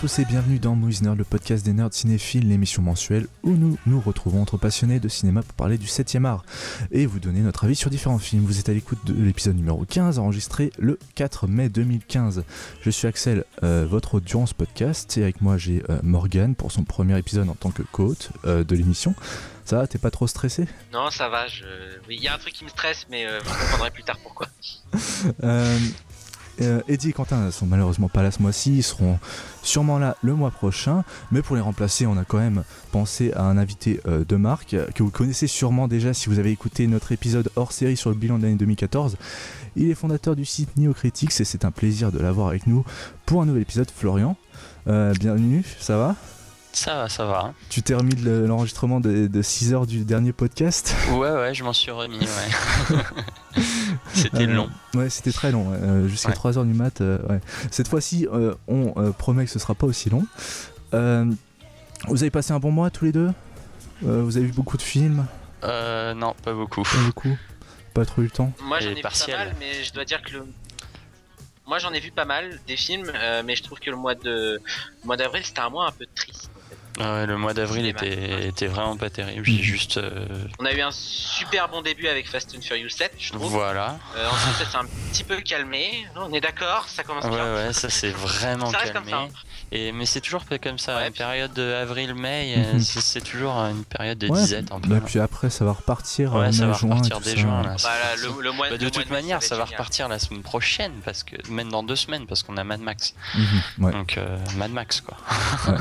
Tous et bienvenue dans Movies Nerd, le podcast des nerds cinéphiles, l'émission mensuelle où nous nous retrouvons entre passionnés de cinéma pour parler du 7ème art et vous donner notre avis sur différents films. Vous êtes à l'écoute de l'épisode numéro 15 enregistré le 4 mai 2015. Je suis Axel, euh, votre audience podcast et avec moi j'ai euh, Morgan pour son premier épisode en tant que co-hôte euh, de l'émission. Ça va, t'es pas trop stressé? Non, ça va. Je... Oui, il y a un truc qui me stresse, mais euh, vous comprendrez plus tard pourquoi. Euh, Eddie et Quentin sont malheureusement pas là ce mois-ci, ils seront sûrement là le mois prochain, mais pour les remplacer, on a quand même pensé à un invité euh, de marque euh, que vous connaissez sûrement déjà si vous avez écouté notre épisode hors série sur le bilan de l'année 2014. Il est fondateur du site NeoCritics et c'est un plaisir de l'avoir avec nous pour un nouvel épisode. Florian, bienvenue, ça va? Ça va, ça va. Tu t'es remis de l'enregistrement de, de 6 heures du dernier podcast? Ouais, ouais, je m'en suis remis, ouais. C'était Euh, long. Ouais, c'était très long, ouais, euh, jusqu'à Ouais. 3h du mat. euh, ouais. Cette fois-ci, euh, on euh, promet que ce sera pas aussi long. Euh, vous avez passé un bon mois tous les deux? Euh, Vous avez vu beaucoup de films? Euh, non, pas beaucoup. Pas beaucoup? Pas trop eu le temps? Moi, j'en ai vu partiel. pas mal, mais je dois dire que le. Moi, j'en ai vu pas mal des films, euh, mais je trouve que le mois de le mois d'avril, c'était un mois un peu triste. Ouais, le mois d'avril était, était vraiment pas terrible. J'ai Mhm. juste. euh, On a eu un super bon début avec Fast and Furious 7, je trouve. voilà. Euh, ensuite, ça s'est un petit peu calmé. On est d'accord, ça commence Ouais, bien. ouais, ça c'est vraiment Ça reste comme calmé. ça. hein. Et, mais c'est toujours pas comme ça. Ouais, Une puis- période de avril-mai, Mhm. euh, c'est toujours une période de Ouais, disette un peu. Bah, là. puis après, ça va repartir. Ouais, ça va repartir dès juin là. Le, le mois Bah, le de toute manière, ça va génial. repartir la semaine prochaine parce que même dans deux semaines parce qu'on a Mad Max. Mhm, ouais. Donc euh, Mad Max quoi.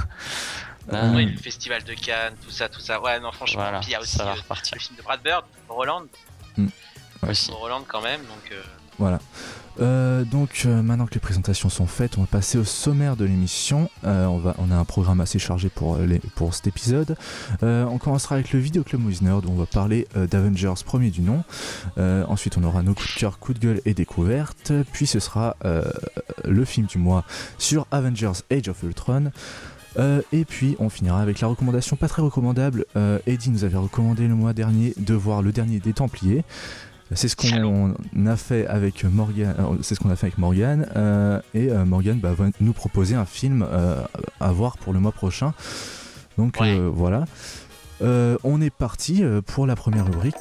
Oui, le festival de Cannes, tout ça, tout ça. Ouais, non, franchement. voilà, Puis il y a aussi ça va euh, repartir. le film de Brad Bird, Roland. Aussi. Roland quand même, donc. euh, Voilà. Euh, donc euh, maintenant que les présentations sont faites, on va passer au sommaire de l'émission. Euh, on, va, on a un programme assez chargé pour, les, pour cet épisode. Euh, on commencera avec le vidéo club Movies Nerd où on va parler euh, d'Avengers premier du nom. Euh, ensuite on aura nos coups de cœur, coups de gueule et découvertes. Puis ce sera euh, le film du mois sur Avengers Age of Ultron. Euh, et puis on finira avec la recommandation pas très recommandable. Euh, Eddie nous avait recommandé le mois dernier de voir le dernier des Templiers. C'est ce qu'on a fait avec Morgan. euh, C'est ce qu'on a fait avec Morgan. euh, et Morgan bah, va nous proposer un film à voir pour le mois prochain. Donc Ouais. voilà. On est parti pour la première rubrique.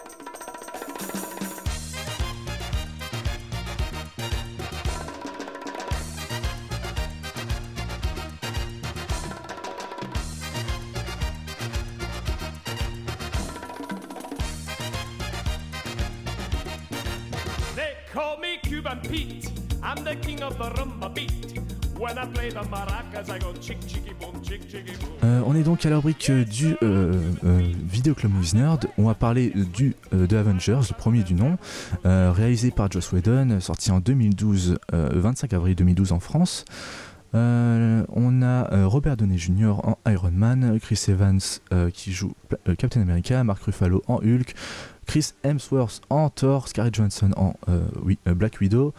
Euh, on est donc à la rubrique euh, du euh, euh, Vidéo Club Movies Nerd. On va parler euh, du, euh, de Avengers, le premier du nom, euh, réalisé par Joss Whedon, sorti en 2012, euh, 25 avril 2012 en France. Euh, on a euh, Robert Downey Jr. en Iron Man, Chris Evans euh, qui joue euh, Captain America, Mark Ruffalo en Hulk, Chris Hemsworth en Thor, Scarlett Johansson en euh, euh, Black Widow, euh,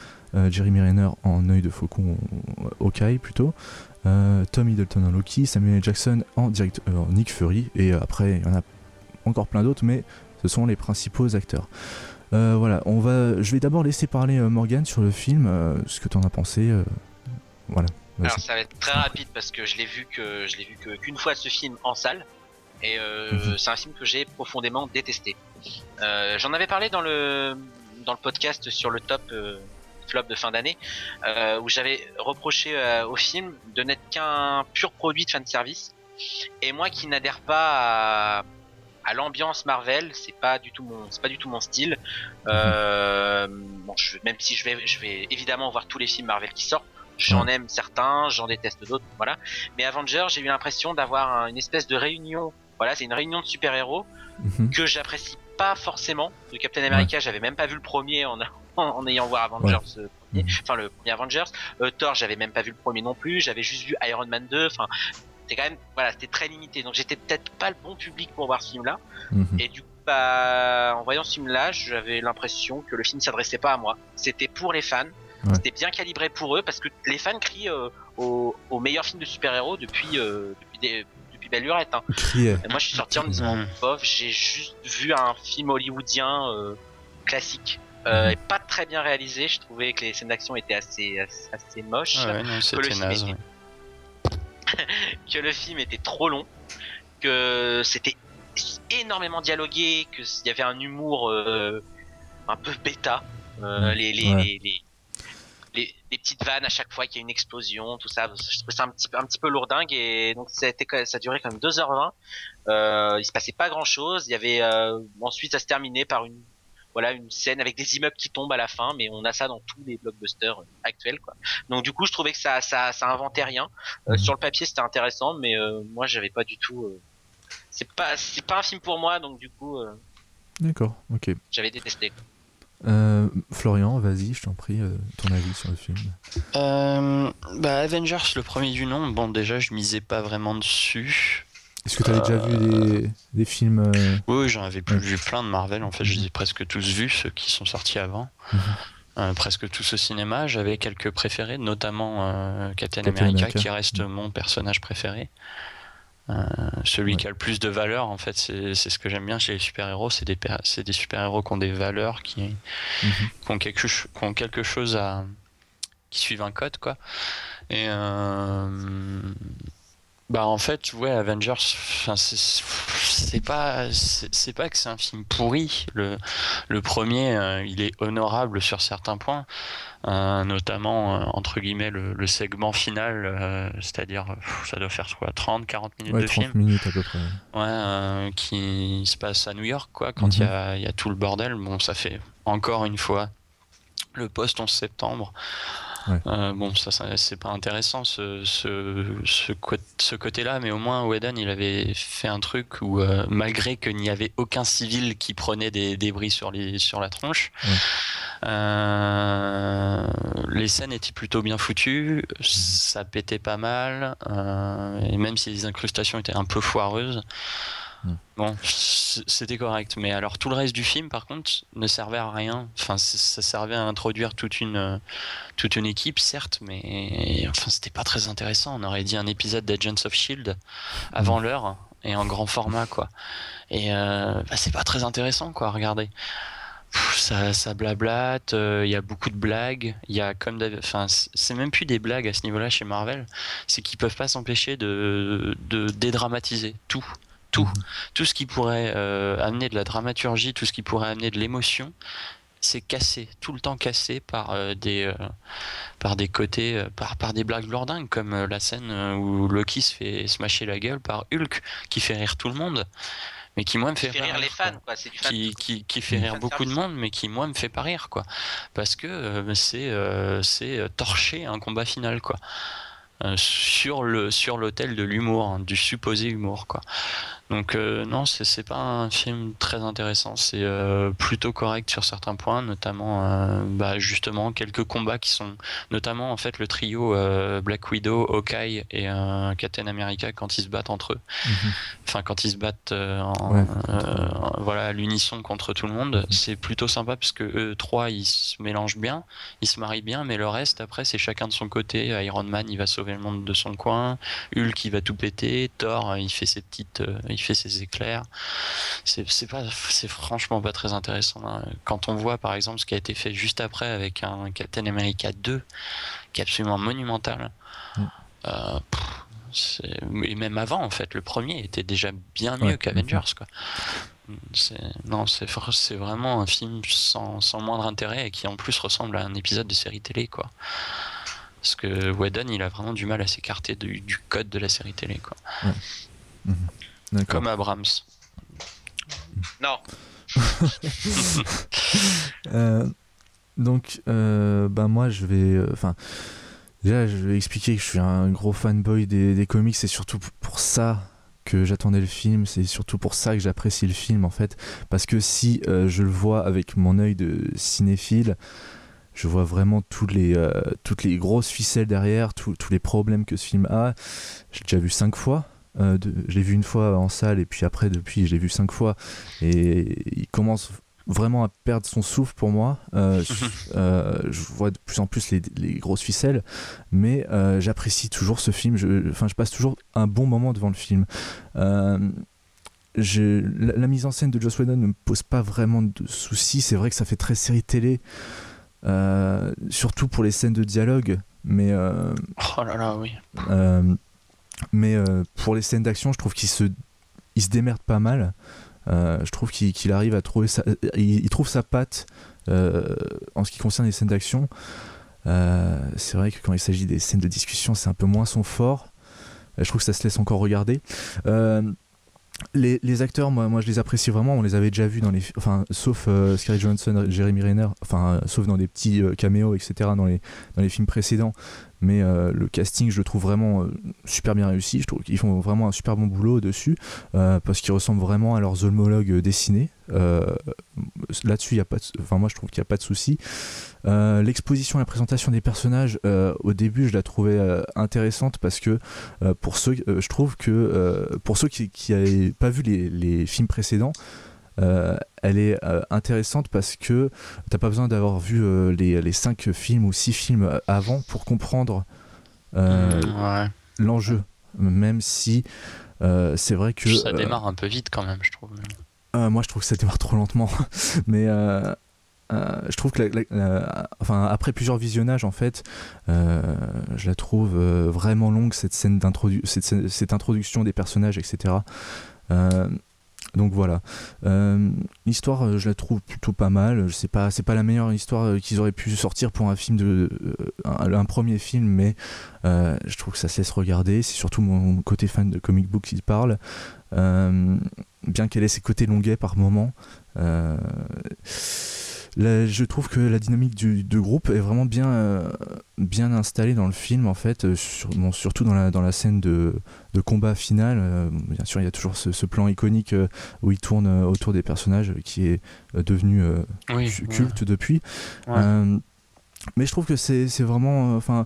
Jeremy Renner en œil de faucon, euh, Hawkeye plutôt, euh, Tom Hiddleston en Loki, Samuel. Jackson en, direct, euh, en Nick Fury, et euh, après il y en a encore plein d'autres, mais ce sont les principaux acteurs. Euh, voilà, on va, je vais d'abord laisser parler euh, Morgan sur le film, euh, ce que tu en as pensé. euh, voilà. Alors ça va être très rapide parce que je l'ai vu que je l'ai vu que- qu'une fois ce film en salle et euh, Mhm. c'est un film que j'ai profondément détesté. Euh, J'en avais parlé dans le dans le podcast sur le top euh, flop de fin d'année euh, où j'avais reproché euh, au film de n'être qu'un pur produit de fan service et moi qui n'adhère pas à, à l'ambiance Marvel, c'est pas du tout mon c'est pas du tout mon style. Euh, bon, je, même si je vais je vais évidemment voir tous les films Marvel qui sortent J'en aime certains, j'en déteste d'autres, voilà. Mais Avengers, j'ai eu l'impression d'avoir un- une espèce de réunion. Voilà, c'est une réunion de super-héros Mhm. que j'apprécie pas forcément. De Captain America, j'avais même pas vu le premier en, en, en ayant voir Avengers, euh, premier. Mhm. enfin le premier Avengers. Euh, Thor, j'avais même pas vu le premier non plus. J'avais juste vu Iron Man 2. Enfin, c'était quand même, voilà, c'était très limité. Donc j'étais peut-être pas le bon public pour voir ce film-là. Mhm. Et du coup, bah, en voyant ce film-là, j'avais l'impression que le film s'adressait pas à moi. C'était pour les fans. Ouais. C'était bien calibré pour eux parce que les fans crient euh, au, au meilleur film de super-héros depuis euh, depuis, des, depuis belle lurette. Hein. Et moi, je suis sorti en me disant, bof, j'ai juste vu un film hollywoodien euh, classique. Euh, Mhm. et pas très bien réalisé, je trouvais que les scènes d'action étaient assez, assez, assez moches. Ouais, non, que le film naze. était ouais. que le film était trop long, que c'était énormément dialogué, qu'il y avait un humour euh, un peu bêta. Euh, les, les, Ouais. les, les petites vannes à chaque fois qu'il y a une explosion, tout ça. Je trouvais ça un petit, peu- un petit peu lourdingue et donc ça a, ça a duré quand même 2h20. Euh, il se passait pas grand chose. Il y avait euh, ensuite ça se terminait par une voilà une scène avec des immeubles qui tombent à la fin, mais on a ça dans tous les blockbusters euh, actuels quoi. Donc du coup je trouvais que ça ça, ça inventait rien. Euh, Mhm. Sur le papier c'était intéressant, mais moi j'avais pas du tout. c'est pas c'est pas un film pour moi, donc du coup D'accord, ok. j'avais détesté. Euh, Florian, vas-y, je t'en prie, euh, ton avis sur le film. Euh, bah, Avengers, le premier du nom, bon, déjà, je misais pas vraiment dessus. Est-ce que tu avais déjà vu des, des films Oui, oui, j'en avais plus Ouais. vu plein de Marvel. En fait, je les ai presque tous vus, ceux qui sont sortis avant. Mhm. Presque tous au cinéma. J'avais quelques préférés, notamment Captain, Captain America, America. qui reste mon personnage préféré. Euh, celui Ouais. qui a le plus de valeur, en fait, c'est ce que j'aime bien chez les super-héros. C'est des, super-héros qui ont des valeurs, qui, Mhm. qui ont quelque, qui ont quelque chose à. qui suivent un code, quoi. Et. Bah en fait ouais Avengers enfin c'est pas c'est pas que c'est un film pourri le le premier euh, il est honorable sur certains points euh, notamment euh, entre guillemets le, le segment final c'est-à-dire ça doit faire quoi 30 40 minutes Ouais, de 30 film minutes à peu près. ouais qui se passe à New York quoi quand il y Mhm. a il y a tout le bordel bon ça fait encore une fois le post 11 septembre Ouais. euh, bon, ça, ça, c'est pas intéressant ce, ce, ce, côté-là, mais au moins Whedon il avait fait un truc où, euh, malgré qu'il n'y avait aucun civil qui prenait des débris sur, les, sur la tronche, Ouais. euh, les scènes étaient plutôt bien foutues, ça pétait pas mal, et même si les incrustations étaient un peu foireuses, Mm. Bon, c'était correct, mais alors tout le reste du film, par contre, ne servait à rien. Enfin, ça servait à introduire toute une euh, toute une équipe, certes, mais enfin, c'était pas très intéressant. On aurait dit un épisode d'Agents of Shield avant l'heure et en grand format, quoi. Et euh, bah, c'est pas très intéressant, quoi. Regardez. Ça, ça blablate, euh, il y a beaucoup de blagues, il y a comme enfin c'est même plus des blagues à ce niveau-là chez Marvel, c'est qu'ils peuvent pas s'empêcher de, de dédramatiser tout, tout, Mhm. tout ce qui pourrait euh, amener de la dramaturgie, tout ce qui pourrait amener de l'émotion, c'est cassé, tout le temps cassé par euh, des euh, par des côtés, euh, par par des blagues lourdingues comme euh, la scène où Loki se fait smasher la gueule par Hulk, qui fait rire tout le monde, mais qui moi me fait, Fait pas rire les quoi. fans quoi, c'est du fan. qui, qui, qui fait rire beaucoup de monde, mais qui moi me fait pas rire quoi, parce que euh, c'est euh, c'est torcher un combat final quoi, sur le sur l'autel de l'humour, hein, du supposé humour quoi. Donc euh, non, c'est pas un film très intéressant, c'est euh, plutôt correct sur certains points, notamment euh, bah, justement quelques combats qui sont notamment en fait le trio euh, Black Widow, Hawkeye et euh, Captain America quand ils se battent entre eux Mhm. enfin quand ils se battent euh, en, Ouais. euh, voilà à l'unisson contre tout le monde Mhm. c'est plutôt sympa parce que eux trois ils se mélangent bien ils se marient bien mais le reste après c'est chacun de son côté Iron Man il va sauver le monde de son coin Hulk il va tout péter Thor il fait ses petites euh, il fait ses éclairs c'est pas c'est franchement pas très intéressant hein. quand on voit par exemple ce qui a été fait juste après avec un Captain America 2 qui est absolument monumental Mhm. euh, pff, et même avant en fait le premier était déjà bien mieux Ouais. qu'Avengers quoi non c'est vraiment un film sans, sans moindre intérêt et qui en plus ressemble à un épisode de série télé quoi parce que Whedon il a vraiment du mal à s'écarter du, du code de la série télé quoi D'accord. comme Abrams Non, Euh, donc, euh, ben moi, je vais. euh, Enfin, déjà, je vais expliquer que je suis un gros fanboy des, des comics. C'est surtout pour ça que j'attendais le film. C'est surtout pour ça que j'apprécie le film, en fait. Parce que si euh, je le vois avec mon œil de cinéphile, je vois vraiment tous les, euh, toutes les grosses ficelles derrière, tous tous les problèmes que ce film a. J'ai déjà vu cinq fois. Euh, de- je l'ai vu une fois en salle et puis après depuis je l'ai vu cinq fois et il commence vraiment à perdre son souffle pour moi. Euh, euh, je vois de plus en plus les, les grosses ficelles, mais j'apprécie toujours ce film. Je, enfin, je passe toujours un bon moment devant le film. Je- la, la mise en scène de Joss Whedon ne me pose pas vraiment de soucis. C'est vrai que ça fait très série télé, euh, surtout pour les scènes de dialogue, mais euh, oh là là oui euh, mais pour les scènes d'action, je trouve qu'il se, il se démerde pas mal. je trouve qu'il arrive à trouver sa, il, trouve sa patte en ce qui concerne les scènes d'action. c'est vrai que quand il s'agit des scènes de discussion, c'est un peu moins son fort. je trouve que ça se laisse encore regarder. Les, acteurs, moi, moi je les apprécie vraiment. On les avait déjà vus dans les, enfin, sauf euh, Scarlett Johansson, Jeremy Renner, enfin, euh, sauf dans des petits euh, caméos, etc. dans les dans les films précédents mais euh, le casting je le trouve vraiment euh, super bien réussi. Je trouve qu'ils font vraiment un super bon boulot dessus euh, parce qu'ils ressemblent vraiment à leurs homologues dessinés. Là-dessus il y a pas enfin moi je trouve qu'il n'y a pas de souci. L'exposition et la présentation des personnages au début je la trouvais intéressante parce que pour ceux je trouve que pour ceux qui n'avaient pas vu les, films précédents elle est euh, intéressante parce que t'as pas besoin d'avoir vu euh, les, les 5 films ou 6 films avant pour comprendre l'enjeu. Même si c'est vrai que. Ça démarre un peu vite quand même, je trouve. moi, je trouve que ça démarre trop lentement. Mais. je trouve que enfin, après plusieurs visionnages en fait je la trouve vraiment longue cette scène d'introduction cette, cette, introduction des personnages etc donc voilà. Euh, l'histoire, euh, je la trouve plutôt pas mal. C'est pas, c'est pas la meilleure histoire euh, qu'ils auraient pu sortir pour un film de, un, premier film, mais je trouve que ça se laisse regarder. C'est surtout mon côté fan de comic book qui parle. bien qu'elle ait ses côtés longuets par moment je trouve que la dynamique du, groupe est vraiment bien, euh, bien installée dans le film, en fait, euh, surtout dans la, dans la scène de, combat final. Euh, bien sûr, il y a toujours ce, plan iconique où il tourne autour des personnages qui est devenu culte depuis. mais je trouve que c'est vraiment. Enfin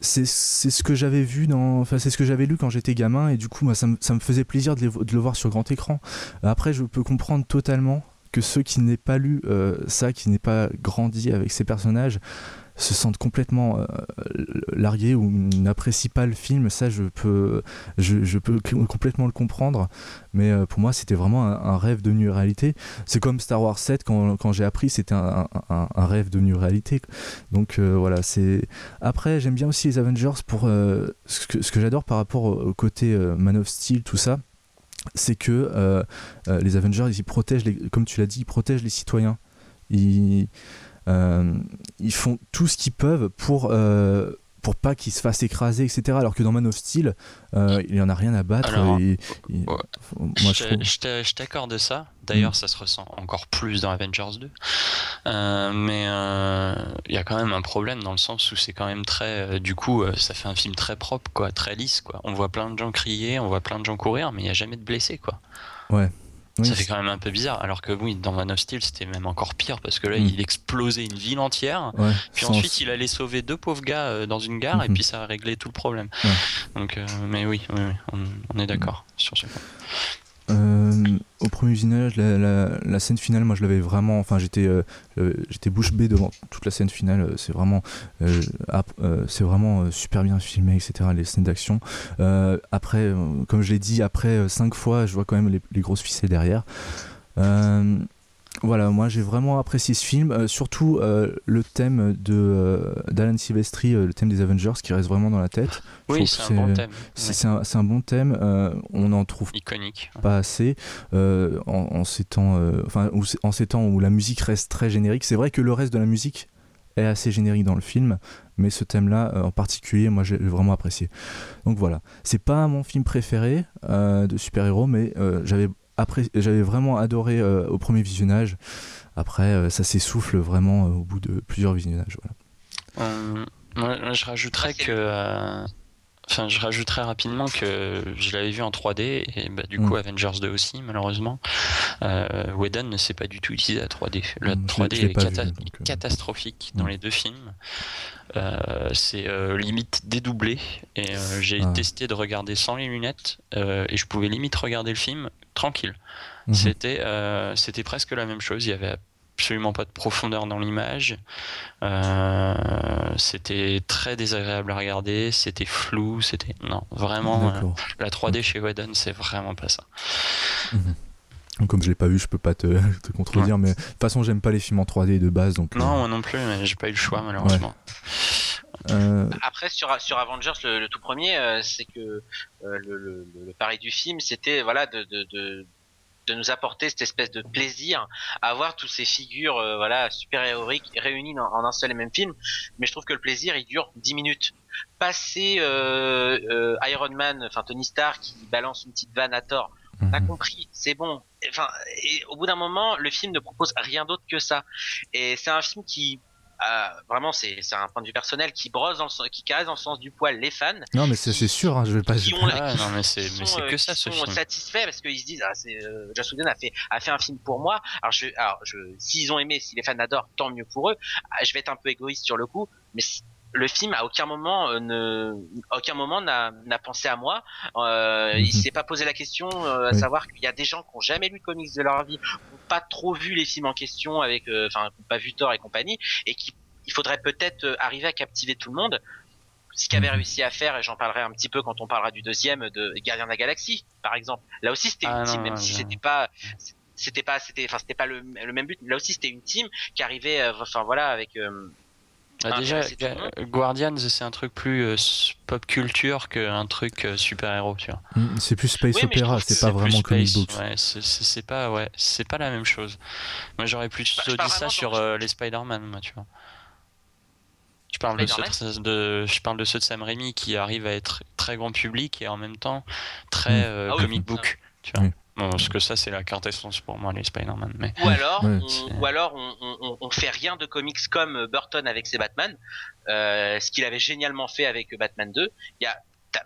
c'est ce que j'avais vu dans enfin c'est ce que j'avais lu quand j'étais gamin et du coup moi ça me, ça me faisait plaisir de, de, le voir sur grand écran après je peux comprendre totalement que ceux qui n'aient pas lu euh, ça, qui n'aient pas grandi avec ces personnages, se sentent complètement euh, largués ou n'apprécient pas le film, ça je peux, je, peux complètement le comprendre, mais euh, pour moi c'était vraiment un, rêve devenu réalité. C'est comme Star Wars 7 quand, quand j'ai appris, c'était un, rêve devenu réalité. Donc voilà, c'est. Après, j'aime bien aussi les Avengers pour ce que, ce que j'adore par rapport au côté Man of Steel, tout ça c'est que euh, euh, les Avengers, ils protègent, comme tu l'as dit, ils protègent les citoyens. Ils, euh, ils font tout ce qu'ils peuvent pour pour pas qu'il se fasse écraser, etc. Alors que dans Man of Steel, euh, il y en a rien à battre. moi, je, t'accorde ça. D'ailleurs, mm. ça se ressent encore plus dans Avengers 2. Euh, mais euh, il y a quand même un problème dans le sens où c'est quand même très. du coup, ça fait un film très propre, quoi, très lisse. Quoi. On voit plein de gens crier, on voit plein de gens courir, mais il n'y a jamais de blessés. Quoi. Ouais ça fait quand même un peu bizarre. Alors que oui, dans Man of Steel, c'était même encore pire parce que là, mm. il explosait une ville entière. puis ensuite, il allait sauver deux pauvres gars euh, dans une gare et mm-hmm. puis ça a réglé tout le problème. Donc, euh, mais oui, on, est d'accord sur ce point. Euh, au premier visionnage, la, scène finale, moi je l'avais vraiment. Enfin, j'étais euh, j'étais bouche bée devant toute la scène finale. Euh, c'est vraiment, c'est vraiment super bien filmé, etc. Les scènes d'action. après, comme je l'ai dit, après cinq fois, je vois quand même les, les grosses ficelles derrière. Voilà, moi j'ai vraiment apprécié ce film, euh, surtout euh, le thème de euh, d'Alan Silvestri, le thème des Avengers, qui reste vraiment dans la tête. Oui, c'est un, bon thème. C'est un, bon thème. on en trouve iconique, pas assez en, ces temps, enfin en ces temps où la musique reste très générique. C'est vrai que le reste de la musique est assez générique dans le film, mais ce thème-là en particulier, moi j'ai vraiment apprécié. Donc voilà, c'est pas mon film préféré de super-héros, mais j'avais j'avais vraiment adoré euh, au premier visionnage. Après, euh, ça s'essouffle vraiment euh, au bout de plusieurs visionnages. Moi, je rajouterais que. Enfin, je rajouterais rapidement que je l'avais vu en 3D et bah, du coup mm. Avengers 2 aussi malheureusement. Euh, Whedon ne s'est pas du tout utilisé la 3D. La 3D est catastrophique dans mm. les deux films. c'est limite dédoublé et j'ai ah. testé de regarder sans les lunettes et je pouvais limite regarder le film tranquille. Mhm. C'était euh, c'était presque la même chose. Il y avait absolument pas de profondeur dans l'image. Euh, c'était très désagréable à regarder. C'était flou. C'était non vraiment euh, la 3D chez Whedon, c'est vraiment pas ça. Mhm. Comme je l'ai pas vu, je peux pas te, contredire, mais de toute façon, j'aime pas les films en 3D de base. Donc, non, moi non plus, mais j'ai pas eu le choix malheureusement. Euh, Après sur sur Avengers le, le tout premier, euh, c'est que euh, le, le, le pari du film, c'était voilà de, de, de de nous apporter cette espèce de plaisir à voir tous ces figures voilà super héroïques réunies dans- en un seul et même film mais je trouve que le plaisir il dure 10 minutes passer Iron Man enfin Tony Stark qui balance une petite vanne à tort T'as mhm. compris, c'est bon. Enfin, et au bout d'un moment, le film ne propose rien d'autre que ça. Et c'est un film qui, euh, vraiment, c'est c'est un point de vue personnel, qui brosse dans le sens, qui caresse dans le sens du poil les fans, Non, mais c'est c'est sûr, hein, je vais pas. qui je vais ont, pas- Ouais, qui non, mais c'est euh, que ça qui ce sont film. satisfaits parce qu'ils se disent, ah, c'est euh, Joss Whedon a fait a fait un film pour moi. Alors je, alors je, s'ils ont aimé, si les fans adorent, tant mieux pour eux. Ah, Je vais être un peu égoïste sur le coup, mais le film à aucun moment euh, ne, à aucun moment n'a pensé à moi. Euh, Il Mhm. s'est pas posé la question euh, à Oui. savoir qu'il y a des gens qui ont jamais lu de comics de leur vie, qui ont pas trop vu les films en question avec, euh, enfin, qui ont pas vu Thor et compagnie, et qui il faudrait peut-être arriver à captiver tout le monde. Ce qu'avait Mhm. réussi à faire, et j'en parlerai un petit peu quand on parlera du deuxième de Gardien de la Galaxie, par exemple. Là aussi, c'était Ah une team, même si c'était pas, c'était pas, c'était, enfin, c'était pas le, le même but. Là aussi, c'était une team qui arrivait, enfin voilà, avec. Bah, Ah, déjà, Guardians, c'est un truc plus euh, pop culture qu'un truc euh, super-héros, tu vois. Mm, C'est plus space Oui, opéra, c'est pas vraiment comic book. Ouais, c'est- pas, ouais, c'est pas la même chose. Moi, j'aurais plutôt Bah, dit ça sur euh, les Spider-Man, moi, tu vois. Je parle, de ceux de, je parle de ceux de Sam Raimi qui arrivent à être très grand public et en même temps très Mm. euh, Ah oui, comic ça. book. Tu vois. Oui. Bon, parce que ça, c'est la quintessence pour moi, les Spider-Man. Mais... Ou alors, Ouais, on, ou alors on, on, on fait rien de comics comme Burton avec ses Batman, euh, ce qu'il avait génialement fait avec Batman 2. Il y a,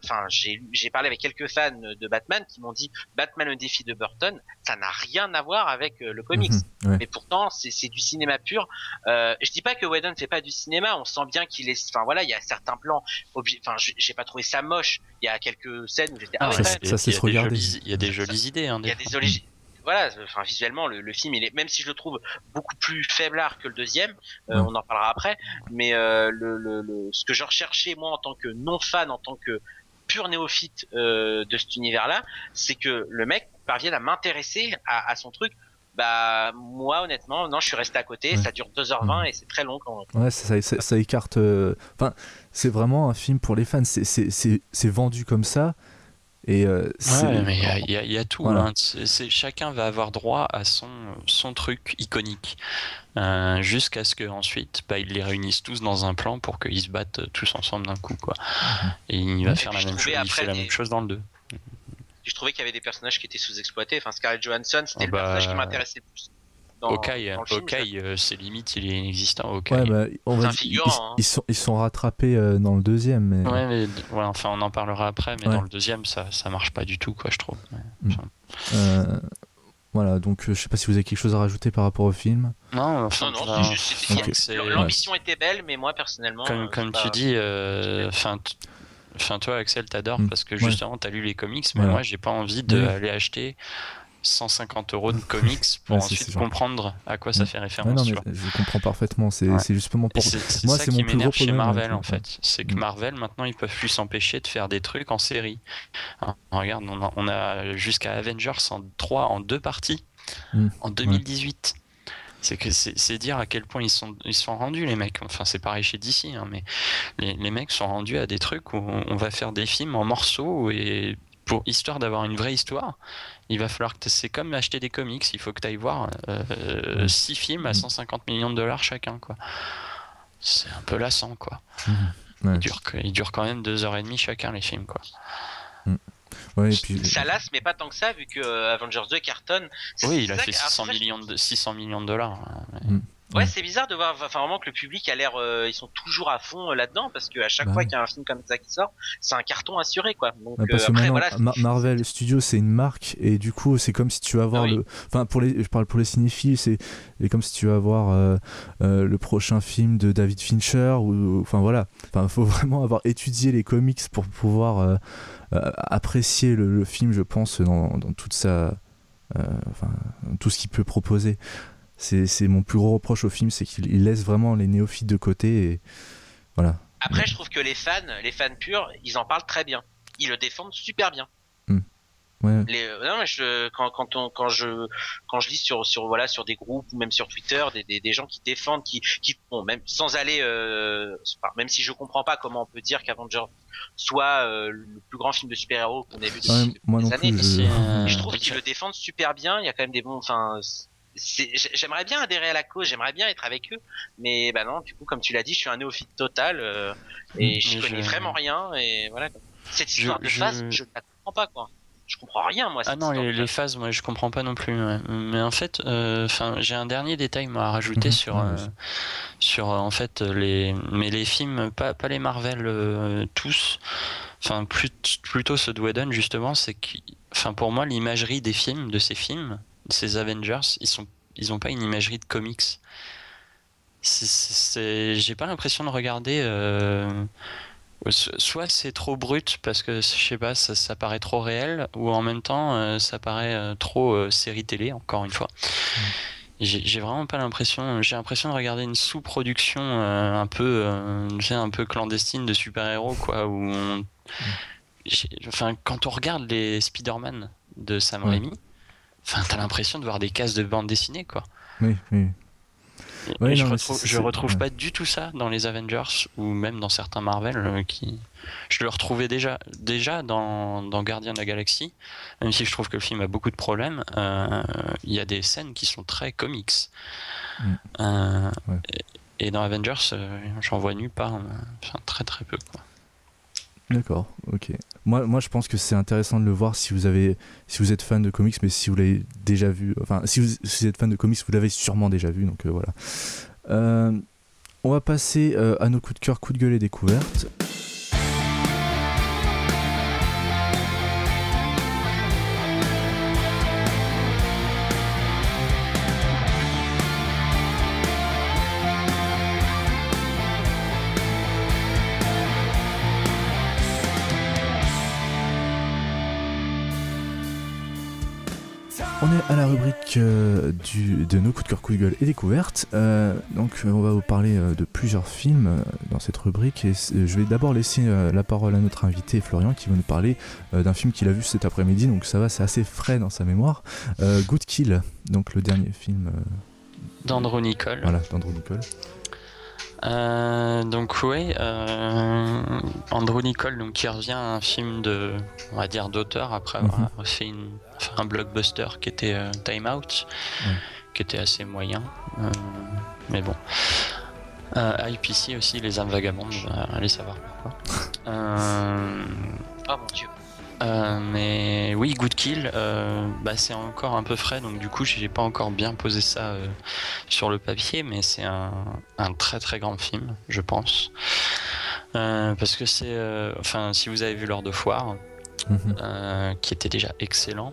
enfin, j'ai j'ai parlé avec quelques fans de Batman qui m'ont dit Batman le défi de Burton, ça n'a rien à voir avec euh, le comics. Mhm, ouais. Mais pourtant, c'est c'est du cinéma pur. Euh, je dis pas que Whedon fait pas du cinéma. On sent bien qu'il est. Enfin voilà, il y a certains plans. Enfin, j'ai pas trouvé ça moche. Il y a quelques scènes où j'étais. Ah, Ah, ouais, ça, ça, c'est il y a des jolies- jolies idées. Hein, Il y a des origi- Voilà, enfin visuellement le, le film il est même si je le trouve beaucoup plus faiblard que le deuxième, euh, on en parlera après, mais euh, le, le, le- ce que je recherchais moi en tant que non fan, en tant que pur néophyte euh, de cet univers-là, c'est que le mec parvienne à m'intéresser à, à son truc. Bah moi honnêtement non je suis resté à côté, Ouais. ça dure 2h20 et c'est très long quand Ouais, ça, ça- ça écarte. euh, Enfin, c'est vraiment un film pour les fans. C'est vendu comme ça. Et euh, Ouais, mais il y a- y, y tout. Voilà. hein. Chacun va avoir droit à son, son truc iconique. Euh, Jusqu'à ce qu'ensuite, bah, ils les réunissent tous dans un plan pour qu'ils se battent tous ensemble d'un coup. Quoi. Et il va Et faire la même chose. Il fait la même chose dans le 2. je trouvais qu'il y avait des personnages qui étaient sous-exploités. Enfin Scarlett Johansson c'était Ah le bah, personnage qui m'intéressait le plus. Dans, Hawkeye, dans le film, Hawkeye, euh, c'est limite, il est inexistant. Hawkeye. Ouais, bah, on va ils, hein. ils sont, ils sont rattrapés euh, dans le deuxième. Mais... Ouais, mais ouais, enfin, on en parlera après, mais Ouais. dans le deuxième, ça, ça marche pas du tout, quoi, je trouve. Ouais. Euh, voilà, donc euh, je sais pas si vous avez quelque chose à rajouter par rapport au film. Non, enfin, Non, non, enfin, c'est juste- enfin, Ok. c'est- L'ambition était belle, mais moi personnellement. comme, euh, tu pas- dis, enfin, enfin, toi, Axel, t'adores Mm. parce que Ouais. justement, t'as lu les comics, mais moi, j'ai pas envie d'aller acheter 150 euros de comics pour Ouais, ensuite comprendre à quoi ça fait Ouais, référence. non, mais je comprends parfaitement. C'est Ouais. justement pour. Moi, c'est mon plus gros chez problème Marvel en fait. C'est que Mm. Marvel maintenant ils peuvent plus s'empêcher de faire des trucs en série. Hein, regarde, on a, on a jusqu'à Avengers en 3 en deux parties Mm. en 2018. C'est que c'est dire à quel point ils sont ils sont rendus les mecs. Enfin c'est pareil chez DC, hein, mais les, les mecs sont rendus à des trucs où on, on va faire des films en morceaux et pour histoire d'avoir une vraie histoire, il va falloir que c'est comme acheter des comics. Il faut que tu ailles voir Mm. 6 films à Mm. 150 millions de dollars chacun quoi. C'est un peu lassant quoi. Ouais. Ils durent, ils durent quand même deux heures et demie chacun les films quoi. Ouais, et puis. Ça lasse, mais pas tant que ça, vu que euh, Avengers 2 cartonne. Oui, il a fait que- alors, 600 c'est ça que- millions de 600 millions de dollars. hein. Ouais, Ouais. c'est bizarre de voir, enfin vraiment que le public a l'air, euh, ils sont toujours à fond euh, là-dedans parce que à chaque Bah fois qu'il y a un film comme ça qui sort, c'est un carton assuré quoi. Donc parce euh, après voilà. Ma- Marvel Studios c'est une marque et du coup c'est comme si tu vas voir Ah oui. le enfin pour les je parle pour les cinéphiles c'est c'est comme si tu vas voir le prochain film de David Fincher ou enfin voilà enfin faut vraiment avoir étudié les comics pour pouvoir apprécier le, le film je pense dans, dans toute sa enfin tout ce qu'il peut proposer c'est c'est mon plus gros reproche au film c'est qu'il il laisse vraiment les néophytes de côté et voilà Après, je trouve que les fans, les fans purs, ils en parlent très bien. Ils le défendent super bien. Ouais. Les, euh, non, mais je, quand, quand, on, quand je quand je lis sur sur voilà sur des groupes ou même sur Twitter des, des, des gens qui défendent qui qui bon même sans aller euh, même si je comprends pas comment on peut dire qu'Avengers soit euh, le plus grand film de super-héros qu'on ait vu depuis, Ouais, des non années. plus. Je... euh, Je trouve qu'ils le défendent super bien. Il y a quand même des bons. Enfin, j'aimerais bien adhérer à la cause. J'aimerais bien être avec eux. Mais bah non. Du coup, comme tu l'as dit, je suis un néophyte total euh, et je Mais connais je- vraiment rien. Et voilà. Cette histoire de je- phase, je ne la comprends pas quoi. Je comprends rien moi. Ah non, les, phases, moi je comprends pas non plus. ouais. Mais en fait, euh, enfin, j'ai un dernier détail moi, à rajouter Mhm, sur, euh, sur en fait les, mais les films, pas, pas les Marvel euh, tous. Enfin, plus- plutôt ceux de Whedon justement, c'est que, enfin, pour moi, l'imagerie des films, de ces films, ces Avengers, ils sont, ils ont pas une imagerie de comics. C'est- J'ai pas l'impression de regarder. euh, so- Soit c'est trop brut parce que je sais pas, ça, ça paraît trop réel, ou en même temps euh, ça paraît euh, trop série télé, encore une fois. J'ai j'ai vraiment pas l'impression, j'ai l'impression de regarder une sous-production un peu, un peu clandestine de super-héros quoi. Où on- j'ai- enfin, quand on regarde les Spider-Man de Sam Ouais. Raimi, enfin, t'as l'impression de voir des cases de bande dessinée quoi. Oui, oui. Et Ouais, je non, retrouve, je retrouve pas du tout ça dans les Avengers ou même dans certains Marvel euh, qui. Je le retrouvais déjà, déjà dans, dans Gardien de la Galaxie, même si je trouve que le film a beaucoup de problèmes. euh, Il y a des scènes qui sont très comics. Mm. Euh, Ouais. et, et dans Avengers, j'en vois nulle part, enfin, très très peu. Quoi. D'accord, ok. Moi, moi, je pense que c'est intéressant de le voir si vous avez, si vous êtes fan de comics, mais si vous l'avez déjà vu, enfin, si vous, êtes fan de comics, vous l'avez sûrement déjà vu, donc euh, voilà. Euh, on va passer euh, à nos coups de cœur, coups de gueule et découvertes. À la rubrique euh, du, de nos coups de cœur, coups de gueule et découvertes. Euh, donc, euh, on va vous parler euh, de plusieurs films dans cette rubrique. Et je vais d'abord laisser la parole à notre invité Florian qui va nous parler d'un film qu'il a vu cet après-midi. Donc, ça va, c'est assez frais dans sa mémoire. Good Kill, donc le dernier film D'Andrew Nicole. voilà, d'Andrew Nicole. Euh, donc ouais, euh, Andrew Nicole donc qui revient à un film de, on va dire d'auteur après avoir Mhm. fait une, enfin, un blockbuster qui était euh, Time Out, qui était assez moyen, euh, mais bon. Euh, IPC aussi, les âmes vagabondes, allez savoir pourquoi. Euh, Oh mon dieu. Euh, mais oui, Good Kill, euh, bah, c'est encore un peu frais, donc du coup, j'ai pas encore bien posé ça euh, sur le papier, mais c'est un, un très très grand film, je pense. Parce que c'est, enfin, si vous avez vu Lord of War, Mhm. euh, qui était déjà excellent.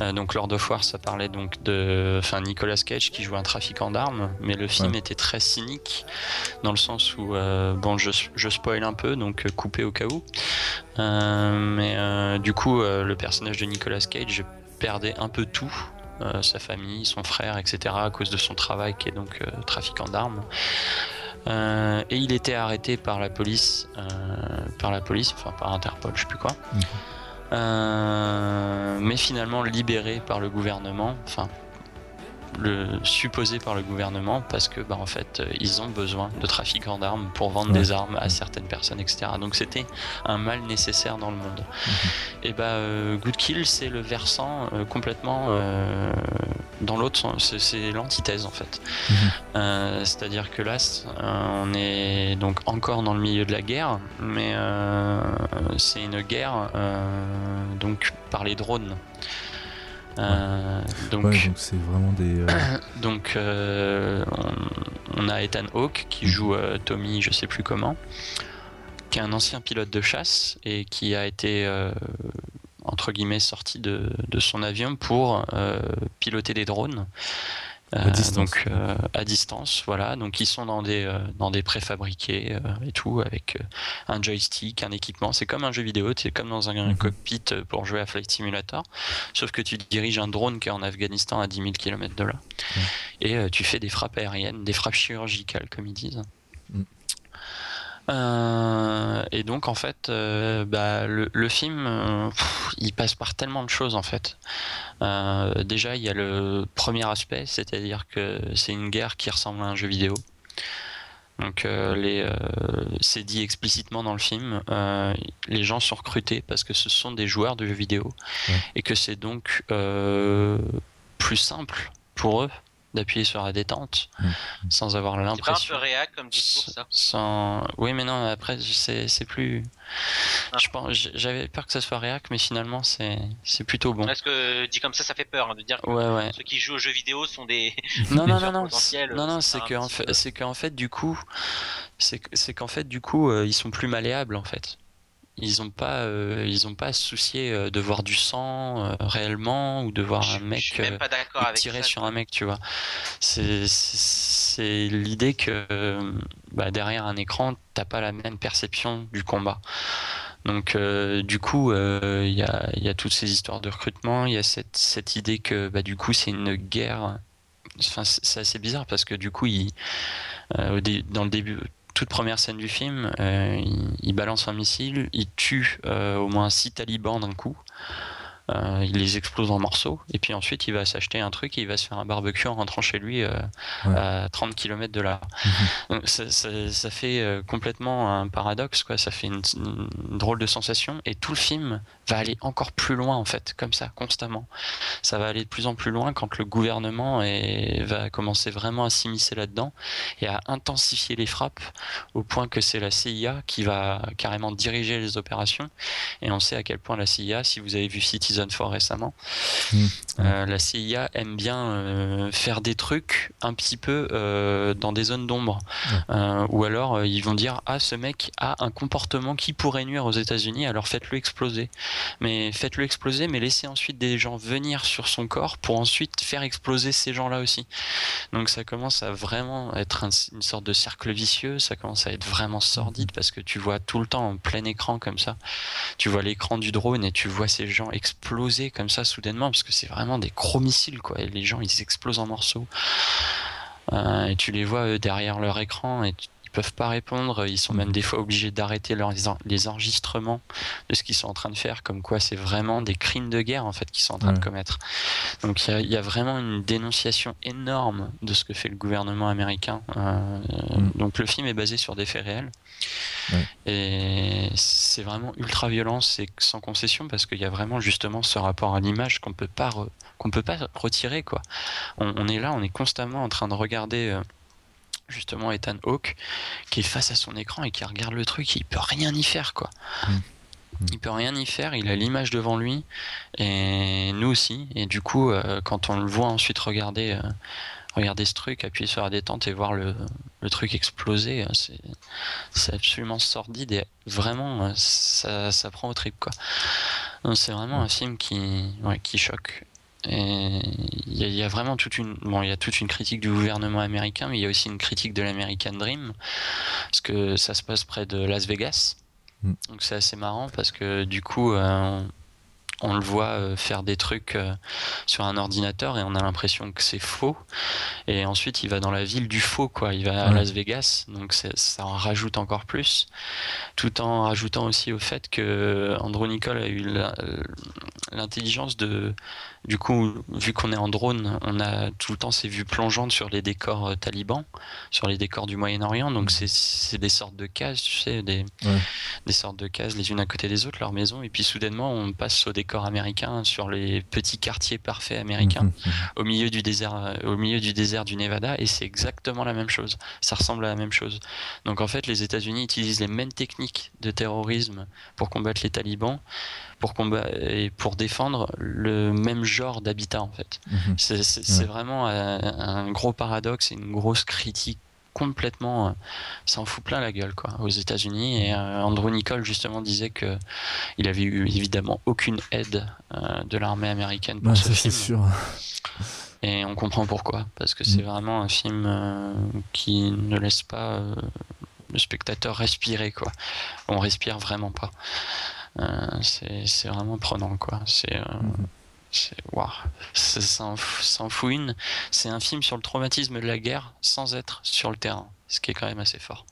Euh, donc Lord of War, ça parlait donc de, enfin Nicolas Cage qui jouait un trafiquant d'armes, mais le film Ouais. était très cynique dans le sens où, euh, bon, je, je spoil un peu, donc coupé au cas où. Mais du coup, le personnage de Nicolas Cage perdait un peu tout. sa famille, son frère, etc., à cause de son travail qui est donc trafiquant d'armes. Euh, et il était arrêté par la police, euh, par la police, enfin par Interpol, je sais plus quoi. Mhm. Euh, mais finalement libéré par le gouvernement, enfin le supposé par le gouvernement parce que bah en fait euh, ils ont besoin de trafiquants d'armes pour vendre Ouais. des armes à certaines personnes etc donc c'était un mal nécessaire dans le monde. Et bah euh, Good Kill c'est le versant euh, complètement euh, dans l'autre sens. C'est- l'antithèse en fait. Mhm. C'est à dire que là on est donc encore dans le milieu de la guerre mais c'est une guerre donc par les drones Euh, donc Ouais, donc c'est vraiment des. euh, donc euh, on, on a Ethan Hawke qui joue euh, Tommy, je sais plus comment, qui est un ancien pilote de chasse et qui a été euh, entre guillemets sorti de, de son avion pour euh, piloter des drones. À distance. donc euh, à distance, voilà. Donc ils sont dans des euh, dans des préfabriqués euh, et tout avec un joystick, un équipement. C'est comme un jeu vidéo, c'est comme dans un Mhm. cockpit pour jouer à Flight Simulator. Sauf que tu diriges un drone qui est en Afghanistan à 10 000 km de là. Et tu fais des frappes aériennes, des frappes chirurgicales, comme ils disent. Euh, et donc en fait, euh, bah, le, le film, euh, pff, il passe par tellement de choses en fait. Déjà, il y a le premier aspect, c'est-à-dire que c'est une guerre qui ressemble à un jeu vidéo. Donc les, euh, c'est dit explicitement dans le film, les gens sont recrutés parce que ce sont des joueurs de jeux vidéo Ouais. et que c'est donc plus simple pour eux d'appuyer sur la détente sans avoir C'est pas un l'impression peu réac comme discours, ça sans... Oui, mais non, après, c'est c'est plus. Ah. Je pense, j'avais peur que ça soit réac, mais finalement, c'est c'est plutôt bon. Parce que dit comme ça, ça fait peur hein, de dire que Ouais, ouais. ceux qui jouent aux jeux vidéo sont des. Non, non, non, non. potentiels, Non, non, c'est c'est un que en petit fait, c'est qu'en fait, du coup, c'est que- c'est qu'en fait, du coup, euh, ils sont plus malléables, en fait. Ils ont pas, euh, ils ont pas à se soucier euh, de voir du sang euh, réellement ou de voir je, un mec. euh, tirer ça. sur quoi. un mec, tu vois. C'est l'idée que euh, bah, derrière un écran, t'as pas la même perception du combat. Donc du coup, il y, a, y a toutes ces histoires de recrutement, il y a cette, cette idée que bah, du coup c'est une guerre. Enfin, c'est assez bizarre parce que du coup, il, dans le début, toute première scène du film, euh, il, il balance un missile, il tue euh, au moins six talibans d'un coup. Euh, il les explose en morceaux et puis ensuite il va s'acheter un truc et il va se faire un barbecue en rentrant chez lui euh, Ouais. à 30 km de là. Donc ça, ça- ça fait complètement un paradoxe quoi, ça fait une, une drôle de sensation et tout le film va aller encore plus loin en fait, comme ça, constamment. Ça va aller de plus en plus loin quand le gouvernement est- va commencer vraiment à s'immiscer là-dedans et à intensifier les frappes au point que c'est la CIA qui va carrément diriger les opérations et on sait à quel point la CIA, si vous avez vu Citizen 4 récemment, Mm. euh, la CIA aime bien euh, faire des trucs un petit peu euh, dans des zones d'ombre. Ou alors ils vont dire ah ce mec a un comportement qui pourrait nuire aux États-Unis, alors faites-le exploser. Mais faites-le exploser, mais laissez ensuite des gens venir sur son corps pour ensuite faire exploser ces gens-là aussi. Donc ça commence à vraiment être un- une sorte de cercle vicieux, ça commence à être vraiment sordide parce que tu vois tout le temps en plein écran comme ça, tu vois l'écran du drone et tu vois ces gens exploser comme ça soudainement parce que c'est vraiment des gros missiles quoi et les gens ils explosent en morceaux. Euh, et tu les vois derrière leur écran et tu- peuvent pas répondre, ils sont même des fois obligés d'arrêter leurs les en- les enregistrements de ce qu'ils sont en train de faire, comme quoi c'est vraiment des crimes de guerre en fait qu'ils sont en train de commettre. Donc il y a, il y a vraiment une dénonciation énorme de ce que fait le gouvernement américain. Euh, Mm. Donc le film est basé sur des faits réels. Ouais. Et c'est vraiment ultra violent, c'est sans concession parce qu'il y a vraiment justement ce rapport à l'image qu'on peut pas qu'on peut pas retirer quoi. On, on est là, on est constamment en train de regarder euh, justement Ethan Hawke qui est face à son écran et qui regarde le truc, il peut rien y faire quoi. Mm. Mm. Il peut rien y faire, il a l'image devant lui et nous aussi. Et du coup, euh, quand on le voit ensuite regarder, euh, regarder ce truc, appuyer sur la détente et voir le, le truc exploser, euh, c'est, absolument sordide et vraiment, ça, ça prend au trip quoi. C'est vraiment un film qui, ouais, qui choque. Il y, a- il y a vraiment toute une, bon, il y a toute une critique du gouvernement américain, mais il y a aussi une critique de l'American Dream, parce que ça se passe près de Las Vegas. Mm. Donc c'est assez marrant parce que du coup, euh, on, le voit euh, faire des trucs euh, sur un ordinateur et on a l'impression que c'est faux. Et ensuite, il va dans la ville du faux, quoi. Il va à. Las Vegas, donc ça en rajoute encore plus, tout en rajoutant aussi au fait que Andrew Nicole a eu l'intelligence de, du coup, vu qu'on est en drone, on a tout le temps ces vues plongeantes sur les décors euh, talibans, sur les décors du Moyen-Orient. Donc c'est- c'est des sortes de cases, tu sais, des, Ouais. des sortes de cases les unes à côté des autres, leur maison. Et puis soudainement, on passe au décor américain, sur les petits quartiers parfaits américains Mhm. au milieu du désert, euh, au milieu du désert du Nevada, et c'est exactement la même chose. Ça ressemble à la même chose. Donc en fait, les États-Unis utilisent les mêmes techniques de terrorisme pour combattre les talibans, pour combattre et pour défendre le même genre d'habitat en fait. Mhm. C'est Ouais. vraiment euh, un gros paradoxe et une grosse critique complètement euh, ça en fout plein la gueule quoi aux États-Unis et euh, Andrew Nicole justement disait que il avait eu évidemment aucune aide euh, de l'armée américaine pour Ouais, ce ça c'est film sûr. et on comprend pourquoi, parce que c'est Mm. vraiment un film euh, qui ne laisse pas le spectateur respirer, quoi. On respire vraiment pas. C'est c'est vraiment prenant, quoi. C'est. euh, C'est- waouh. C'est- ça en f- ça en fout une. C'est un film sur le traumatisme de la guerre sans être sur le terrain, ce qui est quand même assez fort.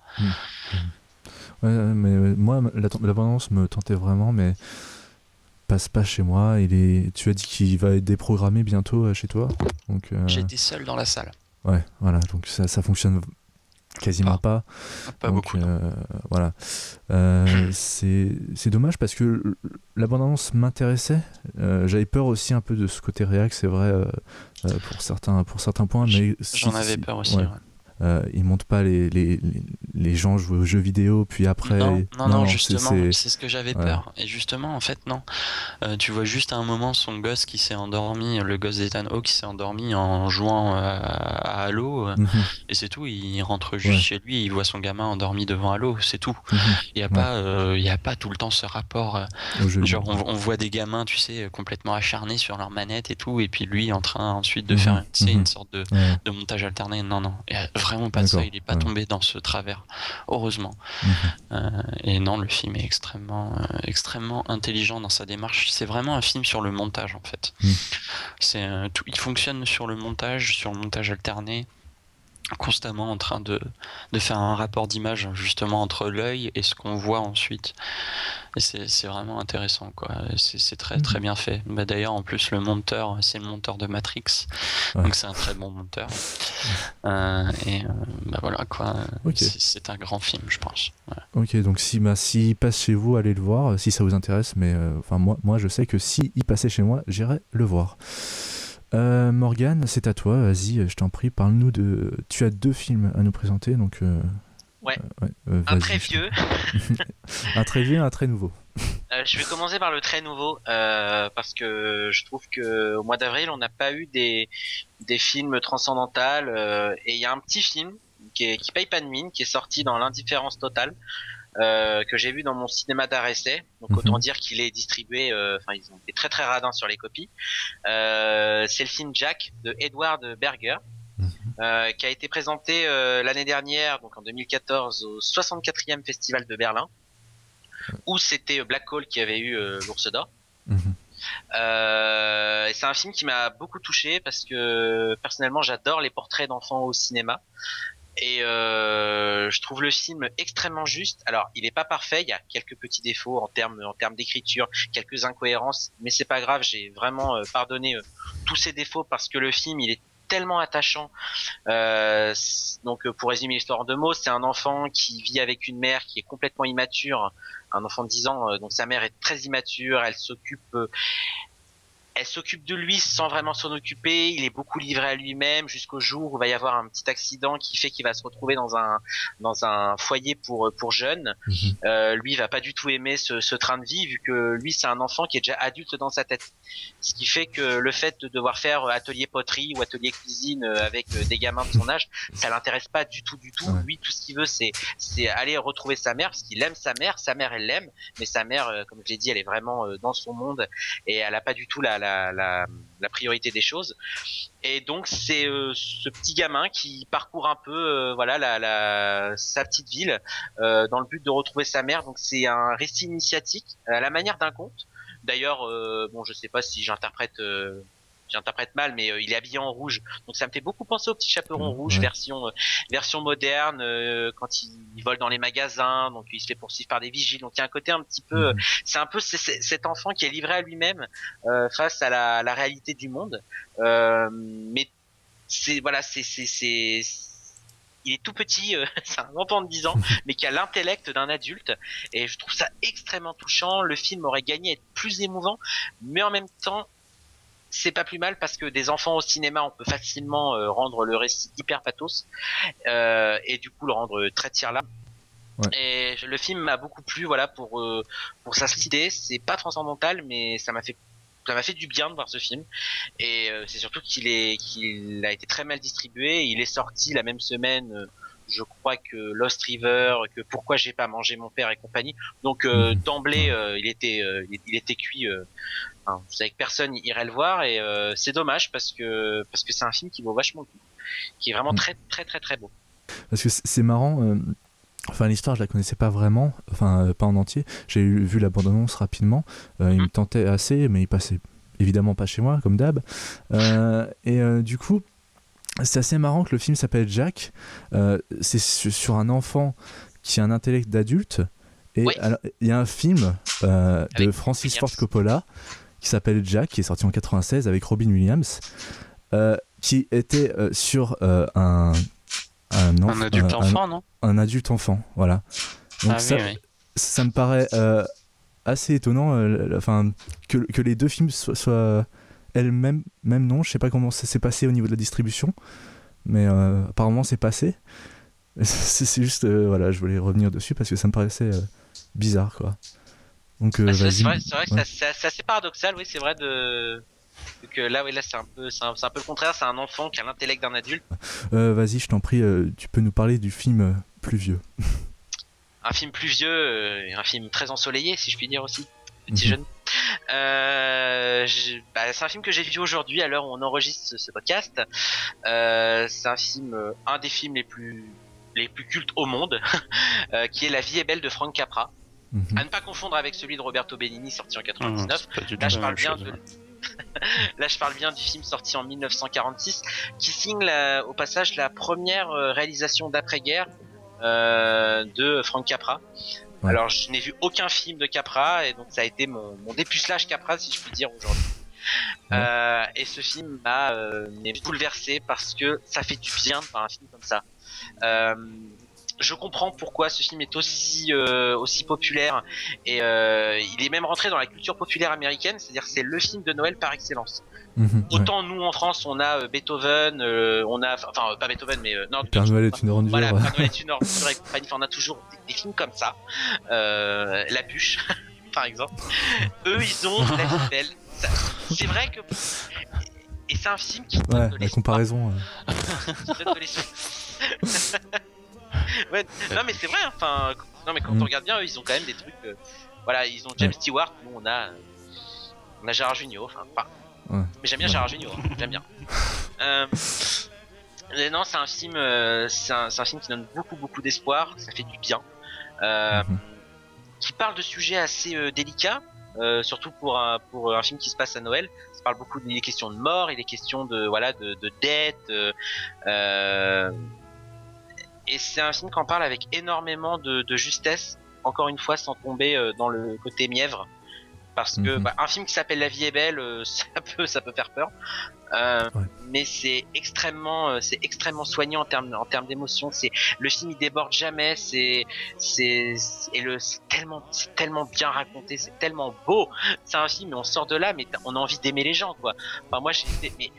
Ouais, mais moi, la, me tentait vraiment, mais passe pas chez moi. Il est, tu as dit qu'il va être déprogrammé bientôt euh, chez toi. Donc, euh, J'étais seul dans la salle. ouais, voilà. Donc ça, ça fonctionne quasiment pas. Pas Donc, beaucoup. euh, voilà. Euh, c'est dommage parce que l- la bande-annonce m'intéressait. Euh, J'avais peur aussi un peu de ce côté réac, c'est vrai, pour, certains, pour certains points. Si- J'en avais si- peur aussi. ouais. ouais. Euh, ils montrent pas les, les, les, gens jouer aux jeux vidéo, puis après. non, non, justement, c'est- ce que j'avais ouais. peur. Et justement, en fait, non. Euh, tu vois juste à un moment son gosse qui s'est endormi, le gosse d'Ethan Hawke qui s'est endormi en jouant euh, à Halo, euh, Mhm, et c'est tout. Il rentre juste Ouais. chez lui, il voit son gamin endormi devant Halo, c'est tout. mhm, Il n'y a, Ouais. pas, il y a pas tout le temps ce rapport. genre, on, on voit des gamins, tu sais, complètement acharnés sur leur manette et tout, et puis lui en train ensuite de Mhm, faire tu sais, une sorte de, de montage alterné. Non, non, a vraiment pas de ça. Il n'est pas ouais. tombé dans ce travers, heureusement. mhm. Euh, et non, le film est extrêmement, euh, extrêmement intelligent dans sa démarche. C'est vraiment un film sur le montage, en fait. Mm. C'est euh, tout, il fonctionne sur le montage, sur le montage alterné, constamment en train de, de faire un rapport d'image justement entre l'œil et ce qu'on voit ensuite. Et c'est vraiment intéressant, quoi. C'est très très bien fait. Bah, D'ailleurs, en plus, le monteur, c'est le monteur de Matrix, Ouais. donc c'est un très bon monteur. Euh, et euh, bah voilà, quoi. C'est- un grand film, je pense. Ouais. Ok, donc si bah, s'il passe chez vous, allez le voir, euh, si ça vous intéresse. Mais euh, moi, moi, je sais que s'il passait chez moi, j'irais le voir. Euh, Morgane, c'est à toi. Vas-y, euh, je t'en prie, parle-nous de. Tu as deux films à nous présenter, donc. euh, Ouais. euh, euh, Un très vieux. un très vieux, un très nouveau. Je vais commencer par le très nouveau parce que je trouve que au mois d'avril on n'a pas eu des des films transcendantaux euh, et il y a un petit film qui est, qui paye pas de mine qui est sorti dans l'indifférence totale euh, que j'ai vu dans mon cinéma d'art essai donc Mhm. autant dire qu'il est distribué euh, enfin ils ont été très très radins sur les copies euh, c'est le film Jack de Edward Berger Mhm. euh, qui a été présenté l'année dernière donc en 2014 au 64e festival de Berlin où c'était Black Hole qui avait eu l'ours d'or. Mhm. Euh, c'est un film qui m'a beaucoup touché parce que personnellement j'adore les portraits d'enfants au cinéma et euh, je trouve le film extrêmement juste. Alors il n'est pas parfait, il y a quelques petits défauts en termes en termes d'écriture, quelques incohérences, mais c'est pas grave. J'ai vraiment euh, pardonné euh, tous ces défauts parce que le film il est tellement attachant. Euh, donc pour résumer l'histoire en deux mots, c'est un enfant qui vit avec une mère qui est complètement immature, un enfant de 10 ans, donc sa mère est très immature, elle s'occupe elle s'occupe de lui sans vraiment s'en occuper, il est beaucoup livré à lui-même jusqu'au jour où il va y avoir un petit accident qui fait qu'il va se retrouver dans un dans un foyer pour pour jeunes. Mhm. Euh, lui il va pas du tout aimer ce, ce train de vie vu que lui c'est un enfant qui est déjà adulte dans sa tête. Ce qui fait que le fait de devoir faire atelier poterie ou atelier cuisine euh, avec euh, des gamins de son âge, ça l'intéresse pas du tout du tout. Ouais. Lui tout ce qu'il veut c'est c'est aller retrouver sa mère parce qu'il aime sa mère, sa mère elle l'aime, mais sa mère euh, comme je l'ai dit elle est vraiment euh, dans son monde et elle a pas du tout la la la, la priorité des choses. Et donc c'est euh, ce petit gamin qui parcourt un peu euh, voilà la, la sa petite ville euh, dans le but de retrouver sa mère. Donc c'est un récit initiatique à la manière d'un conte. D'ailleurs euh, bon je sais pas si j'interprète euh, j'interprète mal mais euh, il est habillé en rouge. Donc ça me fait beaucoup penser au petit chaperon Ouais. rouge version euh, version moderne euh, quand il, il vole dans les magasins donc il se fait poursuivre par des vigiles. Donc il y a un côté un petit peu Mhm. c'est un peu c- c- cet enfant qui est livré à lui-même euh, face à la, la réalité du monde. Euh, mais c'est voilà, c'est c'est il est tout petit, euh, c'est un enfant de 10 ans, mais qui a l'intellect d'un adulte. Et je trouve ça extrêmement touchant. Le film aurait gagné à être plus émouvant, mais en même temps, c'est pas plus mal parce que des enfants au cinéma, on peut facilement euh, rendre le récit hyper pathos euh, et du coup le rendre très tire là. Ouais. Et le film m'a beaucoup plu, voilà, pour euh, pour sa simplicité. C'est pas transcendantal, mais ça m'a fait ça m'a fait du bien de voir ce film. Et euh, c'est surtout qu'il est qu'il a été très mal distribué. Il est sorti la même semaine. euh, je crois que Lost River, que Pourquoi j'ai pas mangé mon père et compagnie. Donc euh, Mhm. d'emblée, il était il, était cuit. Enfin, vous savez que personne irait le voir et c'est dommage parce que parce que c'est un film qui vaut vachement le coup, qui est vraiment Mhm. très très très très beau. Parce que c'est marrant. Enfin, l'histoire, je la connaissais pas vraiment, enfin, euh, pas en entier. J'ai vu la bande-annonce rapidement. Euh, il me tentait assez, mais il passait évidemment pas chez moi, comme d'hab. Euh, et du coup, c'est assez marrant que le film s'appelle Jack. C'est su- sur un enfant qui a un intellect d'adulte. Et Oui. il y a un film de Francis. Ford Coppola qui s'appelle Jack, qui est sorti en 96 avec Robin Williams, qui était sur un, un, adulte un- enfant, non? un adulte enfant, voilà. Donc Ah ça, oui, oui. ça me paraît euh, assez étonnant euh, enfin, que, que les deux films soient, soient elles-mêmes même nom. Je sais pas comment ça s'est passé au niveau de la distribution, mais euh, apparemment c'est passé. C'est juste, euh, voilà, je voulais revenir dessus parce que ça me paraissait euh, bizarre, quoi. Donc, euh, Ah, c'est vrai, Ouais. c'est assez paradoxal, oui, c'est vrai de là, oui, là, c'est un peu, c'est un, c'est un peu le contraire. C'est un enfant qui a l'intellect d'un adulte. Euh, Vas-y, je t'en prie, euh, tu peux nous parler du film euh, plus vieux. Un film plus vieux, un film très ensoleillé, si je puis dire aussi, petit Mhm. jeune. Euh, bah, c'est un film que j'ai vu aujourd'hui à l'heure où on enregistre ce, ce podcast. Euh, c'est un film, un des films les plus les plus cultes au monde, qui est La vie est belle de Frank Capra. Mhm. À ne pas confondre avec celui de Roberto Benigni sorti en Non, 99. c'est pas du tout Là, je parle bien chose, de. ouais. Là, je parle bien du film sorti en 1946, qui signe la- au passage la première euh, réalisation d'après-guerre euh, de Frank Capra. Ouais. Alors, je n'ai vu aucun film de Capra, et donc ça a été mon, mon dépucelage Capra, si je puis dire aujourd'hui. Ouais. Euh, et ce film m'a euh, m'est bouleversé parce que ça fait du bien de un film comme ça. Je comprends pourquoi ce film est aussi euh, aussi populaire et euh, il est même rentré dans la culture populaire américaine, c'est-à-dire c'est le film de Noël par excellence. Mhm, ouais. Autant nous en France on a euh, Beethoven, euh, on a enfin pas Beethoven mais non, Père Noël est une ordure. voilà, Père Noël est une ordure et compagnie. Enfin, on a toujours des, des films comme ça. La bûche, par exemple. Eux, ils ont la C'est vrai que et c'est un film qui donne Ouais, de la comparaison. qui donne de l'espoir. ouais, non mais c'est vrai. Enfin, non mais quand Mm. on regarde bien, eux, ils ont quand même des trucs. euh, voilà, ils ont James Ouais. Stewart. Nous, on a, euh, on a Gérard Junior. Enfin, pas. Ouais. Mais j'aime bien. Gérard Junior. hein, J'aime bien. Euh, non, c'est un film. euh, c'est un, c'est un film qui donne beaucoup, beaucoup d'espoir. Ça fait du bien. Mhm. Qui parle de sujets assez délicats. surtout pour un, pour un film qui se passe à Noël, ça parle beaucoup des questions de mort et des questions de voilà de, de dette. euh, et c'est un film qui en parle avec énormément de, de justesse, encore une fois sans tomber euh, dans le côté mièvre, parce que Mhm. bah, un film qui s'appelle La vie est belle, euh, ça peut ça peut faire peur, Euh, Ouais. mais c'est extrêmement c'est extrêmement soigné en termes en termes d'émotion. C'est le film il déborde jamais, c'est c'est et le c'est tellement c'est tellement bien raconté, c'est tellement beau. C'est un film, mais on sort de là, mais on a envie d'aimer les gens quoi. Enfin moi j'ai mais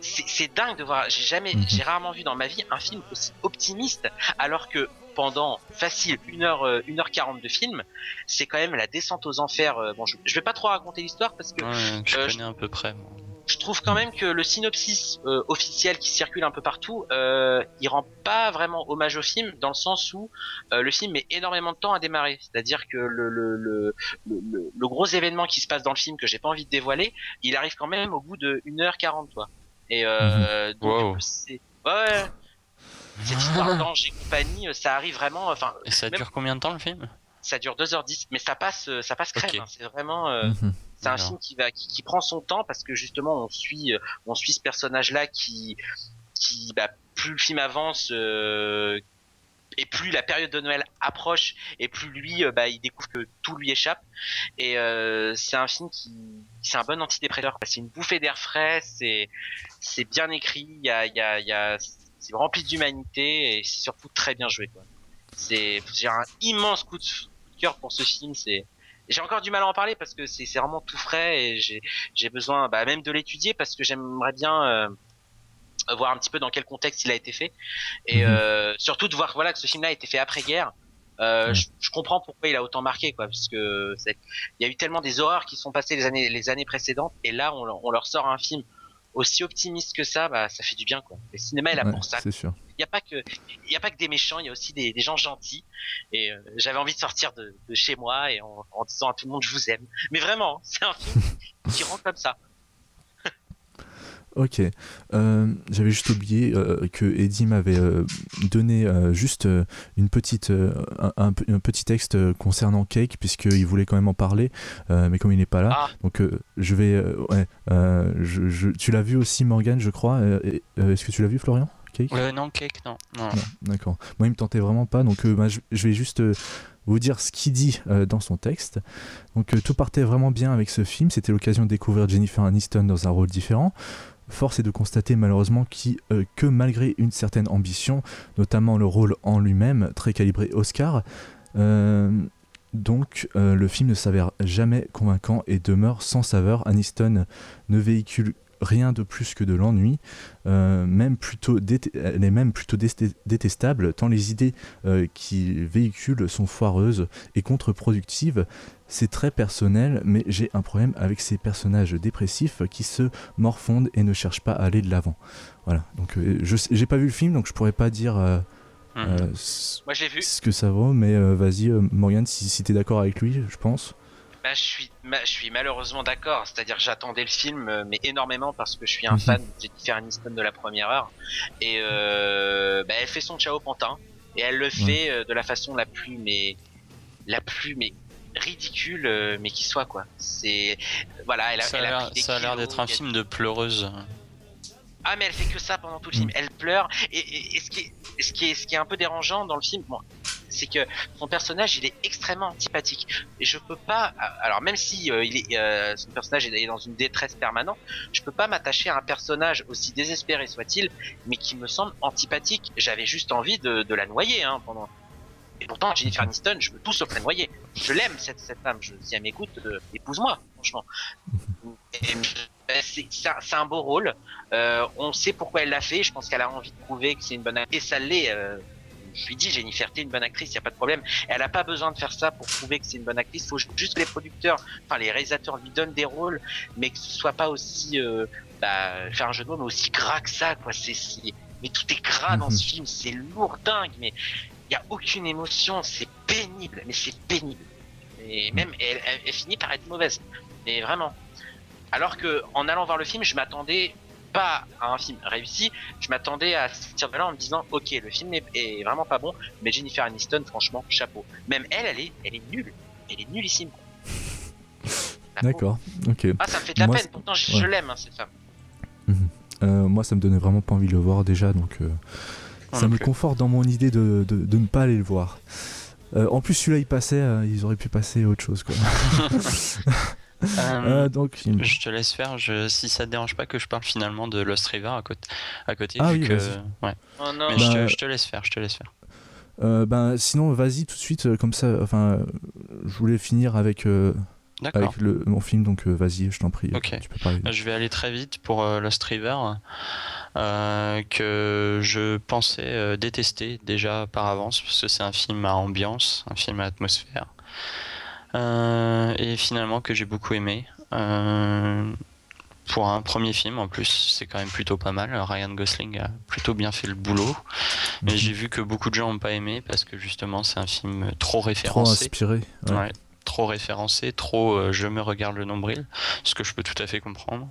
c'est dingue de voir. J'ai jamais, Mhm. j'ai rarement vu dans ma vie un film aussi optimiste, alors que pendant facile 1h, euh, 1h40 de film, c'est quand même la descente aux enfers. euh, Bon, je, je vais pas trop raconter l'histoire parce que Ouais, je Euh, connais à peu près. moi. je trouve quand même que le synopsis euh, officiel qui circule un peu partout, euh, il rend pas vraiment hommage au film dans le sens où euh, le film met énormément de temps à démarrer. C'est-à-dire que le, le, le, le, le- le gros événement qui se passe dans le film que j'ai pas envie de dévoiler, il arrive quand même au bout de 1h40 quoi. Et euh, donc Wow. c'est ouais, cette histoire d'ange et compagnie, euh, ça arrive vraiment. Enfin, Et ça même- dure combien de temps le film? Ça dure 2h10, mais ça passe, euh, ça passe crème. Hein. C'est vraiment. euh, Mhm. c'est un film qui va qui, qui prend son temps parce que justement on suit euh, on suit ce personnage là qui qui bah, plus le film avance euh, et plus la période de Noël approche et plus lui euh, bah, il découvre que tout lui échappe. Et euh, c'est un film qui c'est un bon antidépresseur c'est une bouffée d'air frais c'est c'est bien écrit il y a il y a y a c'est rempli d'humanité et c'est surtout très bien joué quoi. C'est j'ai un immense coup de, cœur pour ce film c'est j'ai encore du mal à en parler parce que c'est vraiment tout frais et j'ai j'ai besoin bah, même de l'étudier parce que j'aimerais bien euh, voir un petit peu dans quel contexte il a été fait. Et euh, surtout de voir voilà que ce film-là a été fait après guerre euh, je, je comprends pourquoi il a autant marqué quoi parce que il y a eu tellement des horreurs qui sont passées les années les années précédentes et là on, leur- on leur sort un film aussi optimiste que ça bah ça fait du bien quoi. Le cinéma est là Ouais, pour ça. c'est sûr. il n'y a pas que il y a pas que des méchants il y a aussi des, des gens gentils. Et euh, j'avais envie de sortir de, de chez moi et en, en disant à tout le monde je vous aime. Mais vraiment hein, c'est un film qui rend comme ça Ok. Euh, J'avais juste oublié euh, que Eddie m'avait euh, donné juste une petite, un, un pe- un petit texte concernant Cake, puisqu'il voulait quand même en parler, mais comme il n'est pas là, Ah. donc je vais. ouais, je, je- tu l'as vu aussi, Morgan, je crois. Est-ce que tu l'as vu, Florian? Cake? Non, Cake, non. non. Non, D'accord. Moi, il me tentait vraiment pas, donc bah, je, je vais juste vous dire ce qu'il dit euh, dans son texte. Donc, euh, tout partait vraiment bien avec ce film. C'était l'occasion de découvrir Jennifer Aniston dans un rôle différent. Force est de constater malheureusement qui, euh, que malgré une certaine ambition, notamment le rôle en lui-même, très calibré Oscar, euh, donc euh, le film ne s'avère jamais convaincant et demeure sans saveur. Aniston ne véhicule rien de plus que de l'ennui, même plutôt détestable tant les idées qu'il véhicule sont foireuses et contre-productives. C'est très personnel, mais j'ai un problème avec ces personnages dépressifs qui se morfondent et ne cherchent pas à aller de l'avant. Voilà. Donc euh, je j'ai pas vu le film, donc je pourrais pas dire euh, Mhm. euh, ce Moi, j'ai vu. ce que ça vaut, mais vas-y euh, Morgan, si, si t'es d'accord avec lui, je pense. Bah, je suis, ma- je suis malheureusement d'accord. C'est-à-dire, j'attendais le film, mais énormément parce que je suis un Mhm. fan de Jennifer Aniston de la première heure. Et bah, elle fait son ciao pantin et elle le fait de la façon la plus, mais la plus, mais ridicule, euh, mais qui soit quoi. C'est voilà, elle a, Ça a elle a l'air- pris des ça a l'air kilos, d'être un a- film de pleureuse. Ah mais elle fait que ça pendant tout le film. Mm. Elle pleure et, et- et ce qui est ce qui est ce qui est un peu dérangeant dans le film, bon, c'est que son personnage il est extrêmement antipathique et je peux pas. Alors même si euh, il est euh, son personnage est dans une détresse permanente, je peux pas m'attacher à un personnage aussi désespéré soit-il, mais qui me semble antipathique. J'avais juste envie de, de la noyer hein, pendant. Et pourtant Jennifer Aniston, je veux tout sauf la noyer. Je l'aime cette cette femme. Je, si elle m'écoute, euh, épouse-moi franchement. Euh, c'est un, beau rôle. Euh, on sait pourquoi elle l'a fait. Je pense qu'elle a envie de prouver que c'est une bonne actrice. Et ça l'est. euh, je lui dis, Jennifer, t'es une bonne actrice, y a pas de problème. Elle a pas besoin de faire ça pour prouver que c'est une bonne actrice. Faut juste que les producteurs, enfin les réalisateurs lui donnent des rôles, mais que ce soit pas aussi, bah, faire un jeu de mots, mais aussi gras que ça, quoi. C'est, mais tout est gras dans Mhm. ce film. C'est lourd, dingue, mais il y a aucune émotion. C'est pénible, mais c'est pénible. Et même, elle, elle- elle finit par être mauvaise. Mais vraiment. Alors que, en allant voir le film, je m'attendais pas à un film réussi, je m'attendais à sortir de là en me disant ok le film est, est vraiment pas bon, mais Jennifer Aniston franchement chapeau. Même elle elle est elle est nulle, elle est nullissime. D'accord, ok. Ah ça me fait de la Moi, peine, pourtant je, ouais. je l'aime hein, cette femme. Euh, moi, ça me donnait vraiment pas envie de le voir déjà, donc euh, ça non me conforte dans mon idée de, de- de ne pas aller le voir. Euh, en plus, celui-là, il passait, euh, ils auraient pu passer autre chose, quoi. Euh, Euh, donc. Je te laisse faire, je, si ça te dérange pas que je parle finalement de Lost River à côté. À côté Ah vu oui, que... ouais. Oh non, Mais Bah, je, te, je te laisse faire, je te laisse faire. Euh, ben, sinon, vas-y tout de suite, comme ça. Enfin, je voulais finir avec, euh. Avec le, mon film, donc euh, vas-y, je t'en prie. Ok. Tu peux parler. Je vais aller très vite pour euh, Lost River, euh, que je pensais euh, détester déjà par avance, parce que c'est un film à ambiance, un film à atmosphère, Euh, et finalement que j'ai beaucoup aimé. Euh, pour un premier film, en plus, c'est quand même plutôt pas mal. Ryan Gosling a plutôt bien fait le boulot, mais Mhm. j'ai vu que beaucoup de gens n'ont pas aimé parce que justement, c'est un film trop Trop référencé. inspiré. ouais. Ouais, trop référencé, trop euh, je me regarde le nombril, ce que je peux tout à fait comprendre.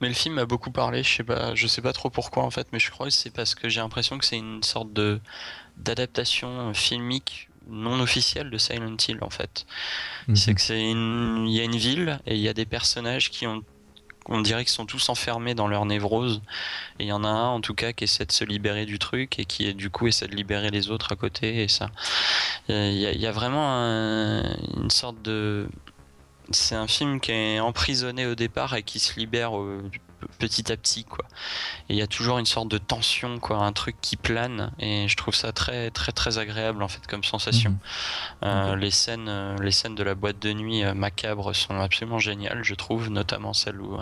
Mais le film m'a beaucoup parlé, je sais pas, je sais pas trop pourquoi en fait, mais je crois que c'est parce que j'ai l'impression que c'est une sorte de d'adaptation filmique non officielle de Silent Hill en fait. Mhm. C'est que c'est il y a une ville et il y a des personnages qui ont, on dirait qu'ils sont tous enfermés dans leur névrose. Et il y en a un en tout cas qui essaie de se libérer du truc et qui du coup essaie de libérer les autres à côté et ça. Il y a, vraiment un- une sorte de, c'est un film qui est emprisonné au départ et qui se libère euh, petit à petit quoi. Et il y a toujours une sorte de tension quoi, un truc qui plane et je trouve ça très très très agréable en fait comme sensation. Mhm. Euh, les scènes, euh, les scènes de la boîte de nuit euh, macabre sont absolument géniales, je trouve, notamment celle où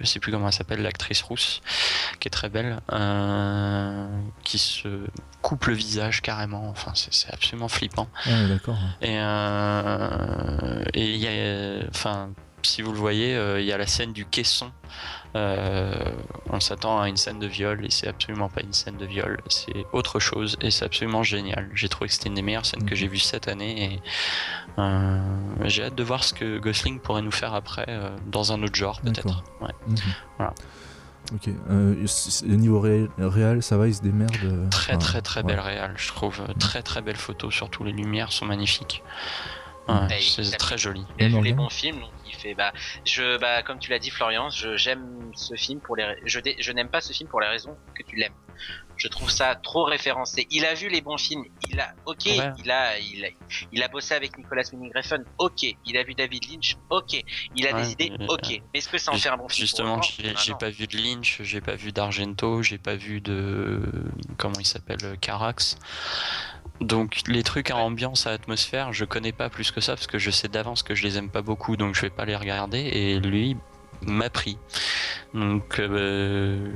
je sais plus comment elle s'appelle, l'actrice rousse, qui est très belle, euh, qui se coupe le visage carrément. Enfin, c'est absolument flippant. Ah, d'accord. Et euh, et il y a, enfin, si vous le voyez, euh, il y a la scène du caisson. Euh, on s'attend à une scène de viol et c'est absolument pas une scène de viol, c'est autre chose et c'est absolument génial. J'ai trouvé que c'était une des meilleures scènes que Mhm. j'ai vues cette année et euh, j'ai hâte de voir ce que Gosling pourrait nous faire après euh, dans un autre genre peut-être. Ouais. Mhm. Voilà. Ok. Euh, niveau réel, réel, ça va, il se démerde. euh, Très enfin, très très ouais. belle réal, je trouve. Très très belle photo, surtout les lumières sont magnifiques. Ouais, Bah, c'est très joli. Il a les bons films, donc fait bah je bah comme tu l'as dit Florian, je j'aime ce film pour les je dé- je n'aime pas ce film pour les raisons que tu l'aimes. Je trouve ça trop référencé. Il a vu les bons films, il a OK, Ouais. il a il a il a bossé avec Nicolas Winding Refn, OK, il a vu David Lynch, OK, il a Ouais, des idées, OK. Mais est-ce que ça en fait un bon film Justement, j'ai Ah pas vu de Lynch, j'ai pas vu d'Argento, j'ai pas vu de. Comment il s'appelle Carax. Donc, les trucs à ambiance, à atmosphère, je connais pas plus que ça parce que je sais d'avance que je les aime pas beaucoup donc je vais pas les regarder. Et lui m'a pris. Donc, euh,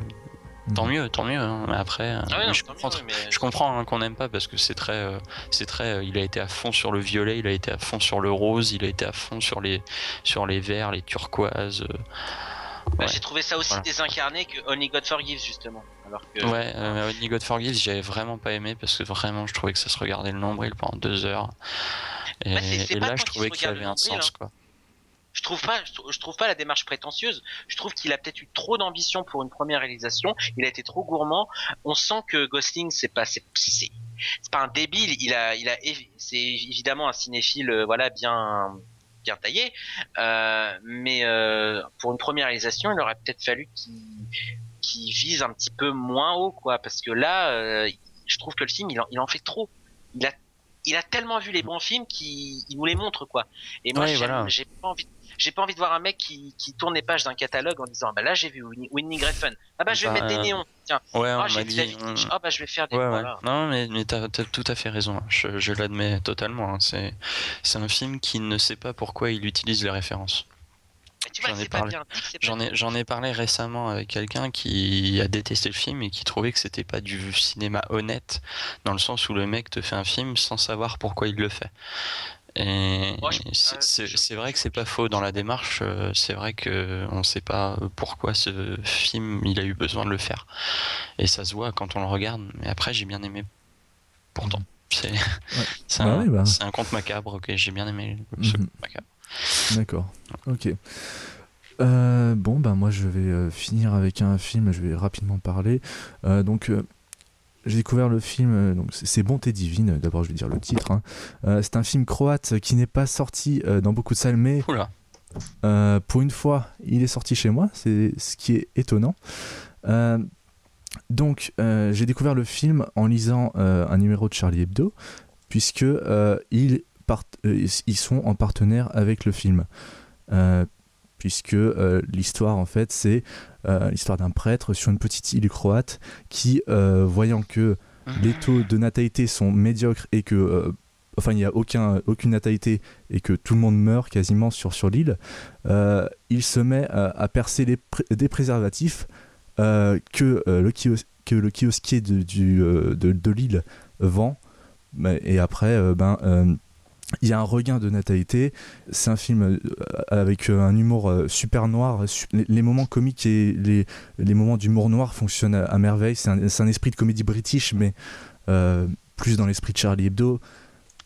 tant mieux, tant mieux. hein. Mais après, Ah ouais, non, je tant comprends mieux, mais je comprends hein, qu'on n'aime pas parce que c'est très, euh, c'est très. euh, il a été à fond sur le violet, il a été à fond sur le rose, il a été à fond sur les, sur les verts, les turquoises. Bah, ouais. j'ai trouvé ça aussi Voilà. désincarné que Only God Forgives justement. Alors que Ouais, euh, Only God Forgives, j'avais vraiment pas aimé parce que vraiment, je trouvais que ça se regardait le nombril pendant deux heures. Et, Bah, et là, je trouvais qu'il y regarde avait un sens, hein. quoi. je trouve pas je, trou- je trouve pas la démarche prétentieuse je trouve qu'il a peut-être eu trop d'ambition pour une première réalisation il a été trop gourmand on sent que Gosling c'est pas c'est pas un débile il a il a c'est évidemment un cinéphile euh, voilà bien bien taillé. Euh, mais euh, pour une première réalisation il aurait peut-être fallu qu'il vise un petit peu moins haut quoi. Parce que là euh, je trouve que le film il en, il en fait trop. Il a il a tellement vu les bons films qu'il il nous les montre quoi. Et moi Ouais, j'aime- voilà. j'ai pas envie j'ai pas envie de voir un mec qui, qui tourne les pages d'un catalogue en disant ah bah là j'ai vu Winnie, Refn ah bah je vais Bah, mettre des néons tiens Ouais, ah on j'ai vu. David Lynch ah bah je vais faire des Ouais, ouais. voilà. Non, mais, mais t'as as tout à fait raison. Je, je l'admets totalement. hein. C'est c'est un film qui ne sait pas pourquoi il utilise les références. J'en ai parlé. J'en ai, j'en ai parlé récemment avec quelqu'un qui a détesté le film et qui trouvait que c'était pas du cinéma honnête, dans le sens où le mec te fait un film sans savoir pourquoi il le fait. C'est- euh, vrai que c'est pas faux dans la démarche. euh, C'est vrai que on sait pas pourquoi ce film il a eu besoin de le faire. Et ça se voit quand on le regarde. Mais après, j'ai bien aimé. Pourtant, c'est c'est Bah un, bah. c'est un conte macabre. Ok, j'ai bien aimé ce Mhm. conte macabre. D'accord. Ok. Euh, bon, ben moi je vais euh, finir avec un film, je vais rapidement parler. Euh, donc, euh, j'ai découvert le film, euh, donc c'est Bonté Divine, d'abord je vais dire le titre. hein. Euh, c'est un film croate qui n'est pas sorti euh, dans beaucoup de salles, mais euh, pour une fois, il est sorti chez moi, c'est ce qui est étonnant. Euh, donc, euh, j'ai découvert le film en lisant euh, un numéro de Charlie Hebdo, puisque euh, ils, partent- euh, ils sont en partenaire avec le film. Puisque euh, l'histoire, en fait, c'est euh, l'histoire d'un prêtre sur une petite île croate qui, euh, voyant que les taux de natalité sont médiocres et que enfin il n'y a aucun, aucune natalité et que tout le monde meurt quasiment sur, sur l'île, euh, il se met à percer les des préservatifs euh, que, euh, le que le kiosquier de, de, de l'île vend. Mais- Et après, ben, il y a un regain de natalité. C'est un film euh, avec euh, un humour euh, super noir. Les, moments comiques et les, moments d'humour noir fonctionnent à, merveille. C'est un, esprit de comédie british, mais plus dans l'esprit de Charlie Hebdo.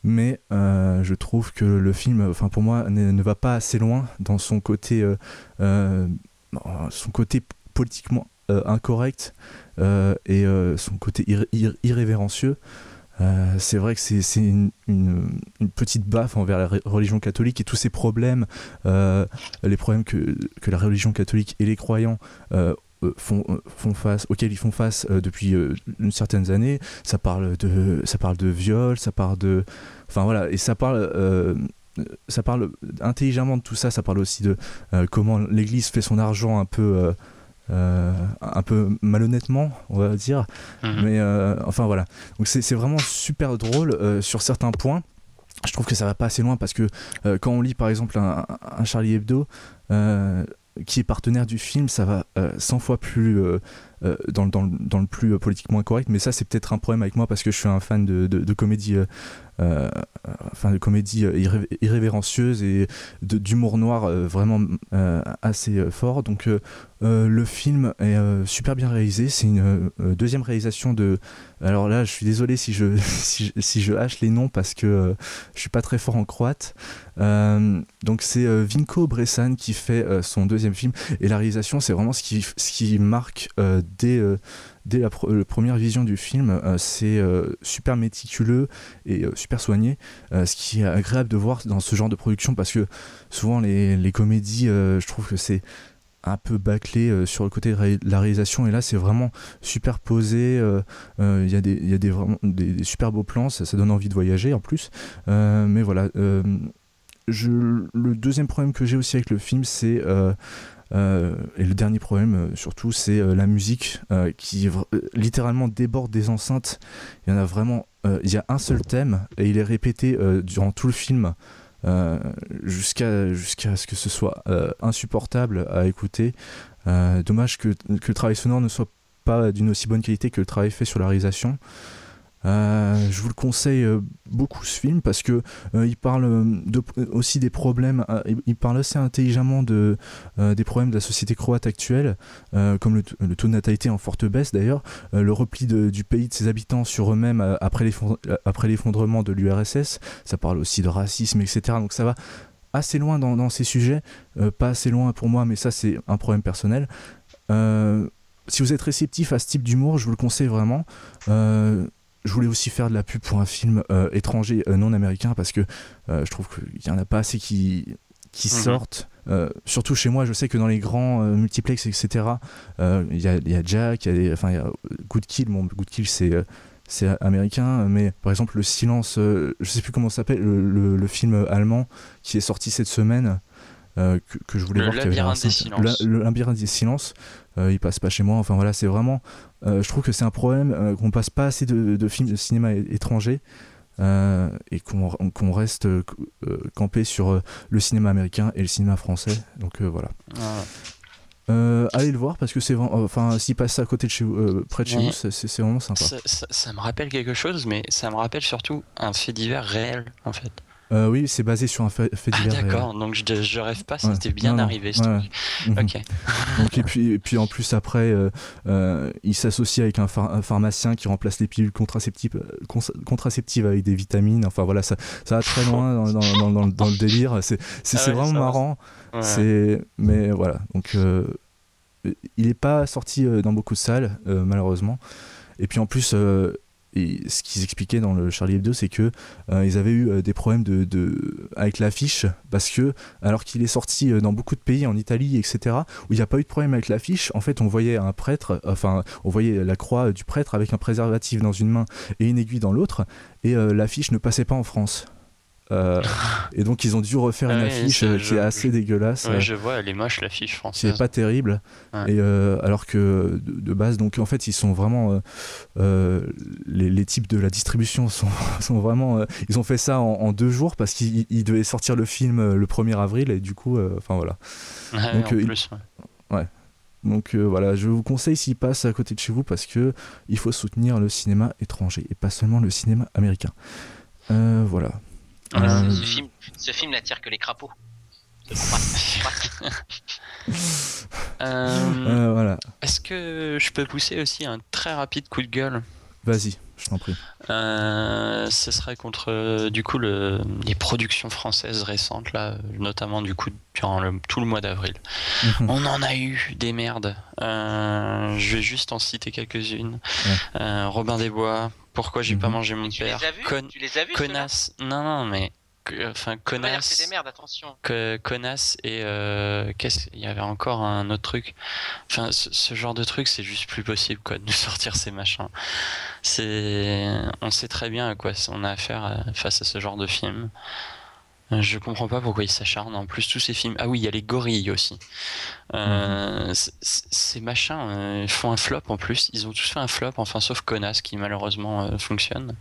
Mais je trouve que le film, enfin pour moi, ne, va pas assez loin dans son côté, son côté politiquement incorrect et son côté ir- ir- irrévérencieux. Euh, c'est vrai que c'est une, petite baffe envers la religion catholique et tous ces problèmes, euh, les problèmes que, que la religion catholique et les croyants euh, font, font face, auxquels ils font face depuis une certaine année. Ça parle de, ça parle de viol, ça parle de, enfin voilà, et ça parle, ça parle intelligemment de tout ça. Ça parle aussi de comment l'Église fait son argent un peu. Euh, un peu malhonnêtement, on va dire, Mhm. mais euh, enfin voilà. Donc c'est vraiment super drôle euh, sur certains points. Je trouve que ça va pas assez loin parce que quand on lit par exemple un, un Charlie Hebdo qui est partenaire du film, ça va euh, 100 fois plus euh, dans, le- plus euh, politiquement incorrect. Mais ça, c'est peut-être un problème avec moi parce que je suis un fan de, comédie, euh, enfin de comédie irré- irrévérencieuse et d'humour noir vraiment assez fort. Donc le film est super bien réalisé. C'est une deuxième réalisation de. Alors là, je suis désolé si je si je, hache les noms parce que je suis pas très fort en croate. Donc c'est Vinko Bressan qui fait son deuxième film et la réalisation c'est vraiment ce qui ce qui marque dès, dès la, première vision du film. c'est super méticuleux et super soigné, ce qui est agréable de voir dans ce genre de production parce que souvent les, les comédies, je trouve que c'est un peu bâclé euh, sur le côté de la réalisation et là c'est vraiment super posé euh, euh, il y a des y a des vraiment des, super beaux plans ça, ça, donne envie de voyager en plus mais voilà je, le deuxième problème que j'ai aussi avec le film c'est et le dernier problème surtout c'est la musique qui littéralement déborde des enceintes il y en a vraiment il y a un seul thème et il est répété durant tout le film euh, jusqu'à jusqu'à ce que ce soit euh, insupportable à écouter. Euh, dommage que, que, le travail sonore ne soit pas d'une aussi bonne qualité que le travail fait sur la réalisation. Euh, je vous le conseille euh, beaucoup ce film parce que euh, il parle aussi des problèmes, il parle assez intelligemment de, des problèmes de la société croate actuelle, comme le, taux de natalité en forte baisse d'ailleurs, le repli du pays de ses habitants sur eux-mêmes après l'effondrement de l'URSS, ça parle aussi de racisme, etc. Donc ça va assez loin dans, ces sujets, pas assez loin pour moi, mais ça c'est un problème personnel si vous êtes réceptif à ce type d'humour, je vous le conseille vraiment je voulais aussi faire de la pub pour un film euh, étranger euh, non américain parce que euh, je trouve qu'il n'y en a pas assez qui, qui mhm. sortent. surtout chez moi, je sais que dans les grands multiplex, etc., il y, a, Jack, il y a, enfin, y a Good Kill. Bon, Good Kill, c'est c'est américain, mais par exemple, Le Silence, je sais plus comment ça s'appelle, le, le, film allemand qui est sorti cette semaine. que, que, je voulais le voir. Labyrinthe des silences. Le, labyrinthe des silences. il passe pas chez moi. Enfin voilà, c'est vraiment euh, je trouve que c'est un problème euh, qu'on passe pas assez de, films de cinéma étrangers euh, et qu'on reste campé sur le cinéma américain et le cinéma français. Donc voilà. allez le voir parce que c'est enfin s'il passe à côté de chez vous, près de chez vous, c'est vraiment sympa. ça, me rappelle quelque chose, mais ça me rappelle surtout un fait divers réel en fait. Euh, oui, c'est basé sur un fait, ah, divers. d'accord, donc je, je, rêve pas, c'était bien arrivé ce truc. Mhm. Ok. donc, et, puis, et puis en plus, après, euh, euh, il s'associe avec un, pharmacien qui remplace les pilules contraceptives, contraceptives avec des vitamines. Enfin voilà, ça, ça va très loin dans, dans, dans, dans le délire. C'est ah vraiment marrant. C'est Mais voilà, donc il n'est pas sorti dans beaucoup de salles, malheureusement. Et puis en plus, et ce qu'ils expliquaient dans le Charlie Hebdo, c'est que euh, ils avaient eu euh, des problèmes avec l'affiche parce que alors qu'il est sorti euh, dans beaucoup de pays, en Italie, etc., où il n'y a pas eu de problème avec l'affiche, en fait, on voyait un prêtre, enfin, on voyait la croix du prêtre avec un préservatif dans une main et une aiguille dans l'autre, et l'affiche ne passait pas en France. Euh, et donc ils ont dû refaire une affiche euh, qui est assez dégueulasse. Ouais, je vois, elle est moche l'affiche française. C'est pas terrible. Et euh, alors que de, base, donc en fait ils sont vraiment les, les, types de la distribution sont, sont vraiment. ils ont fait ça en, deux jours parce qu'ils devaient sortir le film le 1er avril et du coup, enfin voilà. donc, en plus, ouais. Donc voilà, je vous conseille s'il passe à côté de chez vous parce que il faut soutenir le cinéma étranger et pas seulement le cinéma américain. voilà. Euh, ce, film, ce film n'attire que les crapauds. Euh, euh, voilà. Est-ce que je peux pousser aussi un très rapide coup de gueule? Vas-y, je t'en prie. ce serait contre du coup le, les productions françaises récentes là, notamment du coup durant le, tout le mois d'avril. Mhm. On en a eu des merdes. je vais juste en citer quelques-unes. Robin des Bois, pourquoi j'ai pas mhm. mangé mon père Tu les as vus Connasse. Non, non, mais. Enfin, connasse. C'est des merdes, attention. Que, connasse et. Euh, qu'est-ce Il y avait encore un autre truc. Enfin, ce, genre de truc, c'est juste plus possible, quoi, de sortir ces machins. C'est. On sait très bien à quoi on a affaire euh, face à ce genre de film. Euh, je comprends pas pourquoi ils s'acharnent. En plus, tous ces films. Ah oui, il y a les gorilles aussi. Euh, mhm. Ces machins euh, font un flop en plus. Ils ont tous fait un flop, enfin, sauf Connasse qui malheureusement fonctionne.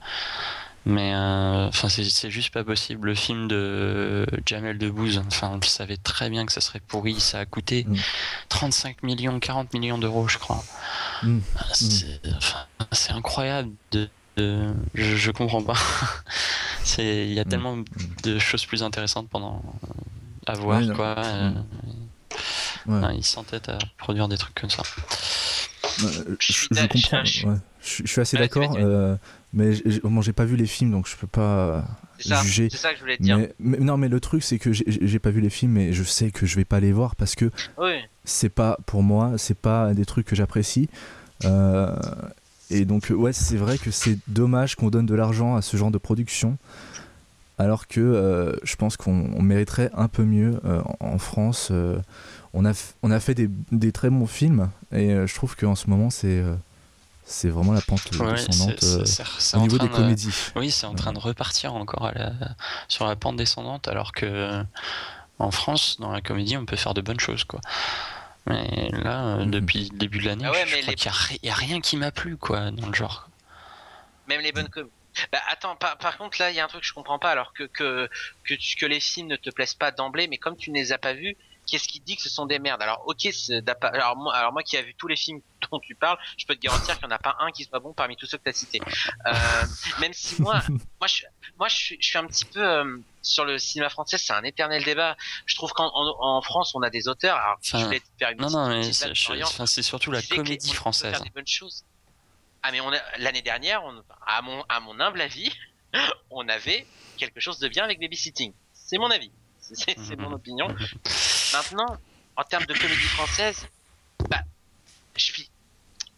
Mais enfin, c'est juste pas possible. Le film de Jamel Debbouze, enfin, on le savait très bien que ça serait pourri. Ça a coûté 35 mhm. millions, 40 millions d'euros, je crois. Mhm. C'est incroyable de je, je, comprends pas. c'est il y a mm. tellement de choses plus intéressantes pendant à voir quoi. Mm. ils s'entêtent à produire des trucs comme ça. Euh, Je comprends. je suis- ouais. Je, je suis assez d'accord, euh, mais j'ai bon, pas vu les films, donc je peux pas ça, juger. c'est ça que je voulais te dire. Mais, mais- non, mais le truc, c'est que j'ai- pas vu les films, et je sais que je vais pas les voir parce que Oui. c'est pas pour moi, c'est pas des trucs que j'apprécie. Euh, et donc, ouais, c'est vrai que c'est dommage qu'on donne de l'argent à ce genre de production, alors que euh, je pense qu'on on mériterait un peu mieux euh, en, France. euh, on, a on a fait des, des très bons films, et euh, je trouve qu'en ce moment, c'est euh, c'est vraiment la pente Ouais, descendante euh, au niveau des de- comédies. Oui, c'est en train de repartir encore à la- sur la pente descendante, alors que en France, dans la comédie, on peut faire de bonnes choses, quoi. Mais là, euh, Mhm. depuis le début de l'année, Ah ouais, je crois les- qu'il n'y a, rien qui m'a plu, quoi, dans le genre. Même les bonnes com... Bah attends, par, par contre là il y a un truc que je comprends pas alors que que que, tu- que les films ne te plaisent pas d'emblée, mais comme tu ne les as pas vus, qu'est-ce qui te dit que ce sont des merdes? Alors ok, alors moi alors moi qui a vu tous les films dont tu parles, je peux te garantir qu'il n'y en a pas un qui soit bon parmi tous ceux que tu as cités. Euh, même si moi moi je moi je suis je suis un petit peu euh, sur le cinéma français, c'est un éternel débat. Je trouve qu'en en, en France on a des auteurs. Alors je Enfin, voulais te faire une Non, non, mais c'est je- enfin, surtout la comédie française. faire des bonnes choses. Ah mais l'année dernière, on, à mon à mon humble avis, on avait quelque chose de bien avec Babysitting. C'est mon avis. C'est mon Mhm. opinion. Maintenant, en termes de comédie française, bah, je suis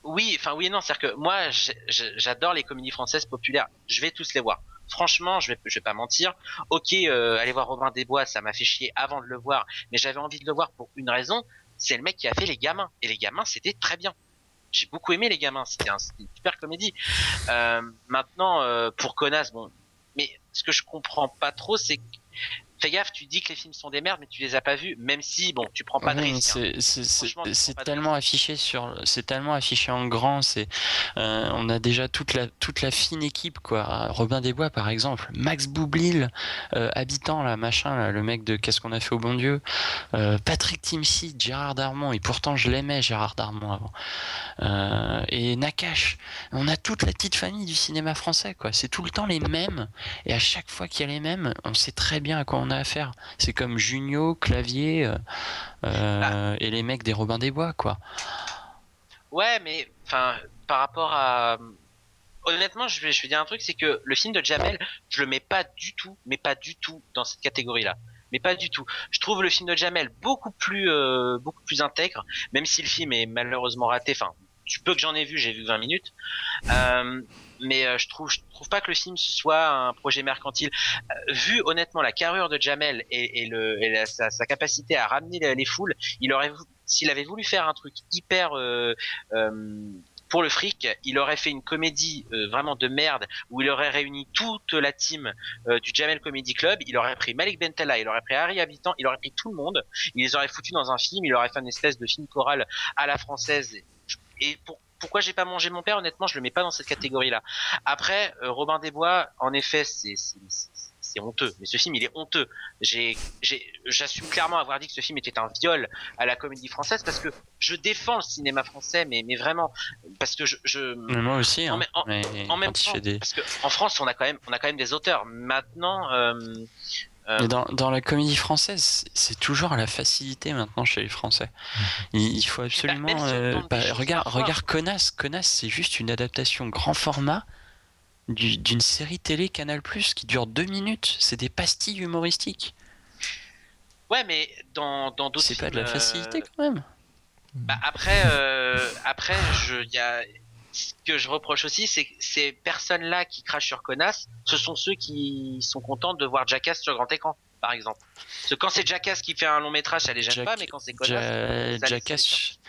oui, enfin oui et non, c'est-à-dire que moi j'adore les comédies françaises populaires. Je vais tous les voir. Franchement, je vais, vais pas mentir. Ok, euh, aller voir Robin des Bois, ça m'a fait chier avant de le voir, mais j'avais envie de le voir pour une raison. C'est le mec qui a fait Les Gamins, et Les Gamins, c'était très bien. J'ai beaucoup aimé Les Gamins, c'était un, c'était une super comédie. Euh, maintenant, euh, pour Connasse, bon, mais ce que je comprends pas trop, c'est fais gaffe, tu dis que les films sont des merdes, mais tu les as pas vus, même si bon, tu prends pas de Oui, risque. hein. c'est- de tellement affiché sur, c'est tellement affiché en grand. C'est, euh, on a déjà toute la toute la fine équipe quoi. Robin des Bois par exemple, Max Boublil, euh, habitant là, machin là, le mec de Qu'est-ce qu'on a fait au bon Dieu, euh, Patrick Timsit, Gérard Darmon et pourtant je l'aimais Gérard Darmon avant. Et Nakash. On a toute la petite famille du cinéma français quoi. C'est tout le temps les mêmes et à chaque fois qu'il y a les mêmes, on sait très bien à quoi on a affaire. C'est comme Junio, Clavier. euh, euh, et les mecs des Robins des Bois, quoi. Ouais, mais enfin, par rapport à honnêtement, je vais, je vais dire un truc, c'est que le film de Jamel, je le mets pas du tout, mais pas du tout dans cette catégorie-là. Mais pas du tout. Je trouve le film de Jamel beaucoup plus, euh, beaucoup plus intègre, même si le film est malheureusement raté. Enfin, tu peux que j'en ai vu, j'ai vu 20 minutes. Euh, mais euh, je trouve, je trouve pas que le film soit un projet mercantile. Euh, vu honnêtement la carrure de Jamel et, et le, et sa, sa capacité à ramener les, les foules, il aurait, s'il avait voulu faire un truc hyper euh, euh, pour le fric, il aurait fait une comédie euh, vraiment de merde où il aurait réuni toute la team euh, du Jamel Comedy Club. Il aurait pris Malik Bentala, il aurait pris Harry Habitant, il aurait pris tout le monde. Il les aurait foutus dans un film. Il aurait fait une espèce de film choral à la française. Et pour, pourquoi j'ai pas mangé mon père Honnêtement, je le mets pas dans cette catégorie-là. Après, euh, Robin des Bois, en effet, c'est honteux. Mais ce film, il est honteux. J'assume clairement avoir dit que ce film était un viol à la comédie française parce que je défends le cinéma français, mais, mais vraiment parce que je, je Mais moi aussi, hein. en- mais en même temps, des... parce que en France, on a quand même, on a quand même des auteurs. Maintenant, euh, Mais dans, dans la comédie française, c'est- toujours la facilité maintenant chez les Français. Il, il faut absolument. euh, bah, regarde, regarde Connasse. Connasse, c'est juste une adaptation grand format du- d'une série télé Canal qui dure deux minutes. C'est des pastilles humoristiques. ouais, mais dans dans d'autres C'est pas de la facilité euh, quand même. Bah après, euh, après, je, il y a ce que je reproche aussi, c'est que ces personnes-là qui crachent sur Connasse, ce sont ceux qui sont contents de voir Jackass sur grand écran, par exemple. Parce que quand c'est Jackass qui fait un long métrage, ça les gêne Jack- pas, mais quand c'est Ja- ça Jackass,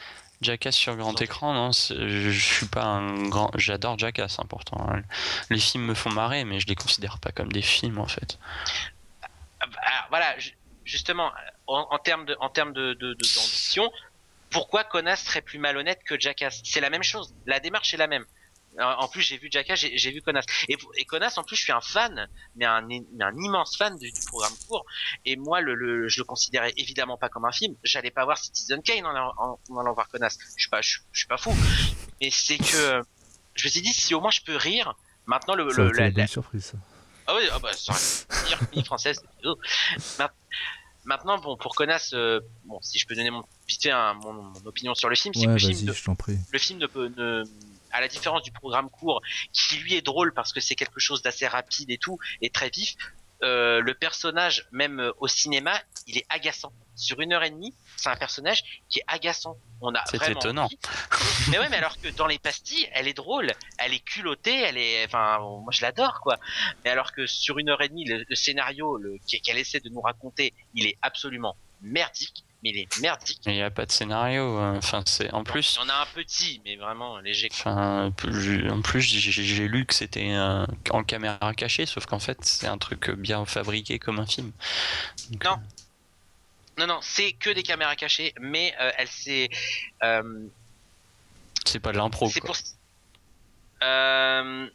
Jackass sur grand écran, non, je, suis pas un grand. J'adore Jackass, hein, pourtant. hein. Les films me font marrer, mais je les considère pas comme des films en fait. Alors, voilà, ju- justement, en, en termes de, en termes de- d'ambition, pourquoi Connasse serait plus malhonnête que Jackass? C'est la même chose. La démarche est la même. En plus, j'ai vu Jackass, j'ai, vu Connasse. Et, et Connasse, en plus, je suis un fan, mais un, mais un immense fan du, du programme court. Et moi, le, le, je le considérais évidemment pas comme un film. J'allais pas voir Citizen Kane en, allant- en, en allant voir Connasse. Je suis pas, je, je suis pas fou. Mais c'est que je me suis dit, si au moins je peux rire. Maintenant, le, Ça le, la- la- surprise. ah oui, ah bah, française. oh. Ma- Maintenant, bon, pour Connasse, euh, bon, si je peux donner mon vite fait un- mon, mon opinion sur le film, c'est Ouais, que le film, ne- je t'en prie. le film ne peut, ne, à la différence du programme court, qui lui est drôle parce que c'est quelque chose d'assez rapide et tout, et très vif, euh, le personnage, même euh, au cinéma, il est agaçant. Sur une heure et demie, c'est un personnage qui est agaçant. On a C'est vraiment étonnant. envie. mais ouais, mais alors que dans les pastilles, elle est drôle, elle est culottée, elle est, enfin, moi je l'adore quoi. Mais alors que sur une heure et demie, le, le scénario le- qu'elle essaie de nous raconter, il est absolument merdique. Mais il est merdique. Il n'y a pas de scénario. hein. Enfin, c'est en plus. En a un petit, mais vraiment léger. Enfin, en plus, j'ai lu que c'était un- en caméra cachée, sauf qu'en fait, c'est un truc bien fabriqué comme un film. Donc, Non. Non, non, c'est que des caméras cachées, mais euh, elle s'est. euh, C'est pas de l'impro. c'est pour. Euh,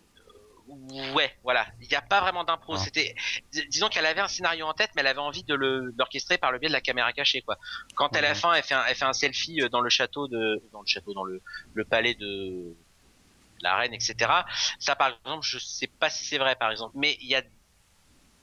ouais, voilà. Il n'y a pas vraiment d'impro. Ah. C'était, dis- disons qu'elle avait un scénario en tête, mais elle avait envie de l'orchestrer par le biais de la caméra cachée, quoi. Quand elle à la fin, elle fait un, elle fait un selfie euh, dans le château de, dans le château, dans le le palais de la reine, etc. Ça, par exemple, je sais pas si c'est vrai, par exemple, mais il y a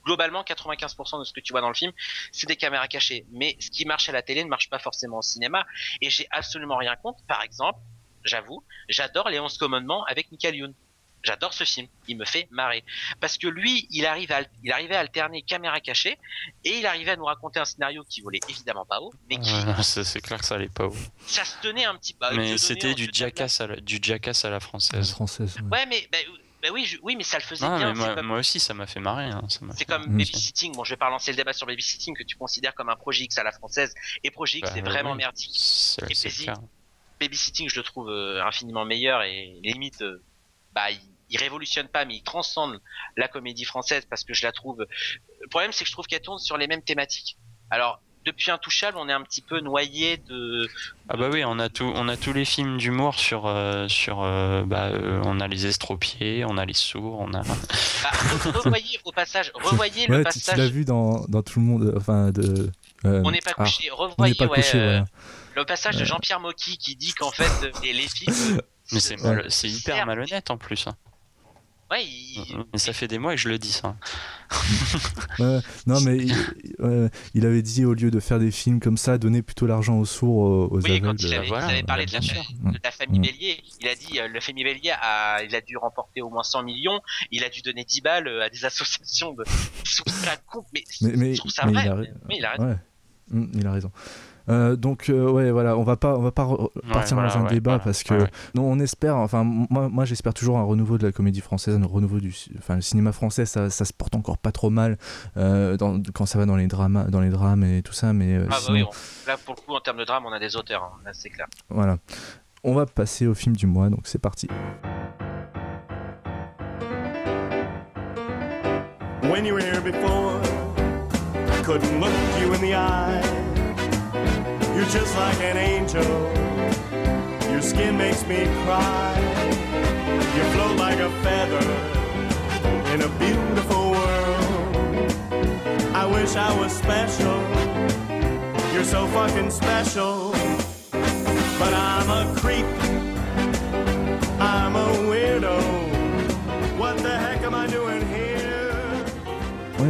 globalement 95% de ce que tu vois dans le film, c'est des caméras cachées. Mais ce qui marche à la télé ne marche pas forcément au cinéma. Et j'ai absolument rien contre. Par exemple, j'avoue, j'adore les 11 commandements avec Michael Youn. J'adore ce film, il me fait marrer. Parce que lui, il, arrive à, il arrivait à alterner caméra cachée et il arrivait à nous raconter un scénario qui volait évidemment pas haut, mais qui, Ouais, c'est clair que ça allait pas haut. ça se tenait un petit peu. Mais c'était du jackass à la, du jackass à la La française. française. ouais. Ouais, mais, bah, bah oui, je- oui, mais ça le faisait bien. moi, comme- moi aussi, ça m'a fait marrer. hein, C'est fait- comme Mm. Babysitting. Bon, je vais pas relancer le débat sur Babysitting que tu considères comme un Projet X à la française. Et Projet X, Bah, c'est vraiment oui. merdique. C'est. Babysitting, je le trouve euh, infiniment meilleur et limite, euh, bah, il, il révolutionne pas, mais il transcende la comédie française parce que je la trouve. Le problème, c'est que je trouve qu'elle tourne sur les mêmes thématiques. Alors, depuis Intouchable, on est un petit peu noyé de. Ah bah oui, on a tout, on a tous les films d'humour sur, euh, sur, euh, bah, euh, on a les estropiés, on a les sourds, on a. Bah, re- revoyez au passage, revoyez le Ouais, tu, tu passage. l'as vu dans, dans tout le monde. Enfin, de. euh, On n'est pas ah, couché. on Revoyez, n'est pas ouais, couché, euh, voilà. le passage de Ouais. Jean-Pierre Mocky qui dit qu'en fait, les, les films. Mais c'est se- mal- c'est hyper malhonnête en plus. hein. Ouais, il- Mais ça fait des mois que je le dis ça. Ouais, non, mais il, euh, il avait dit au lieu de faire des films comme ça, donner plutôt l'argent aux sourds, aux, Oui, quand aveugles. il avait, voilà, il avait parlé de, la, de la famille Mm. Bélier, il a dit euh, la famille Bélier a, il a dû remporter au moins 100 millions, il a dû donner 10 balles euh, à des associations de. Je trouve ça con, mais, Mais, mais, je trouve ça mais vrai. il a, mais- il a raison. ouais. Mm, il a raison. Euh, donc euh, ouais voilà on va pas on va pas re- partir voilà, dans un ouais, débat voilà, parce que ouais, non on espère enfin moi, moi j'espère toujours un renouveau de la comédie française un renouveau du enfin le cinéma français ça, ça se porte encore pas trop mal euh, dans, quand ça va dans les dramas dans les drames et tout ça mais euh, Ah bah sinon, oui, on- là pour le coup en termes de drame on a des auteurs, hein, là c'est clair. voilà on va passer au film du mois donc c'est parti When you were here before, couldn't look you in the eye. You're just like an angel. Your skin makes me cry. You float like a feather in a beautiful world. I wish I was special. You're so fucking special. But I'm a creep. I'm a weirdo.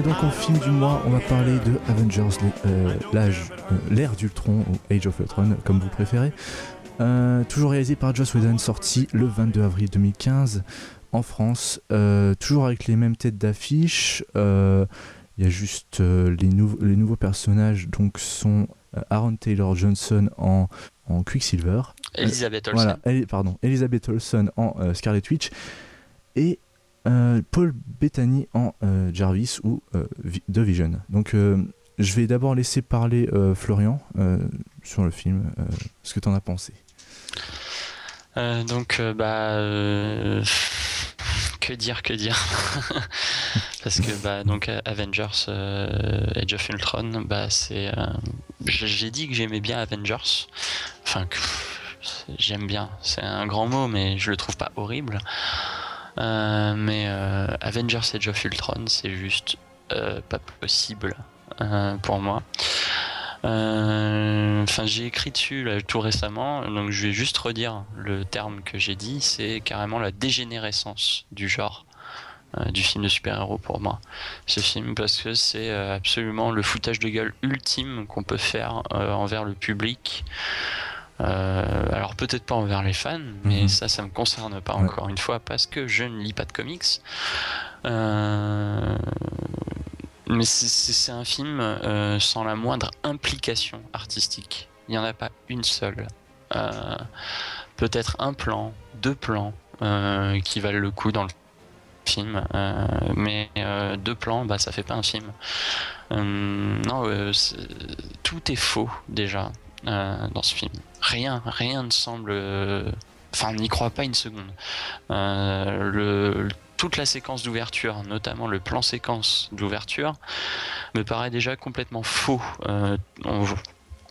Est donc en film du mois on va parler de Avengers euh, l'âge euh, l'ère d'Ultron ou Age of Ultron comme vous préférez. Euh, toujours réalisé par Joss Whedon sorti le 22 avril 2015 en France. Euh, toujours avec les mêmes têtes d'affiche. Il y a juste les, nouveaux les nouveaux personnages donc sont Aaron Taylor Johnson en, en Quicksilver. Elisabeth Olsen. voilà, Elle- pardon, Elizabeth Olsen en Scarlet Witch. Et Paul Bettany en euh, Jarvis ou euh, The Vision. Donc euh, je vais d'abord laisser parler euh, Florian euh, sur le film, euh, ce que tu en as pensé. Euh, donc, euh, bah, euh, que dire, que dire Parce que, bah, donc, euh, Avengers, euh, Age of Ultron, bah, c'est. euh, J'ai dit que j'aimais bien Avengers. Enfin, que j'aime bien. C'est un grand mot, mais je le trouve pas horrible. Euh, mais euh, Avengers Age of Ultron, c'est juste euh, pas possible pour moi. J'ai écrit dessus tout récemment, donc je vais juste redire le terme que j'ai dit, c'est carrément la dégénérescence du genre. du film de super-héros pour moi, ce film, parce que c'est absolument le foutage de gueule ultime qu'on peut faire envers le public. Alors peut-être pas envers les fans, mais Mhm. ça, ça me concerne pas Ouais. encore une fois parce que je ne lis pas de comics. mais c'est- un film euh, sans la moindre implication artistique. Il n'y en a pas une seule. Euh, peut-être un plan, deux plans euh, qui valent le coup dans le film, euh, mais euh, deux plans, bah ça fait pas un film. Euh, non, euh, tout est faux déjà euh, dans ce film. Rien, rien ne semble. euh, Enfin, on n'y croit pas une seconde. Euh, toute la séquence d'ouverture, notamment le plan séquence d'ouverture, me paraît déjà complètement faux. On,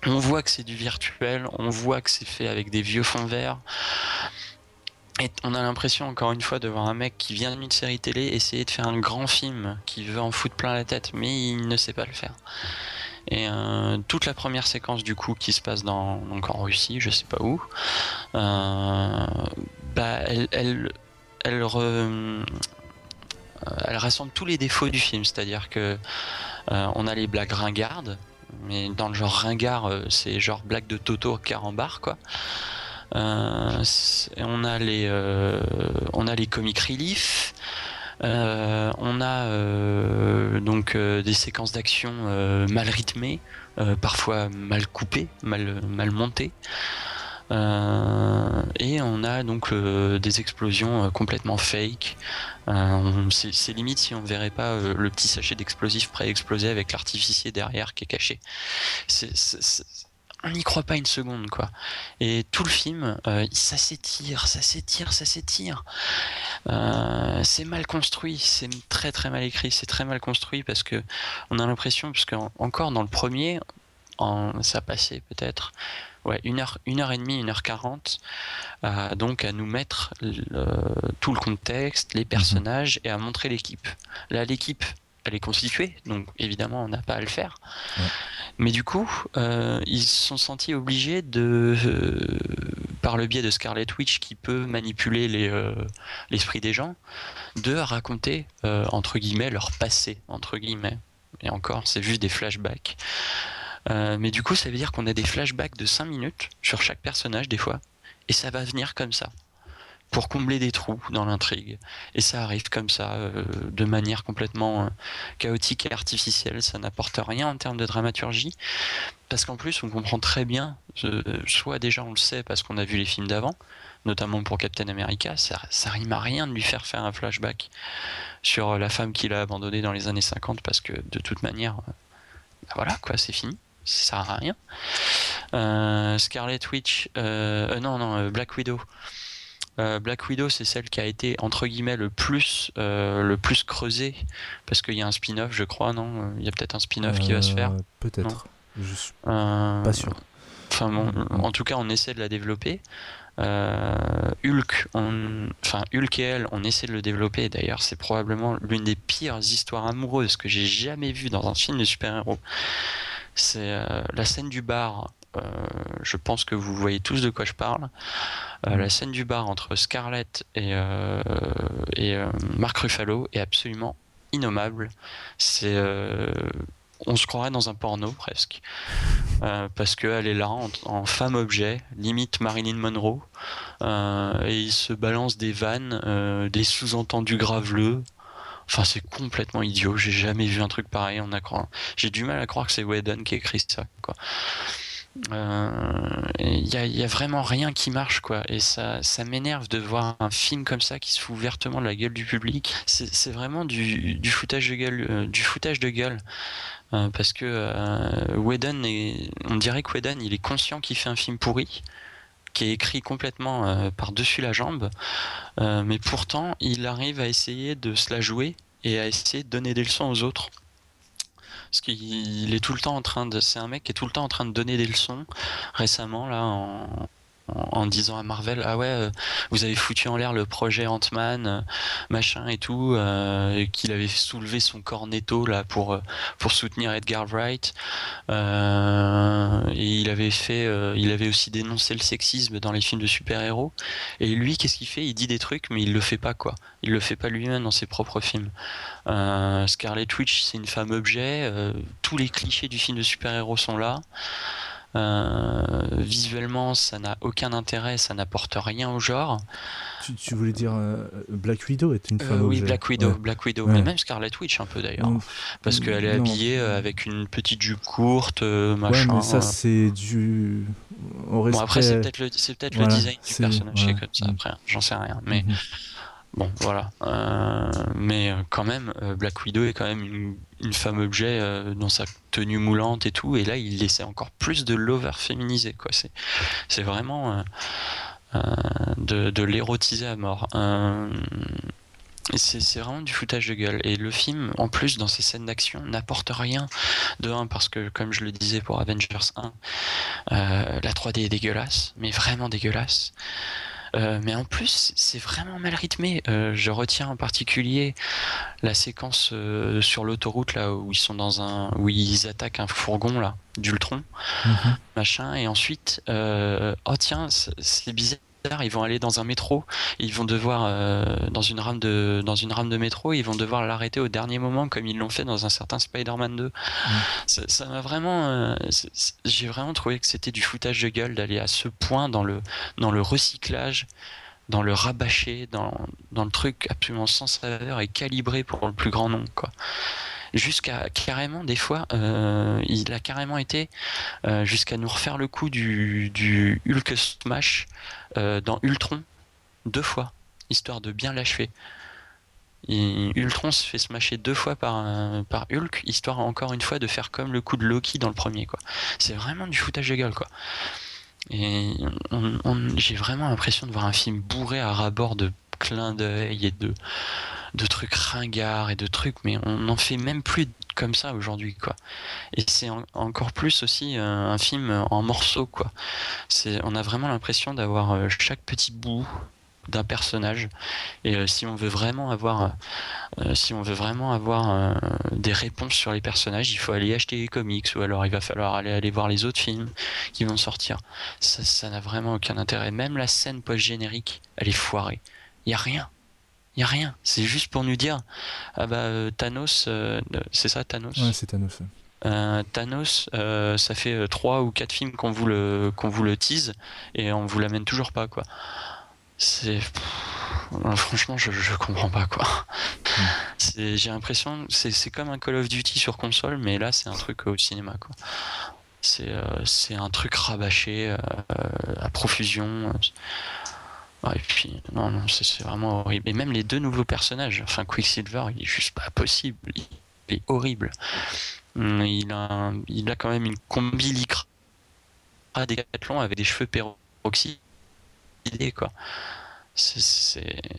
on voit que c'est du virtuel, on voit que c'est fait avec des vieux fonds verts. Et on a l'impression, encore une fois, de voir un mec qui vient d'une série télé essayer de faire un grand film, qui veut en foutre plein la tête, mais il ne sait pas le faire. Et euh, toute la première séquence, du coup, qui se passe dans, donc en Russie, je sais pas où, euh, bah, elle, elle, elle, re- elle rassemble tous les défauts du film, c'est-à-dire que euh, on a les blagues ringardes, mais dans le genre ringard, euh, c'est genre blague de Toto carambar, quoi. Euh, on a les euh, on a les comic relief euh, on a euh, donc euh, des séquences d'action mal rythmées parfois mal coupées mal mal montées. Et on a donc des explosions complètement fake. C'est limite si on verrait pas le petit sachet d'explosifs pré-explosé avec l'artificier derrière qui est caché on n'y croit pas une seconde quoi et tout le film, euh, ça s'étire, ça s'étire, ça s'étire. Euh, c'est mal construit, c'est très très mal écrit, c'est très mal construit parce que on a l'impression, parce que encore dans le premier, en, ça passait peut-être ouais, une heure, une heure et demie, une heure quarante, euh, donc à nous mettre le- tout le contexte, les personnages et à montrer l'équipe. Là, l'équipe, elle est constituée, donc évidemment, on n'a pas à le faire. Ouais. Mais du coup, euh, ils se sont sentis obligés de, euh, par le biais de Scarlet Witch qui peut manipuler les, euh, l'esprit des gens, de raconter entre guillemets leur passé entre guillemets. Et encore, c'est juste des flashbacks. Mais du coup, ça veut dire qu'on a des flashbacks de 5 minutes sur chaque personnage des fois, et ça va venir comme ça pour combler des trous dans l'intrigue. Et ça arrive comme ça, euh, de manière complètement euh, chaotique et artificielle. Ça n'apporte rien en termes de dramaturgie, parce qu'en plus, on comprend très bien, euh, soit déjà on le sait parce qu'on a vu les films d'avant, notamment pour Captain America, ça, rime à rien de lui faire faire un flashback sur la femme qu'il a abandonnée dans les années 50, parce que de toute manière, bah voilà, quoi, c'est fini. Ça sert à rien. Scarlet Witch, non, non, Black Widow. Euh, Black Widow, c'est celle qui a été entre guillemets le plus, euh, le plus creusée, parce qu'il y a un spin-off, je crois, non? Il y a peut-être un spin-off qui va se faire. Euh, Peut-être. Je suis pas sûr. Enfin bon, Mm. en tout cas, on essaie de la développer. Euh, Hulk, on... enfin Hulk et elle, on essaie de le développer. D'ailleurs, c'est probablement l'une des pires histoires amoureuses que j'ai jamais vues dans un film de super-héros. C'est euh, la scène du bar. Euh, je pense que vous voyez tous de quoi je parle. Euh, Mm. La scène du bar entre Scarlett et, euh, et Mark Ruffalo est absolument innommable. C'est on se croirait dans un porno presque. Euh, parce qu'elle est là en, en femme objet, limite Marilyn Monroe, euh, et il se balance des vannes, euh, des sous-entendus graveleux. Enfin, c'est complètement idiot. J'ai jamais vu un truc pareil. On a cro- J'ai du mal à croire que c'est Whedon qui écrit ça. Quoi. Euh, Il y, a, il y a vraiment rien qui marche, quoi. Et ça, ça m'énerve de voir un film comme ça qui se fout ouvertement de la gueule du public. C'est vraiment du, du foutage de gueule, euh, du foutage de gueule. Euh, parce que euh, Whedon est, on dirait que Whedon il est conscient qu'il fait un film pourri, qui est écrit complètement euh, par-dessus la jambe, euh, mais pourtant il arrive à essayer de se la jouer et à essayer de donner des leçons aux autres. Parce qu'il est tout le temps en train de, c'est un mec qui est tout le temps en train de donner des leçons. Récemment là, en, en, disant à Marvel ah ouais euh, vous avez foutu en l'air le projet Ant-Man euh, machin et tout euh, qu'il avait soulevé son cornetto là pour soutenir Edgar Wright. Et il avait fait aussi dénoncé le sexisme dans les films de super-héros. Et lui qu'est-ce qu'il fait? Il dit des trucs mais il le fait pas quoi. Il le fait pas lui-même dans ses propres films. Scarlet Witch c'est une femme objet tous les clichés du film de super-héros sont là. euh, visuellement, ça n'a aucun intérêt, ça n'apporte rien au genre. Tu, voulais dire euh, Black Widow est une euh, femme Oui, Black Widow, Black Widow, mais même Scarlet Witch un peu d'ailleurs, parce qu'elle est habillée avec une petite jupe courte, machin. Ouais, mais ça c'est du. Bon après c'est peut-être le, peut le design du personnage comme ça. Après, j'en sais rien, mais. Mm-hmm. Bon, voilà. Euh, mais quand même, euh, Black Widow est quand même une, femme objet euh, dans sa tenue moulante et tout. Et là, il essaie encore plus de l'over féminiser. Quoi. C'est, c'est vraiment de, l'érotiser à mort. C'est, vraiment du foutage de gueule. Et le film, en plus, dans ses scènes d'action, n'apporte rien. De un, parce que, comme je le disais pour Avengers 1, la 3D est dégueulasse, mais vraiment dégueulasse. Euh, mais en plus, c'est vraiment mal rythmé. Euh, je retiens en particulier la séquence euh, sur l'autoroute là où ils sont dans un, où ils attaquent un fourgon là d'Ultron, mhm. machin, et ensuite, oh tiens, c'est bizarre ils vont aller dans un métro, ils vont devoir euh, dans une rame de dans une rame de métro, ils vont devoir l'arrêter au dernier moment comme ils l'ont fait dans un certain Spider-Man 2. Mm. Ça m'a vraiment euh, j'ai vraiment trouvé que c'était du foutage de gueule d'aller à ce point dans le dans le recyclage dans le rabâcher, dans, dans le truc absolument sans saveur et calibré pour le plus grand nombre. Quoi jusqu'à carrément des fois euh, il a carrément été euh, jusqu'à nous refaire le coup du, Hulk Smash euh, dans Ultron deux fois histoire de bien l'achever Ultron se fait smasher deux fois par, par Hulk, histoire encore une fois de faire comme le coup de Loki dans le premier. C'est vraiment du foutage de gueule. quoi. Et j'ai vraiment l'impression de voir un film bourré à rabord de clins d'œil et de, de trucs ringards et de trucs, mais on n'en fait même plus comme ça aujourd'hui, quoi. Et c'est encore plus aussi euh, un film en morceaux, quoi. C'est, on a vraiment l'impression d'avoir euh, chaque petit bout d'un personnage et euh, si on veut vraiment avoir si on veut vraiment avoir des réponses sur les personnages il faut aller acheter les comics ou alors il va falloir aller aller voir les autres films qui vont sortir ça n'a vraiment aucun intérêt même la scène post générique elle est foirée il y a rien il y a rien. C'est juste pour nous dire ah bah euh, Thanos, euh, c'est ça Thanos? Ouais, c'est Thanos. Euh, Thanos, ça fait trois ou quatre films qu'on vous le qu'on vous le tease et on vous l'amène toujours pas quoi. C'est franchement je, je comprends pas quoi. Hmm. J'ai l'impression c'est comme un Call of Duty sur console mais là c'est un truc au cinéma quoi. C'est un truc rabâché à profusion et puis, non, non, c'est vraiment horrible. Et même les deux nouveaux personnages, enfin, Quicksilver, il est juste pas possible. Il est horrible. Hum, il a, il a quand même une combi lycra décathlon avec des cheveux peroxydés, quoi. C'est.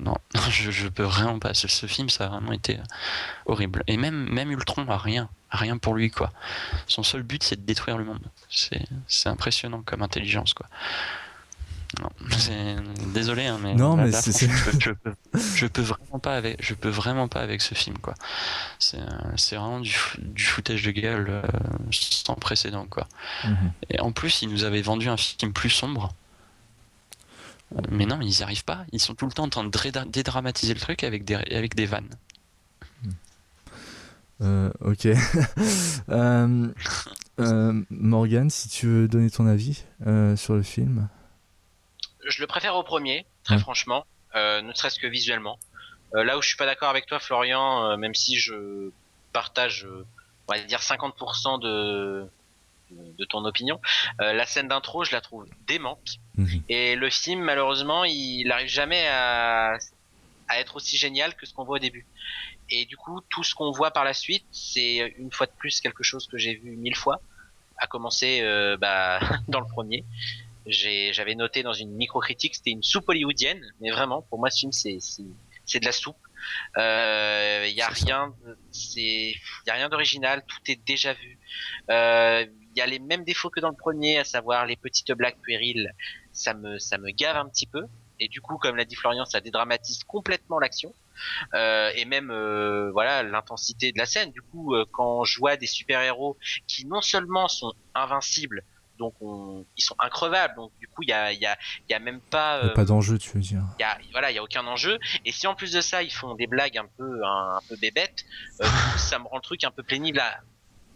Non, je, je peux vraiment pas. Ce, film, ça a vraiment été horrible. Et même, même Ultron a rien. rien pour lui, quoi. Son seul but, c'est de détruire le monde. C'est impressionnant comme intelligence, quoi. Non, désolé, hein, mais, non, mais je, peux, je, peux, vraiment pas avec, je peux vraiment pas avec ce film, quoi. C'est, vraiment du, du, foutage de gueule euh, sans précédent, quoi. Mhm. Et en plus, ils nous avaient vendu un film plus sombre. Mais non, ils n'y arrivent pas. Ils sont tout le temps en train de dédramatiser le truc avec des, avec des vannes. Euh, ok. euh, Morgan, si tu veux donner ton avis euh, sur le film je le préfère au premier, très franchement, euh, ne serait-ce que visuellement. Euh, là où je suis pas d'accord avec toi, Florian, euh, même si je partage, on va dire 50% de de ton opinion, la scène d'intro, je la trouve démente. Mhm. Et le film, malheureusement, il n'arrive jamais à, à être aussi génial que ce qu'on voit au début. Et du coup, tout ce qu'on voit par la suite, c'est une fois de plus quelque chose que j'ai vu mille fois, à commencer bah, dans le premier j'avais noté dans une micro-critique, c'était une soupe hollywoodienne, mais vraiment, pour moi, ce film, c'est, c'est, de la soupe. Euh, Il y a rien, c'est, y a rien d'original, tout est déjà vu. Euh, Il y a les mêmes défauts que dans le premier, à savoir les petites blagues puériles. Ça me, ça me gave un petit peu. Et du coup, comme l'a dit Florian, ça dédramatise complètement l'action. Euh, et même euh, voilà l'intensité de la scène. Du coup, euh, quand je vois des super-héros qui non seulement sont invincibles, donc on, ils sont increvables, donc du coup il y a, il y, a, il y a même pas, Y a euh, Pas d'enjeu, tu veux dire. il y a, voilà, il y a aucun enjeu. Et si en plus de ça ils font des blagues un peu un, un peu bébêtes, euh, ça me rend le truc un peu pénible à,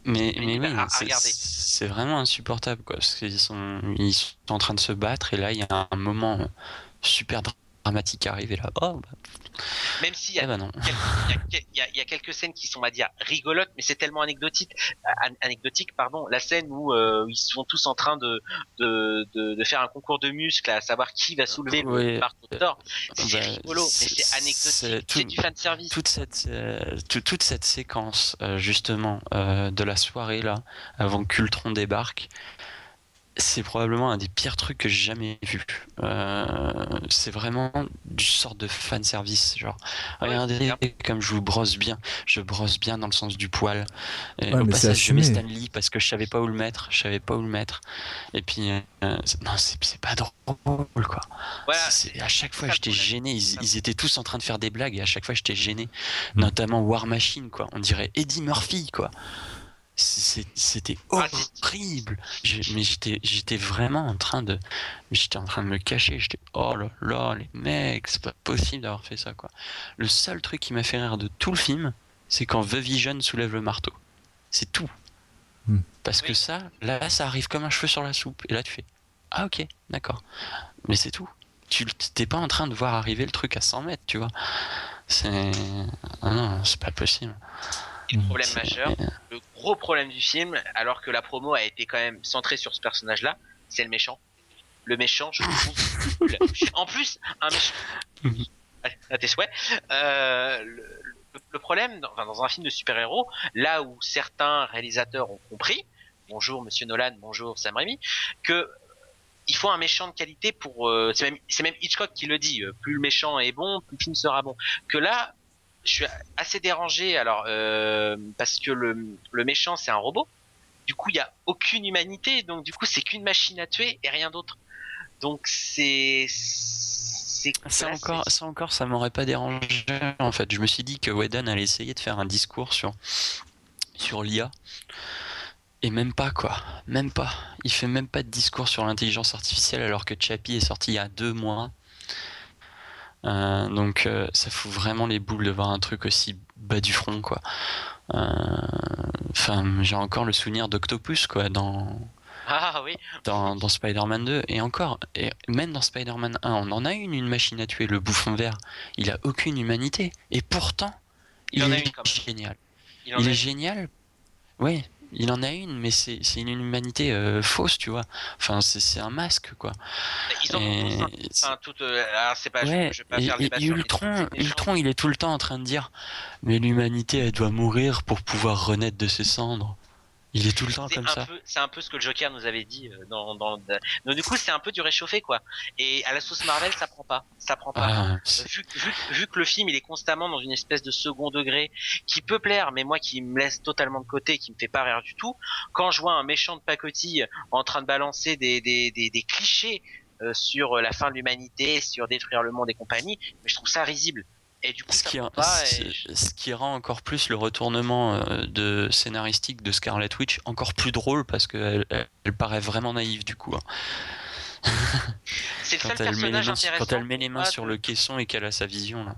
Mais, Mais oui, c'est- regarder. c'est vraiment insupportable quoi, parce qu'ils sont, ils sont en train de se battre et là il y a un moment euh, super dramatique qui arrive et là, oh bah, même s'il y a eh il y, y y a quelques scènes qui sont, on va dire, rigolotes, mais c'est tellement anecdotique, an- anecdotique, pardon, la scène où euh, ils sont tous en train de, de, de, de faire un concours de muscles, à savoir qui va soulever Ouais. le marteau de Thor. C'est Bah, rigolo, mais c'est anecdotique, c'est du fan service. toute cette euh, tout- toute cette séquence euh, justement euh, de la soirée là avant qu'Ultron débarque c'est probablement un des pires trucs que j'ai jamais vu. Euh, c'est vraiment du sort de fan service genre regardez comme je vous brosse bien je brosse bien dans le sens du poil. Et Ouais, au passage je mets. Stanley parce que je savais pas où le mettre je savais pas où le mettre. Et puis euh, non c'est pas drôle quoi. Voilà, à chaque fois j'étais gêné, ils, ils étaient tous en train de faire des blagues et à chaque fois j'étais gêné, Mm. notamment War Machine quoi, on dirait Eddie Murphy quoi. C'était Ah, horrible. Je- mais j'étais j'étais vraiment en train de j'étais en train de me cacher, j'étais oh là là les mecs, c'est pas possible d'avoir fait ça quoi. Le seul truc qui m'a fait rire de tout le film, c'est quand The Vision soulève le marteau. C'est tout. Mm. Parce que ça, là ça arrive comme un cheveu sur la soupe et là tu fais ah ok, d'accord. Mais c'est tout. Tu t'es pas en train de voir arriver le truc à 100 mètres, tu vois. C'est. Ah non, c'est pas possible. Le problème C'est- majeur, le gros problème du film, alors que la promo a été quand même centrée sur ce personnage-là, c'est le méchant. Le méchant, je trouve nul. En plus, un méchant. Mhm. Allez, à tes souhaits. Euh, le, problème, dans, enfin, dans un film de super-héros, là où certains réalisateurs ont compris, bonjour Monsieur Nolan, bonjour Sam Raimi, que il faut un méchant de qualité pour. euh, c'est même, c'est même Hitchcock qui le dit. euh, plus le méchant est bon, plus le film sera bon. Que là, je suis assez dérangé alors euh, parce que le, le méchant c'est un robot. Du coup, il y a aucune humanité, donc du coup, c'est qu'une machine à tuer et rien d'autre. Donc c'est c'est Ça encore, ça encore, ça m'aurait pas dérangé. En fait, je me suis dit que Whedon allait essayer de faire un discours sur sur l'IA. Et même pas quoi, même pas. Il fait même pas de discours sur l'intelligence artificielle alors que Chappie est sorti il y a deux mois. Euh, donc euh, ça fout vraiment les boules de voir un truc aussi bas du front quoi. Euh, Enfin, j'ai encore le souvenir d'Octopus quoi dans Ah oui, dans, dans Spider-Man 2 et encore et même dans Spider-Man 1 on en a une une machine à tuer le bouffon vert. Il a aucune humanité. Et pourtant il, Il en a est une, quand même. génial. Il en il est- est génial. Ouais il en a une mais c'est une humanité euh, fausse tu vois enfin c'est un masque quoi Ils en ont Et- tous un. Enfin, tout, euh, alors c'est pas. je- ouais, je, vais pas et, faire le et débat sur les- Ultron, les méchants. Ultron, il est tout le temps en train de dire Mais l'humanité, elle doit mourir pour pouvoir renaître de ses cendres. Il est tout le temps comme un ça. c'est un peu ce que le Joker nous avait dit euh, dans, dans, donc du coup c'est un peu du réchauffé quoi. Et à la sauce Marvel ça prend pas, ça prend pas. Ah, Euh, Vu, vu, vu que le film il est constamment dans une espèce de second degré qui peut plaire mais moi qui me laisse totalement de côté qui me fait pas rire du tout quand je vois un méchant de pacotille en train de balancer des, des, des, des clichés euh, sur la fin de l'humanité sur détruire le monde et compagnie mais je trouve ça risible et du coup ce qui, pas ce- qui rend encore plus le retournement euh, de scénaristique de Scarlet Witch encore plus drôle parce qu'elle elle, elle paraît vraiment naïve du coup. hein. c'est le Quand, seul elle met les personnage mains, intéressant quand elle met les pour mains moi sur le caisson et qu'elle a sa vision là.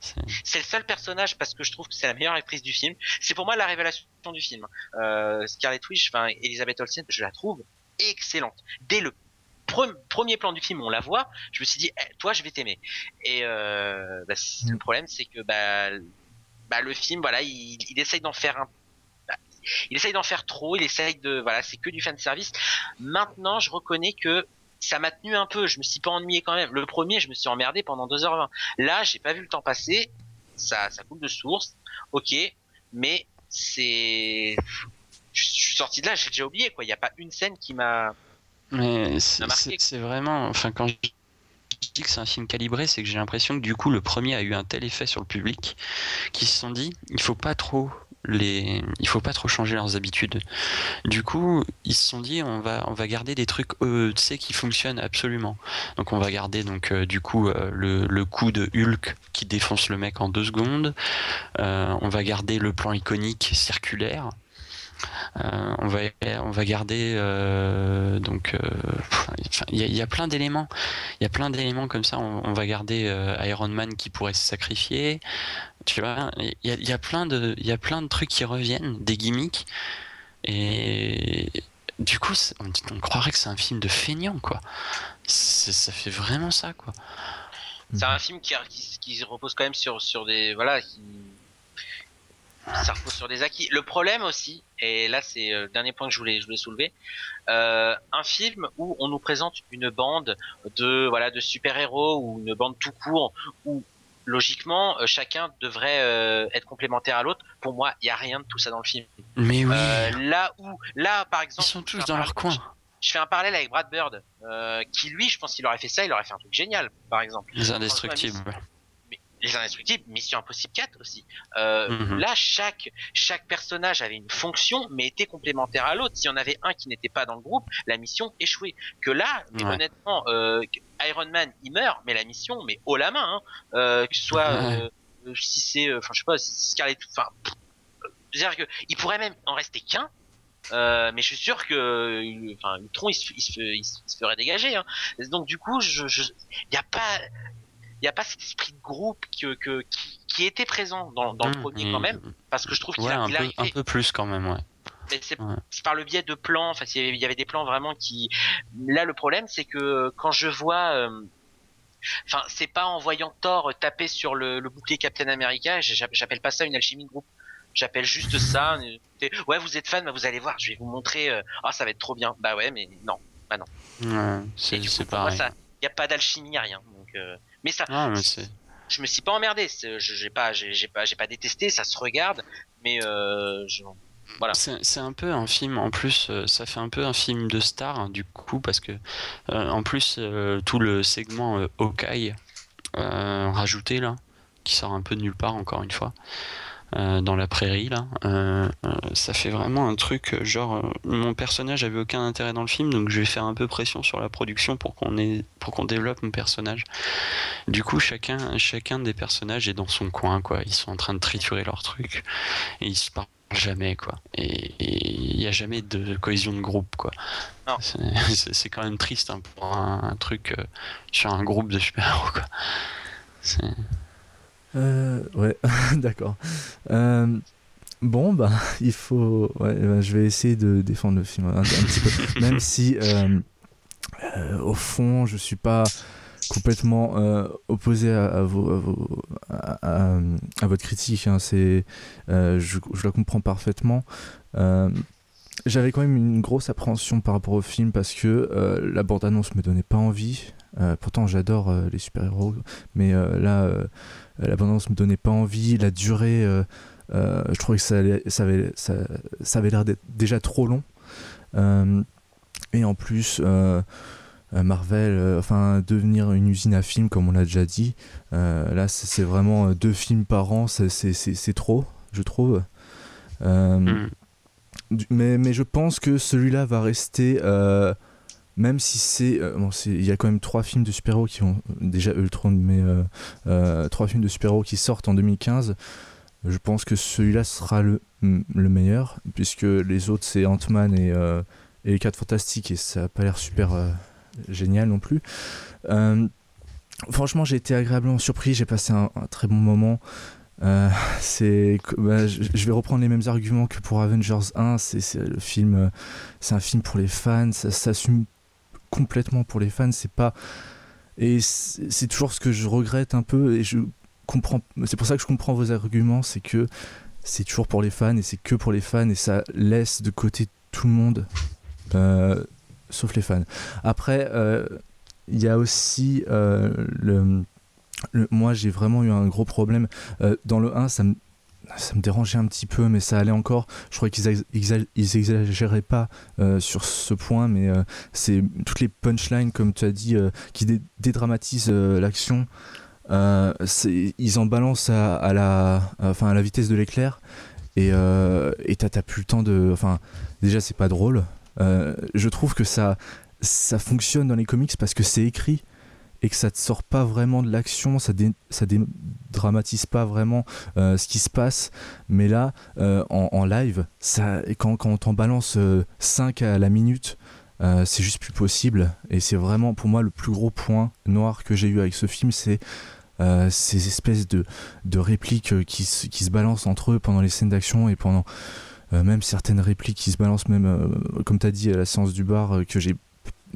C'est- le seul personnage parce que je trouve que c'est la meilleure actrice du film. C'est pour moi la révélation du film. Euh, Scarlet Witch, enfin Elisabeth Olsen, je la trouve excellente. Dès le pre- premier plan du film, on la voit. Je me suis dit, eh, toi, je vais t'aimer. Et euh, bah, Mm. le problème, c'est que bah, bah, le film, voilà, il, il essaye d'en faire un. bah, Il essaye d'en faire trop, il essaye de, voilà, c'est que du fan service. Maintenant, je reconnais que ça m'a tenu un peu. Je me suis pas ennuyé quand même. Le premier, je me suis emmerdé pendant 2h20. Là, j'ai pas vu le temps passer. Ça, ça coule de source. Ok, mais c'est. Je suis sorti de là, j'ai déjà oublié quoi. Il y a pas une scène qui m'a. Mais c'est- vraiment, enfin quand je dis que c'est un film calibré, c'est que j'ai l'impression que du coup le premier a eu un tel effet sur le public qu'ils se sont dit il faut pas trop les il faut pas trop changer leurs habitudes. Du coup, ils se sont dit on va on va garder des trucs euh, qui fonctionnent absolument. Donc on va garder donc euh, du coup euh, le, le coup de Hulk qui défonce le mec en deux secondes. Euh, on va garder le plan iconique circulaire. Euh, on va on va garder euh, donc euh, il y, a- il y a plein d'éléments. Il y a plein d'éléments comme ça. On, on va garder euh, Iron Man qui pourrait se sacrifier. Tu vois il y a, il y a plein de il y a plein de trucs qui reviennent des gimmicks. Et du coup on, on croirait que c'est un film de feignant quoi. C'est- ça fait vraiment ça quoi. C'est un film qui, qui, qui repose quand même sur, sur des. Voilà, qui. Ça repose sur des acquis. Le problème aussi, et là c'est euh, le dernier point que je voulais, je voulais soulever, euh, un film où on nous présente une bande de voilà de super-héros ou une bande tout court où logiquement euh, chacun devrait euh, être complémentaire à l'autre. Pour moi, il y a rien de tout ça dans le film. mais oui Euh, là où là par ils exemple, sont je tous dans leur coin Je fais un parallèle avec Brad Bird, qui lui, je pense qu'il aurait fait ça, il aurait fait un truc génial, par exemple. les indestructibles les Indestructibles, Mission Impossible 4 aussi. Euh, Mhm. Là, chaque chaque personnage avait une fonction, mais était complémentaire à l'autre. S'il y en avait un qui n'était pas dans le groupe, la mission échouait. Que là, mais Ouais. honnêtement, euh, Iron Man, il meurt, mais la mission, mais haut la main, hein. Euh, que ce soit Ouais. si c'est, enfin, je sais pas, si c'est Scarlet, enfin, c'est-à-dire que il pourrait même en rester qu'un. Euh, mais je suis sûr que, enfin, Ultron, il se, il se, il se- il se ferait dégager. Hein. Donc du coup, je, je, y a pas, il y a pas cet esprit de groupe que, que qui, qui était présent dans, dans le Mmh, premier et- quand même, parce que je trouve qu'il ouais a, un il peu, arrivait- un peu plus quand même ouais c'est Ouais. par le biais de plans. Enfin, il y avait- il des plans vraiment qui. Là, le problème, c'est que quand je vois. euh, Enfin, c'est pas en voyant Thor taper sur le, le bouclier Captain America. j'a- J'appelle pas ça une alchimie de groupe. J'appelle juste ça. euh, Ouais, vous êtes fan, bah, vous allez voir. Je vais vous montrer. euh, Ah, ça va être trop bien. Bah ouais, mais non. Ouais, Et c'est du coup, c'est pour moi, pareil ça, y a pas d'alchimie, rien. Donc, euh, mais ça, Ah, mais je me suis pas emmerdé. J'ai pas, j'ai pas, j'ai pas détesté. Ça se regarde, mais euh, je, voilà. C'est un peu un film, en plus, euh, ça fait un peu un film de star, hein, du coup, parce que, euh, en plus, euh, tout le segment Hawkeye rajouté, là, qui sort un peu de nulle part, encore une fois, euh, dans la prairie, là, euh, euh, ça fait vraiment un truc, genre, mon personnage avait aucun intérêt dans le film, donc je vais faire un peu pression sur la production pour qu'on ait, pour qu'on développe mon personnage. Du coup, chacun, chacun des personnages est dans son coin, quoi. Ils sont en train de triturer leur truc, et ils se parlent jamais quoi. Et il n'y a jamais de cohésion de groupe quoi. C'est quand même triste hein, pour un, un truc euh, sur un groupe de super héros quoi. C'est- Euh, ouais, d'accord. Euh, bon, bah, il faut. Ouais, bah, je vais essayer de défendre le film un, un petit peu. Même si, euh, euh, au fond, je suis pas complètement euh, opposé à, à vos, à, vos- votre critique. hein. C'est, euh, je, je la comprends parfaitement. Euh, j'avais quand même une grosse appréhension par rapport au film parce que la bande-annonce me donnait pas envie. Pourtant, j'adore les super-héros, mais là, euh, la bande-annonce me donnait pas envie. La durée, euh, euh, je trouvais que ça, allait- ça avait, ça, ça avait l'air d'être déjà trop long. Et en plus, Marvel, enfin, devenir une usine à films, comme on l'a déjà dit, là, c'est vraiment deux films par an, c'est- trop, je trouve. Euh, Mm. mais, mais je pense que celui-là va rester, euh, même si c'est. euh, bon, il y a quand même trois films de super-héros qui ont. Déjà Ultron, mais euh, euh, trois films de super-héros qui sortent en 2015. Je pense que celui-là sera le, le meilleur, puisque les autres, c'est Ant-Man et, et les 4 Fantastiques, et ça n'a pas l'air super génial non plus. Franchement, j'ai été agréablement surpris, j'ai passé un, très bon moment. C'est bah, je, vais reprendre les mêmes arguments que pour Avengers 1 c'est c'est le film euh, c'est un film pour les fans ça s'assume complètement pour les fans c'est pas et c'est toujours ce que je regrette un peu et je comprends c'est pour ça que je comprends vos arguments c'est que c'est toujours pour les fans et c'est que pour les fans et ça laisse de côté tout le monde euh, sauf les fans. Après euh, il y a aussi euh, le moi j'ai vraiment eu un gros problème dans le 1 ça me ça me dérangeait un petit peu, mais ça allait encore. Je crois qu'ils ils exagéraient pas euh, sur ce point, mais euh, c'est toutes les punchlines, comme tu as dit, euh, qui dédramatisent l'action. ils en balancent à, la, enfin, à la vitesse de l'éclair, et t'as plus le temps de. Enfin, déjà, c'est pas drôle. je trouve que ça, ça fonctionne dans les comics parce que c'est écrit et que ça te sort pas vraiment de l'action, ça, ça dédramatise pas vraiment euh, ce qui se passe. Mais là, euh, en, live, quand, on t'en balance 5 euh, à la minute, c'est juste plus possible. Et c'est vraiment pour moi le plus gros point noir que j'ai eu avec ce film, c'est ces espèces de, répliques qui, qui, se balancent entre eux pendant les scènes d'action et pendant même certaines répliques qui se balancent même, comme tu as dit, à la séance du bar, que j'ai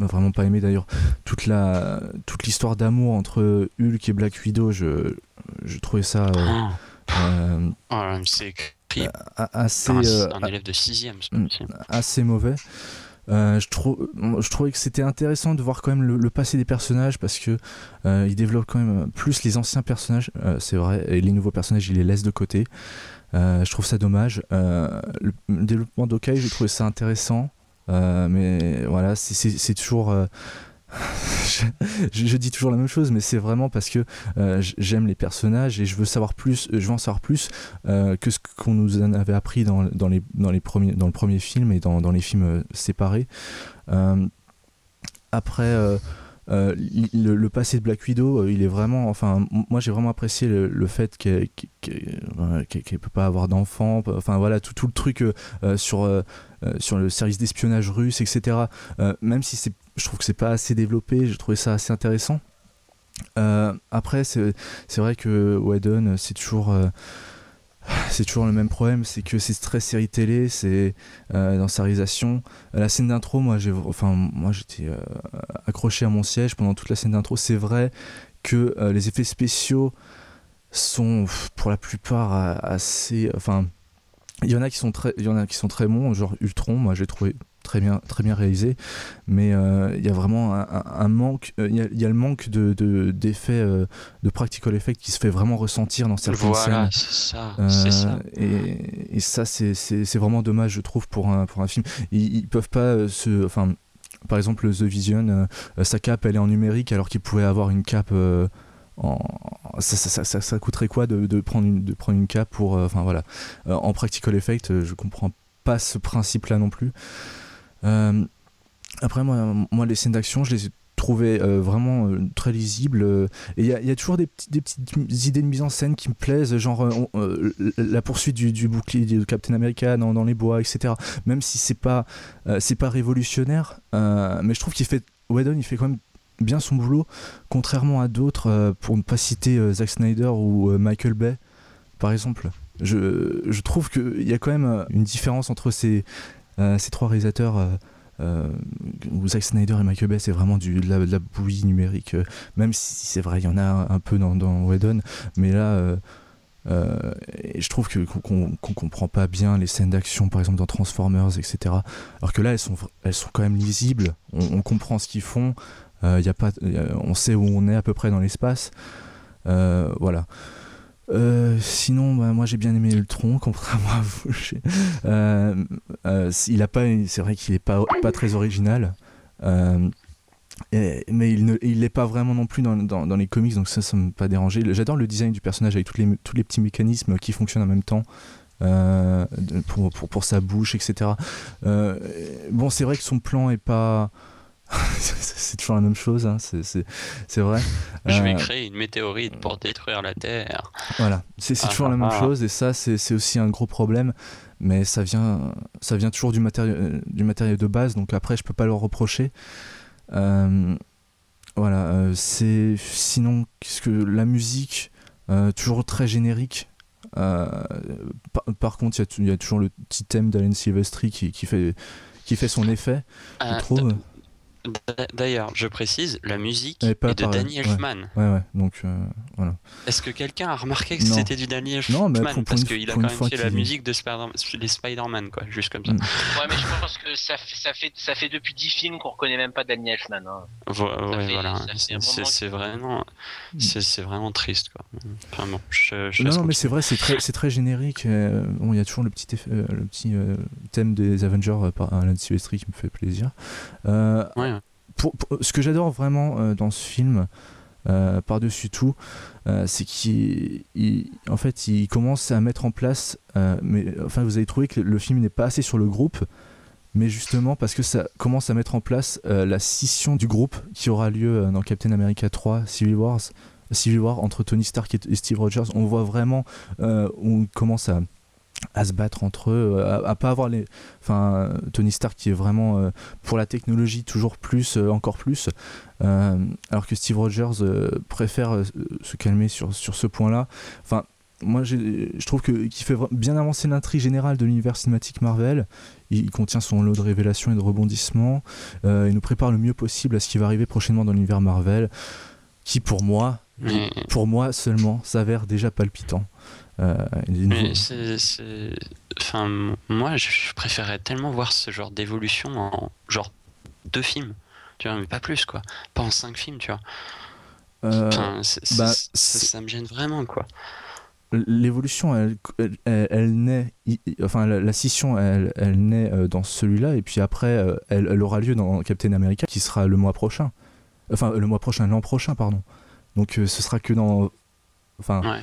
vraiment pas aimé d'ailleurs toute la toute l'histoire d'amour entre Hulk et Black Widow je, je trouvais ça euh, euh, c'est assez un, élève de 6 assez mauvais euh, je, trouve, je trouvais que c'était intéressant de voir quand même le, passé des personnages parce que il développe quand même plus les anciens personnages, c'est vrai, et les nouveaux personnages il les laisse de côté. je trouve ça dommage. le, développement d'Okai, j'ai trouvé ça intéressant. Euh, mais voilà, c'est toujours. Euh, je, dis toujours la même chose, mais c'est vraiment parce que euh, j'aime les personnages et je veux savoir plus, je veux en savoir plus que ce qu'on nous en avait appris dans, dans, les, dans, les premiers, dans le premier film et dans, dans les films séparés. après, euh, le, passé de Black Widow, euh, il est vraiment. Enfin, moi j'ai vraiment apprécié le, fait qu'elle ne peut pas avoir d'enfant. Enfin voilà, tout, tout le truc euh, sur, sur le service d'espionnage russe, etc. même si je trouve que c'est pas assez développé, j'ai trouvé ça assez intéressant. après, c'est vrai que Whedon, c'est toujours c'est toujours le même problème, c'est que c'est très série télé, c'est euh, dans sa réalisation. La scène d'intro, moi j'ai, enfin moi j'étais euh, accroché à mon siège pendant toute la scène d'intro. C'est vrai que euh, les effets spéciaux sont pour la plupart assez, enfin il y en a qui sont très, il y en a qui sont très bons, genre Ultron, moi j'ai trouvé très bien, très bien réalisé, mais euh, il y a vraiment un, manque, euh, il y, a le manque de, d'effets, euh, de, practical effects qui se fait vraiment ressentir dans certaines voilà, c'est ça, c'est ça. Et, et ça, c'est, c'est, vraiment dommage, je trouve, pour un, pour un film. Ils, ils peuvent pas se, enfin, par exemple, The Vision, sa cape, elle est en numérique, alors qu'il pourrait avoir une cape. En, ça, ça, ça, ça, coûterait quoi de, de, prendre une, de prendre une cape pour enfin voilà en practical effect je comprends pas ce principe là non plus après, moi, moi, les scènes d'action, je les ai trouvées euh, vraiment euh, très lisibles. et il y, a toujours des, petites idées de mise en scène qui me plaisent, genre la poursuite du, bouclier de Captain America dans, les bois, etc. Même si c'est pas, c'est pas révolutionnaire, mais je trouve qu'il fait. Whedon, il fait quand même bien son boulot, contrairement à d'autres, pour ne pas citer Zack Snyder ou Michael Bay, par exemple. Je, je trouve qu'il y a quand même une différence entre ces, euh, ces trois réalisateurs, euh, euh, Zack Snyder et Michael Bay, c'est vraiment de, la, bouillie numérique. même si c'est vrai, il y en a un, peu dans, dans Whedon, mais là. je trouve que qu'on comprend pas bien les scènes d'action par exemple dans Transformers etc alors que là elles sont elles sont quand même lisibles on, comprend ce qu'ils font a pas on sait où on est à peu près dans l'espace voilà euh, sinon, bah, moi j'ai bien aimé Ultron, contrairement à vous. Euh, euh, c'est vrai qu'il est pas, très original, mais il ne, il pas vraiment non plus dans, les comics, donc ça, ça m'a pas dérangé. J'adore le design du personnage avec tous les, petits mécanismes qui fonctionnent en même temps. pour, sa bouche, etc. bon, c'est vrai que son plan est pas c'est toujours la même chose, hein. c'est vrai. Je vais euh, créer une météorite pour détruire la Terre. Voilà, c'est toujours la même ah, ah, ah. chose et ça c'est aussi un gros problème, mais ça vient, ça vient toujours du matériel, euh, du matériel de base, donc après je peux pas leur reprocher. Euh, voilà, c'est sinon qu'est-ce que la musique, toujours très générique. Par, contre, il y, a toujours le petit thème d'Alan Silvestri qui, qui, fait, qui fait son effet, je trouve D'ailleurs, je précise, la musique est de Danny. Elfman. Ouais, ouais, donc euh, voilà. Est-ce que quelqu'un a remarqué que c'était du Danny Elfman Non, mais pour- pour Parce qu'il a quand même fait la musique de Spider- les Spider-Man, quoi, juste comme ça. Mm. Ouais, mais je pense que ça, fait- ça fait ça fait depuis 10 films qu'on reconnaît même pas Danny Elfman. Hein. Vo- ouais, fait- voilà. C'est- vraiment, c'est c'est vraiment triste, quoi. Enfin bon, je, je Non, mais c'est vrai, c'est très, c'est très générique. euh, bon, il y a toujours le petit, effet- euh, le petit euh, thème des Avengers euh, par Alan Silvestri qui me fait plaisir. Euh, ouais. Ce que j'adore vraiment euh, dans ce film, euh, par-dessus tout, euh, c'est qu'il fait, il commence à mettre en place. mais enfin, vous avez trouvé que le film n'est pas assez sur le groupe, mais justement parce que ça commence à mettre en place la scission du groupe qui aura lieu dans Captain America 3 Civil Wars. Civil War entre Tony Stark et, et Steve Rogers, on voit vraiment on commence à, à se battre entre eux, à, à pas avoir les, enfin Tony Stark qui est vraiment euh, pour la technologie toujours plus, euh, encore plus, euh, alors que Steve Rogers euh, préfère euh, se calmer sur, sur ce point-là. Enfin, moi je trouve que qu'il fait bien avancer l'intrigue générale de l'univers cinématique Marvel. Il, il contient son lot de révélations et de rebondissements. Euh, il nous prépare le mieux possible à ce qui va arriver prochainement dans l'univers Marvel, qui pour moi, pour moi seulement, s'avère déjà palpitant. Euh, Mais c'est, c'est- Enfin, moi, je préférais tellement voir ce genre d'évolution en genre deux films, tu vois, mais pas plus, quoi. Pas en cinq films, tu vois. Euh, Enfin, bah, ça me gêne vraiment, quoi. l'évolution elle, elle, naît enfin la, la scission elle, elle naît euh, dans celui-là et puis après elle, elle aura lieu dans Captain America qui sera le mois prochain enfin le mois prochain l'an prochain pardon donc ce sera que dans enfin Ouais.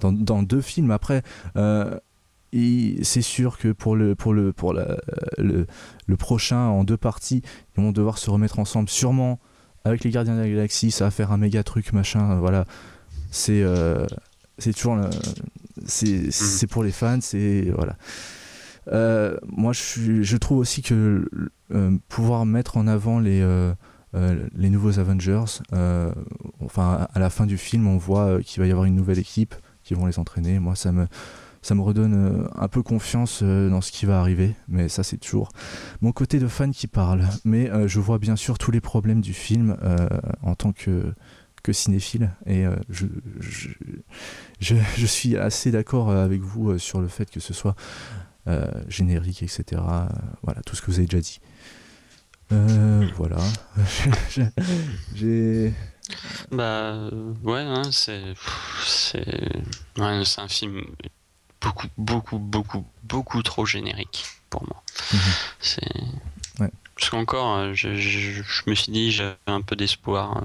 Dans, dans deux films après euh, c'est sûr que pour le pour le pour la- le, le prochain en deux parties ils vont devoir se remettre ensemble sûrement avec les Gardiens de la Galaxie ça va faire un méga truc machin euh, voilà. C'est euh, c'est toujours le- c'est pour les fans c'est voilà. Euh, moi je, je trouve aussi que euh, pouvoir mettre en avant les euh, les nouveaux Avengers enfin à la fin du film on voit qu'il va y avoir une nouvelle équipe vont les entraîner moi ça me ça me redonne euh, un peu confiance euh, dans ce qui va arriver mais ça c'est toujours mon côté de fan qui parle mais euh, je vois bien sûr tous les problèmes du film en tant que que cinéphile et je, je, je, suis assez d'accord avec vous sur le fait que ce soit générique, etc. Voilà, tout ce que vous avez déjà dit. Voilà. J'ai. Bah, euh, ouais, hein, c'est. C'est. Ouais, un film beaucoup, beaucoup, beaucoup, beaucoup trop générique pour moi. Mhm. C'est. Ouais. Parce qu'encore, euh, je, je, je me suis dit, j'avais un peu d'espoir euh,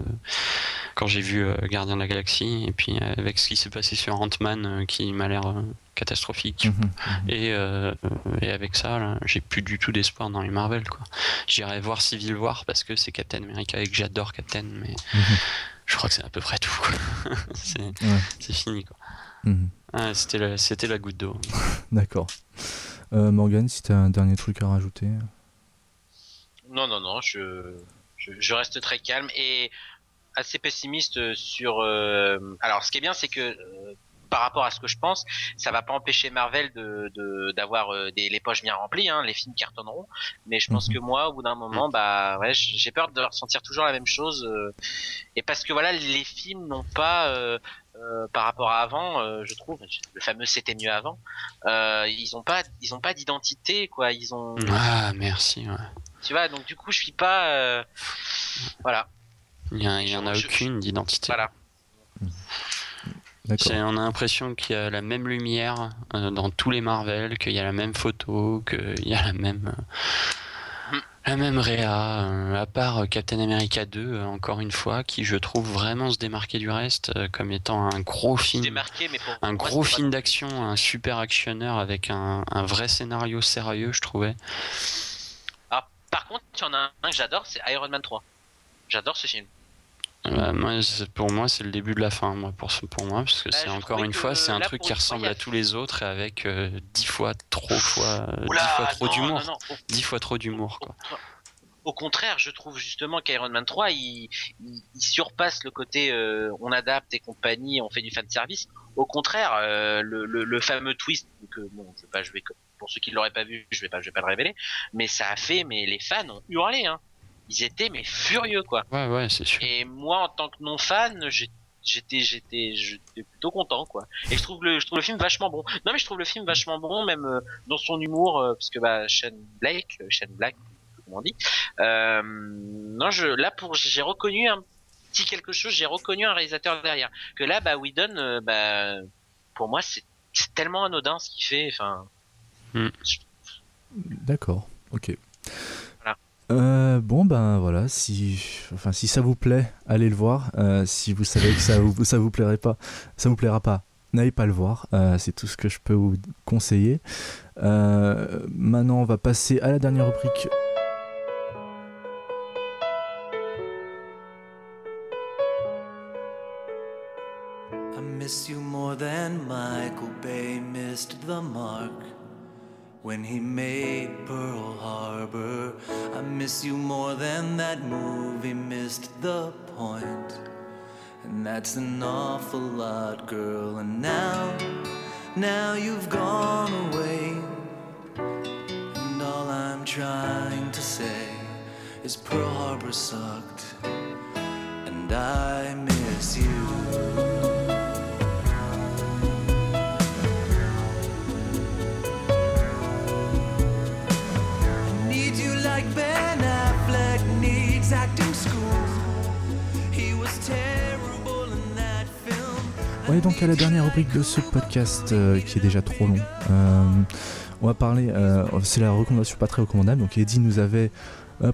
quand j'ai vu Gardien de la Galaxie, et puis avec ce qui s'est passé sur Ant-Man, qui m'a l'air catastrophique. Mhm, mhm. Et, euh, et avec ça, j'ai plus du tout d'espoir dans les Marvel. quoi. J'irai voir Civil War parce que c'est Captain America et que j'adore Captain, mais Mhm. je crois que c'est à peu près tout. c'est Ouais. fini. Quoi. Ah, c'était, la, c'était la goutte d'eau. D'accord. Euh, Morgan, si tu as un dernier truc à rajouter? Non, non, non, je, je, je reste très calme et assez pessimiste sur. euh, Alors, ce qui est bien, c'est que euh, par rapport à ce que je pense, ça va pas empêcher Marvel de de- d'avoir euh, des les poches bien remplies, hein, les films cartonneront. Mais je pense Mhm. que moi, au bout d'un moment, bah ouais, j'ai peur de ressentir toujours la même chose. euh, et parce que voilà, les films n'ont pas. euh, euh, par rapport à avant, euh, je trouve, le fameux c'était mieux avant. Euh, ils ont pas, ils ont pas d'identité, quoi. Ils ont, Ah, merci. ouais. tu vois, donc du coup, je suis pas, euh, voilà, Il y, a- il y en a je- aucune d'identité. voilà. On a l'impression qu'il y a la même lumière euh, dans tous les Marvel, qu'il y a la même photo, qu'il y a la même euh, la même réa, euh, à part Captain America 2, euh, encore une fois, qui je trouve vraiment se démarquer du reste euh, comme étant un gros film. démarqué, mais pour Un moi, gros film d'action, un super actionneur avec un, un vrai scénario sérieux, je trouvais. Ah, par contre, il y en a un que j'adore, c'est Iron Man 3. J'adore ce film. Euh, moi, pour moi, c'est le début de la fin, moi, pour, moi, parce que Bah, c'est encore une fois, c'est un truc qui ressemble à tous les autres et avec euh, dix fois trop fois, euh, Oula, dix fois trop d'humour, dix fois trop d'humour, au- quoi. Au contraire, je trouve justement qu'Iron Man 3, il, il, il surpasse le côté euh, on adapte et compagnie, on fait du fan service. Au contraire, euh, le, le, le fameux twist que bon, je vais pas, je vais pour ceux qui l'auraient pas vu, je vais pas, je vais pas le révéler, mais ça a fait, mais les fans ont hurlé, hein. Ils étaient mais furieux quoi. Ouais, ouais, c'est sûr. Et moi, en tant que non fan, j'étais, j'étais, j'étais plutôt content quoi. Et je trouve le, je trouve le film vachement bon. Non mais je trouve le film vachement bon, même euh, dans son humour, euh, parce que bah Shane Blake, euh, Shane Black, comment on dit. Euh, non, je, là pour, j'ai reconnu un petit quelque chose, j'ai reconnu un réalisateur derrière. Que là, bah Whedon, euh, bah pour moi c'est, c'est tellement anodin ce qu'il fait. Enfin, D'accord, ok. Euh, bon ben voilà, si, enfin, si ça vous plaît, allez le voir. Euh, si vous savez que ça vous, ça vous plairait pas, ça vous plaira pas, n'allez pas le voir. Euh, c'est tout ce que je peux vous conseiller. Euh, maintenant, on va passer à la dernière rubrique. I miss you more than Michael Bay missed the mark when he made Pearl Harbor. I miss you more than that movie missed the point. And that's an awful lot, girl. And now, now you've gone away. And all I'm trying to say is Pearl Harbor sucked. And I miss you. On donc à la dernière rubrique de ce podcast euh, qui est déjà trop long. Euh, on va parler, euh, c'est la recommandation pas très recommandable. Donc Eddie nous avait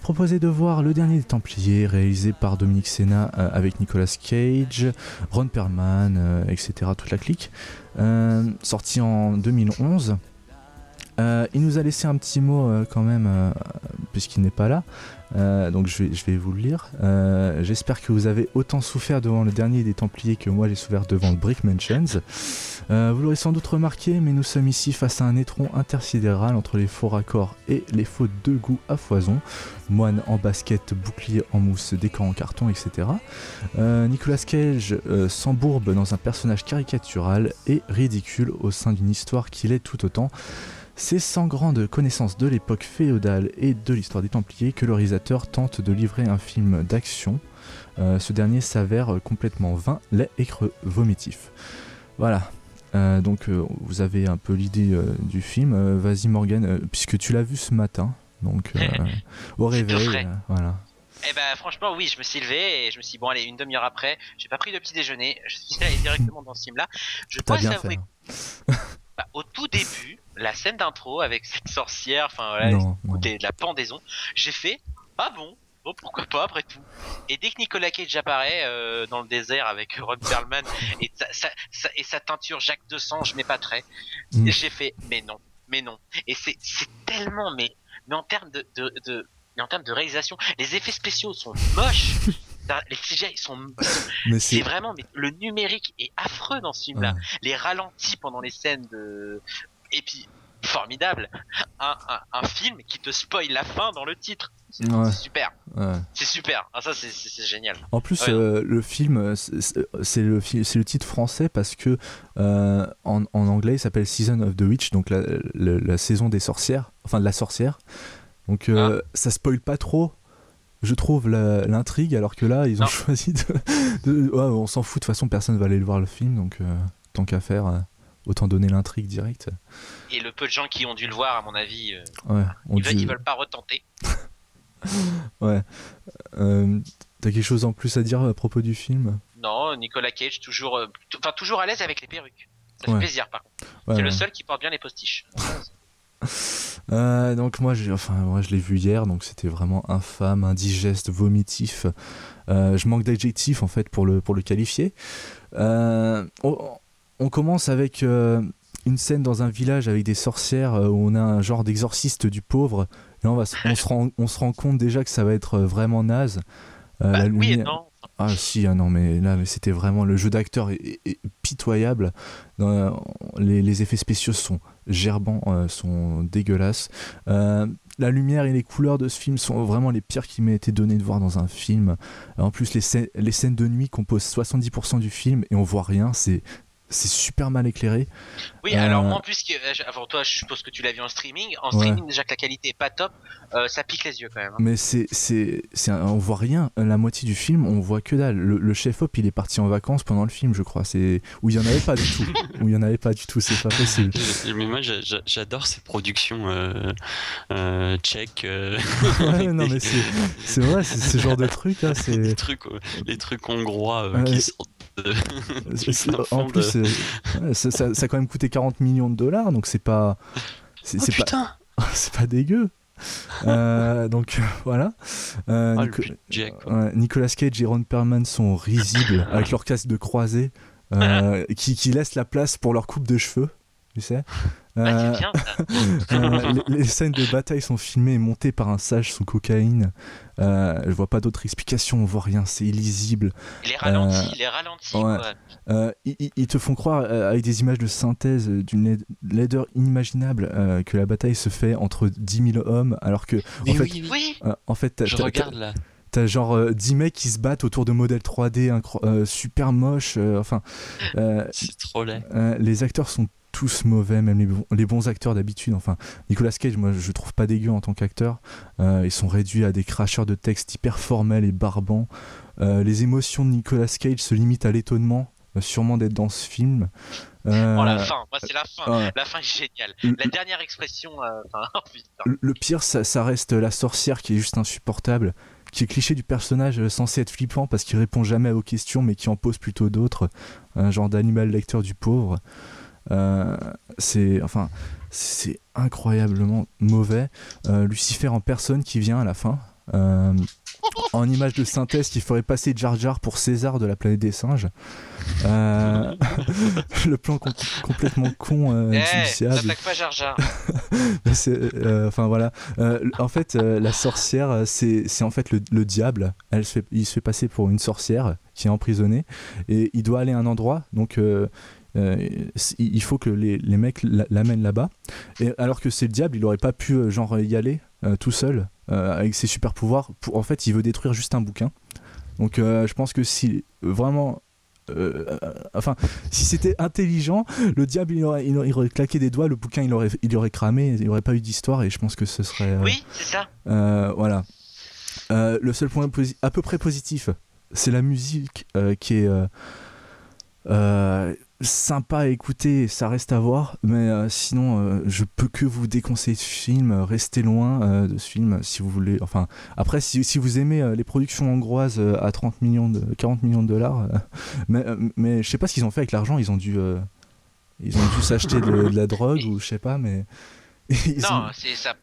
proposé de voir Le Dernier des Templiers, réalisé par Dominique Senna avec Nicolas Cage, Ron Perlman, etc. Toute la clique. Sorti en 2011. Euh, il nous a laissé un petit mot quand même, puisqu'il n'est pas là. Euh, donc je vais, vous le lire. Euh, J'espère que vous avez autant souffert devant le dernier des Templiers que moi j'ai souffert devant le Brick Mansions. Euh, vous l'aurez sans doute remarqué, mais nous sommes ici face à un étron intersidéral entre les faux raccords et les faux deux goûts à foison. Moine en basket, bouclier en mousse, décor en carton, etc. Nicolas Cage s'embourbe dans un personnage caricatural et ridicule au sein d'une histoire qu'il est tout autant. C'est sans grande connaissance de l'époque féodale et de l'histoire des Templiers que le réalisateur tente de livrer un film d'action. Euh, ce dernier s'avère complètement vain, laid et creux, vomitif. Voilà. Euh, donc euh, vous avez un peu l'idée du film. Vas-y Morgan, puisque tu l'as vu ce matin, donc au réveil, voilà. Eh ben franchement oui, je me suis levé et je me suis dit, bon allez une demi-heure après, j'ai pas pris de petit déjeuner, je suis allé directement dans ce film là. Je dois avouer, hein. bah, au tout début, la scène d'intro avec cette sorcière, enfin voilà, Non, non. des- de la pendaison, j'ai fait ah bon, bon pourquoi pas après tout. Et dès que Nicolas Cage apparaît euh, dans le désert avec Ron Perlman et sa, sa- sa- et sa teinture Jacques de sang, je m'épaterais. Mm. Et j'ai fait mais non, mais non. Et c'est c'est tellement mais mais en termes de, de, de mais en termes de réalisation, les effets spéciaux sont moches. Les CGI sont, Mais c'est vraiment, mais le numérique est affreux dans ce film-là. Ouais. Les ralentis pendant les scènes de, et puis formidable, un, un, un film qui te spoil la fin dans le titre. C'est Ouais. super, ouais. c'est super. Ah, ça c'est- génial. En plus, Ouais. euh, le film, euh, c'est c'est le, c'est le titre français parce que euh, en, en anglais, il s'appelle Season of the Witch, donc la, la- la saison des sorcières, enfin de la sorcière. Donc euh, ça spoil pas trop, je trouve, l'intrigue, alors que là, ils ont Non. choisi de. de- ouais, on s'en fout, de toute façon, personne va aller le voir le film, donc euh, tant qu'à faire, euh, autant donner l'intrigue directe. Et le peu de gens qui ont dû le voir, à mon avis, Ouais, on ils, veulent, dit- ils veulent pas retenter. Ouais. T'as quelque chose en plus à dire à propos du film? Non, Nicolas Cage toujours, enfin toujours à l'aise avec les perruques. Ça fait Ouais. plaisir par contre. C'est le seul qui porte bien les postiches. Euh, donc moi, j'ai- enfin, moi je l'ai vu hier, donc c'était vraiment infâme, indigeste, vomitif. Euh, je manque d'adjectifs en fait pour le, pour le qualifier. Euh, on, on commence avec une scène dans un village avec des sorcières où on a un genre d'exorciste du pauvre. Et on, va se- on, se rend, on se rend compte déjà que ça va être vraiment naze. Bah, la oui non. ah si, ah non, mais là, mais c'était vraiment le jeu d'acteur est, est- est pitoyable. Dans- les, les effets spéciaux sont gerbants, euh, sont dégueulasses. Euh, la lumière et les couleurs de ce film sont vraiment les pires qui m'aient été données de voir dans un film. En plus, les, les scènes de nuit composent 70% du film et on voit rien. C'est c'est super mal éclairé. Oui, Euh, alors moi en plus, euh, avant toi, je suppose que tu l'as vu en streaming. En Ouais. streaming, déjà que la qualité est pas top, euh, ça pique les yeux quand même. hein. Mais c'est, c'est, on voit rien. La moitié du film, on voit que dalle. Le, le chef op, il est parti en vacances pendant le film, je crois. C'est où il y en avait pas du tout. où il y en avait pas du tout. C'est pas possible. Mais moi, j'a- j'a- j'adore ces productions euh, euh, tchèques. euh, Ouais, non mais c'est, c'est vrai. C'est ce genre de truc. Là, c'est, les trucs, euh, les trucs hongrois euh, Ouais. qui sortent de- en plus, de- ça, ça- ça a quand même coûté 40 millions de dollars, donc c'est pas, c'est, Oh pas, pas dégueu. Euh, donc euh, voilà. Euh, Ah, Nico- budget, Nicolas Cage et Ron Perlman sont risibles avec leur casque de croisée qui, qui laissent la place pour leur coupe de cheveux, tu sais. Ah, Euh, c'est bien. ça. euh, les, les scènes de bataille sont filmées et montées par un sage sous cocaïne. Euh, je vois pas d'autre explication, on voit rien, c'est illisible. Les ralentis, Euh, les ralentis. ouais. quoi. Euh, ils, te font croire euh, avec des images de synthèse euh, d'une laid- laideur inimaginable euh, que la bataille se fait entre 10 000 hommes alors que Mais en fait, oui, oui. Oui. euh, en fait t'as- Je t'as- regarde là. T'as genre euh, 10 mecs qui se battent autour de modèles 3D incro- euh, super moches. euh, enfin, euh, C'est trop laid. euh, les acteurs sont tous mauvais, même les bons, les bons acteurs d'habitude. Enfin, Nicolas Cage, moi, je trouve pas dégueu en tant qu'acteur. Euh, ils sont réduits à des cracheurs de texte hyper formels et barbants. Euh, les émotions de Nicolas Cage se limitent à l'étonnement, euh, sûrement d'être dans ce film. Euh, Oh la fin, moi c'est la fin. La fin est géniale. Le- La dernière expression, euh, oh. Le- Le pire, ça, ça reste la sorcière qui est juste insupportable, qui est cliché du personnage censé être flippant parce qu'il répond jamais aux questions mais qui en pose plutôt d'autres, un genre d'animal lecteur du pauvre. Euh, c'est enfin, c'est incroyablement mauvais. Euh, Lucifer en personne qui vient à la fin. euh, en image de synthèse qui ferait passer Jar Jar pour César de la planète des singes. Euh, le plan com- complètement con, euh, Eh, injudiciable. n'attaque pas Jar Jar. Euh, enfin voilà. En fait, la sorcière, c'est, c'est en fait le, le diable. Elle se fait, il se fait passer pour une sorcière qui est emprisonnée et il doit aller à un endroit. Donc, euh, il faut que les, les mecs la- l'amènent là-bas. Et alors que c'est le diable, il aurait pas pu euh, genre y aller euh, tout seul euh, avec ses super pouvoirs. Pour, en fait, il veut détruire juste un bouquin. Donc, je pense que si vraiment euh, euh, enfin, si c'était intelligent, le diable il aurait, il claqué des doigts, le bouquin il aurait, il aurait cramé, il n'y aurait pas eu d'histoire et je pense que ce serait. euh, Oui, c'est ça. voilà. Le seul point à peu près positif, c'est la musique qui est sympa à écouter, ça reste à voir, mais euh, sinon euh, je peux que vous déconseiller ce film, euh, restez loin de ce film si vous voulez. Enfin, après si, si vous aimez les productions hongroises à 30 millions de 40 millions de dollars, mais, mais je sais pas ce qu'ils ont fait avec l'argent, ils ont dû ils ont dû s'acheter de, de la drogue ou je sais pas, mais non, ont-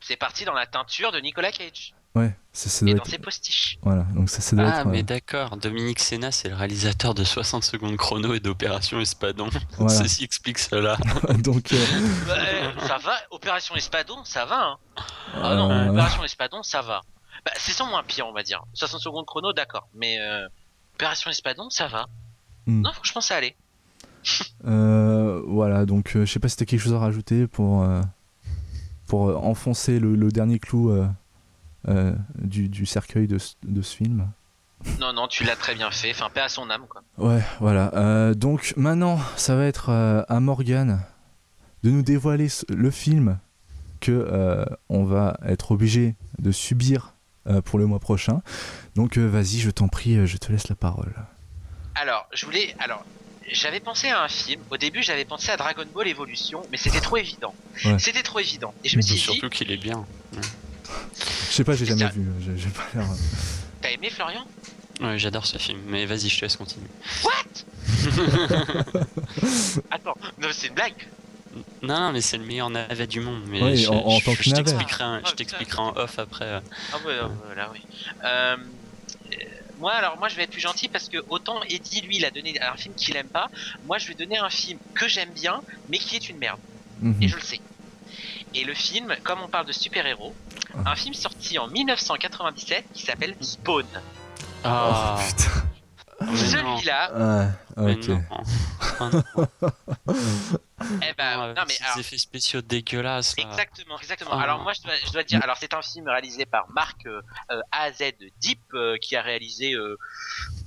c'est parti dans la teinture de Nicolas Cage ouais, ça, ça et dans être ses postiches. voilà, donc ça, ça doit Ah, être. mais euh, d'accord. Dominique Sénat, c'est le réalisateur de 60 secondes chrono et d'Opération Espadon. Voilà. Ceci explique cela. donc, euh, ça va, Opération Espadon, ça va. Hein. Ah non, euh, Opération Espadon, ça va. Bah, c'est sans moins pire, on va dire. 60 secondes chrono, d'accord. Mais euh, Opération Espadon, ça va. Hmm. Non, franchement, ça allait. euh, voilà, donc euh, je sais pas si t'as quelque chose à rajouter pour, euh, pour enfoncer le, le dernier clou euh, du, du cercueil de, ce- de ce film. Non, non, tu l'as très bien fait. Enfin, paix à son âme, quoi. Ouais, voilà. Euh, donc maintenant, ça va être euh, à Morgan de nous dévoiler le film que euh, on va être obligé de subir euh, pour le mois prochain. Donc euh, vas-y, je t'en prie, je te laisse la parole. Alors, je voulais. Alors, j'avais pensé à un film. Au début, j'avais pensé à Dragon Ball Evolution, mais c'était trop évident. Ouais. C'était trop évident. Et je me suis dit, Surtout qu'il est bien. Je sais pas, j'ai jamais vu. euh, J'ai j'ai pas l'air. t'as aimé Florian? Ouais, j'adore ce film. Mais vas-y, je te laisse continuer. Attends, non, c'est une blague. Non, non, mais c'est le meilleur navet du monde. Mais Oui, je, en- en je- tant que je navet. t'expliquerai un- Ah, je t'expliquerai en off après. euh. Ah ouais, ouais, voilà, oui. Euh, euh, moi, alors, moi, je vais être plus gentil parce que autant Eddie, lui, il a donné un film qu'il aime pas. Moi, je vais donner un film que j'aime bien, mais qui est une merde. Mhm. Et je le sais. Et le film, comme on parle de super-héros, un film sorti en 1997 qui s'appelle Spawn. Ah, Oh, putain. Celui-là, Ouais, ok. Ah, eh ben, non mais ces alors, effets spéciaux dégueulasses. là. Exactement, exactement. Ah. Alors moi je dois, je dois dire, alors c'est un film réalisé par Marc euh, euh, AZ Deep euh, qui a réalisé euh,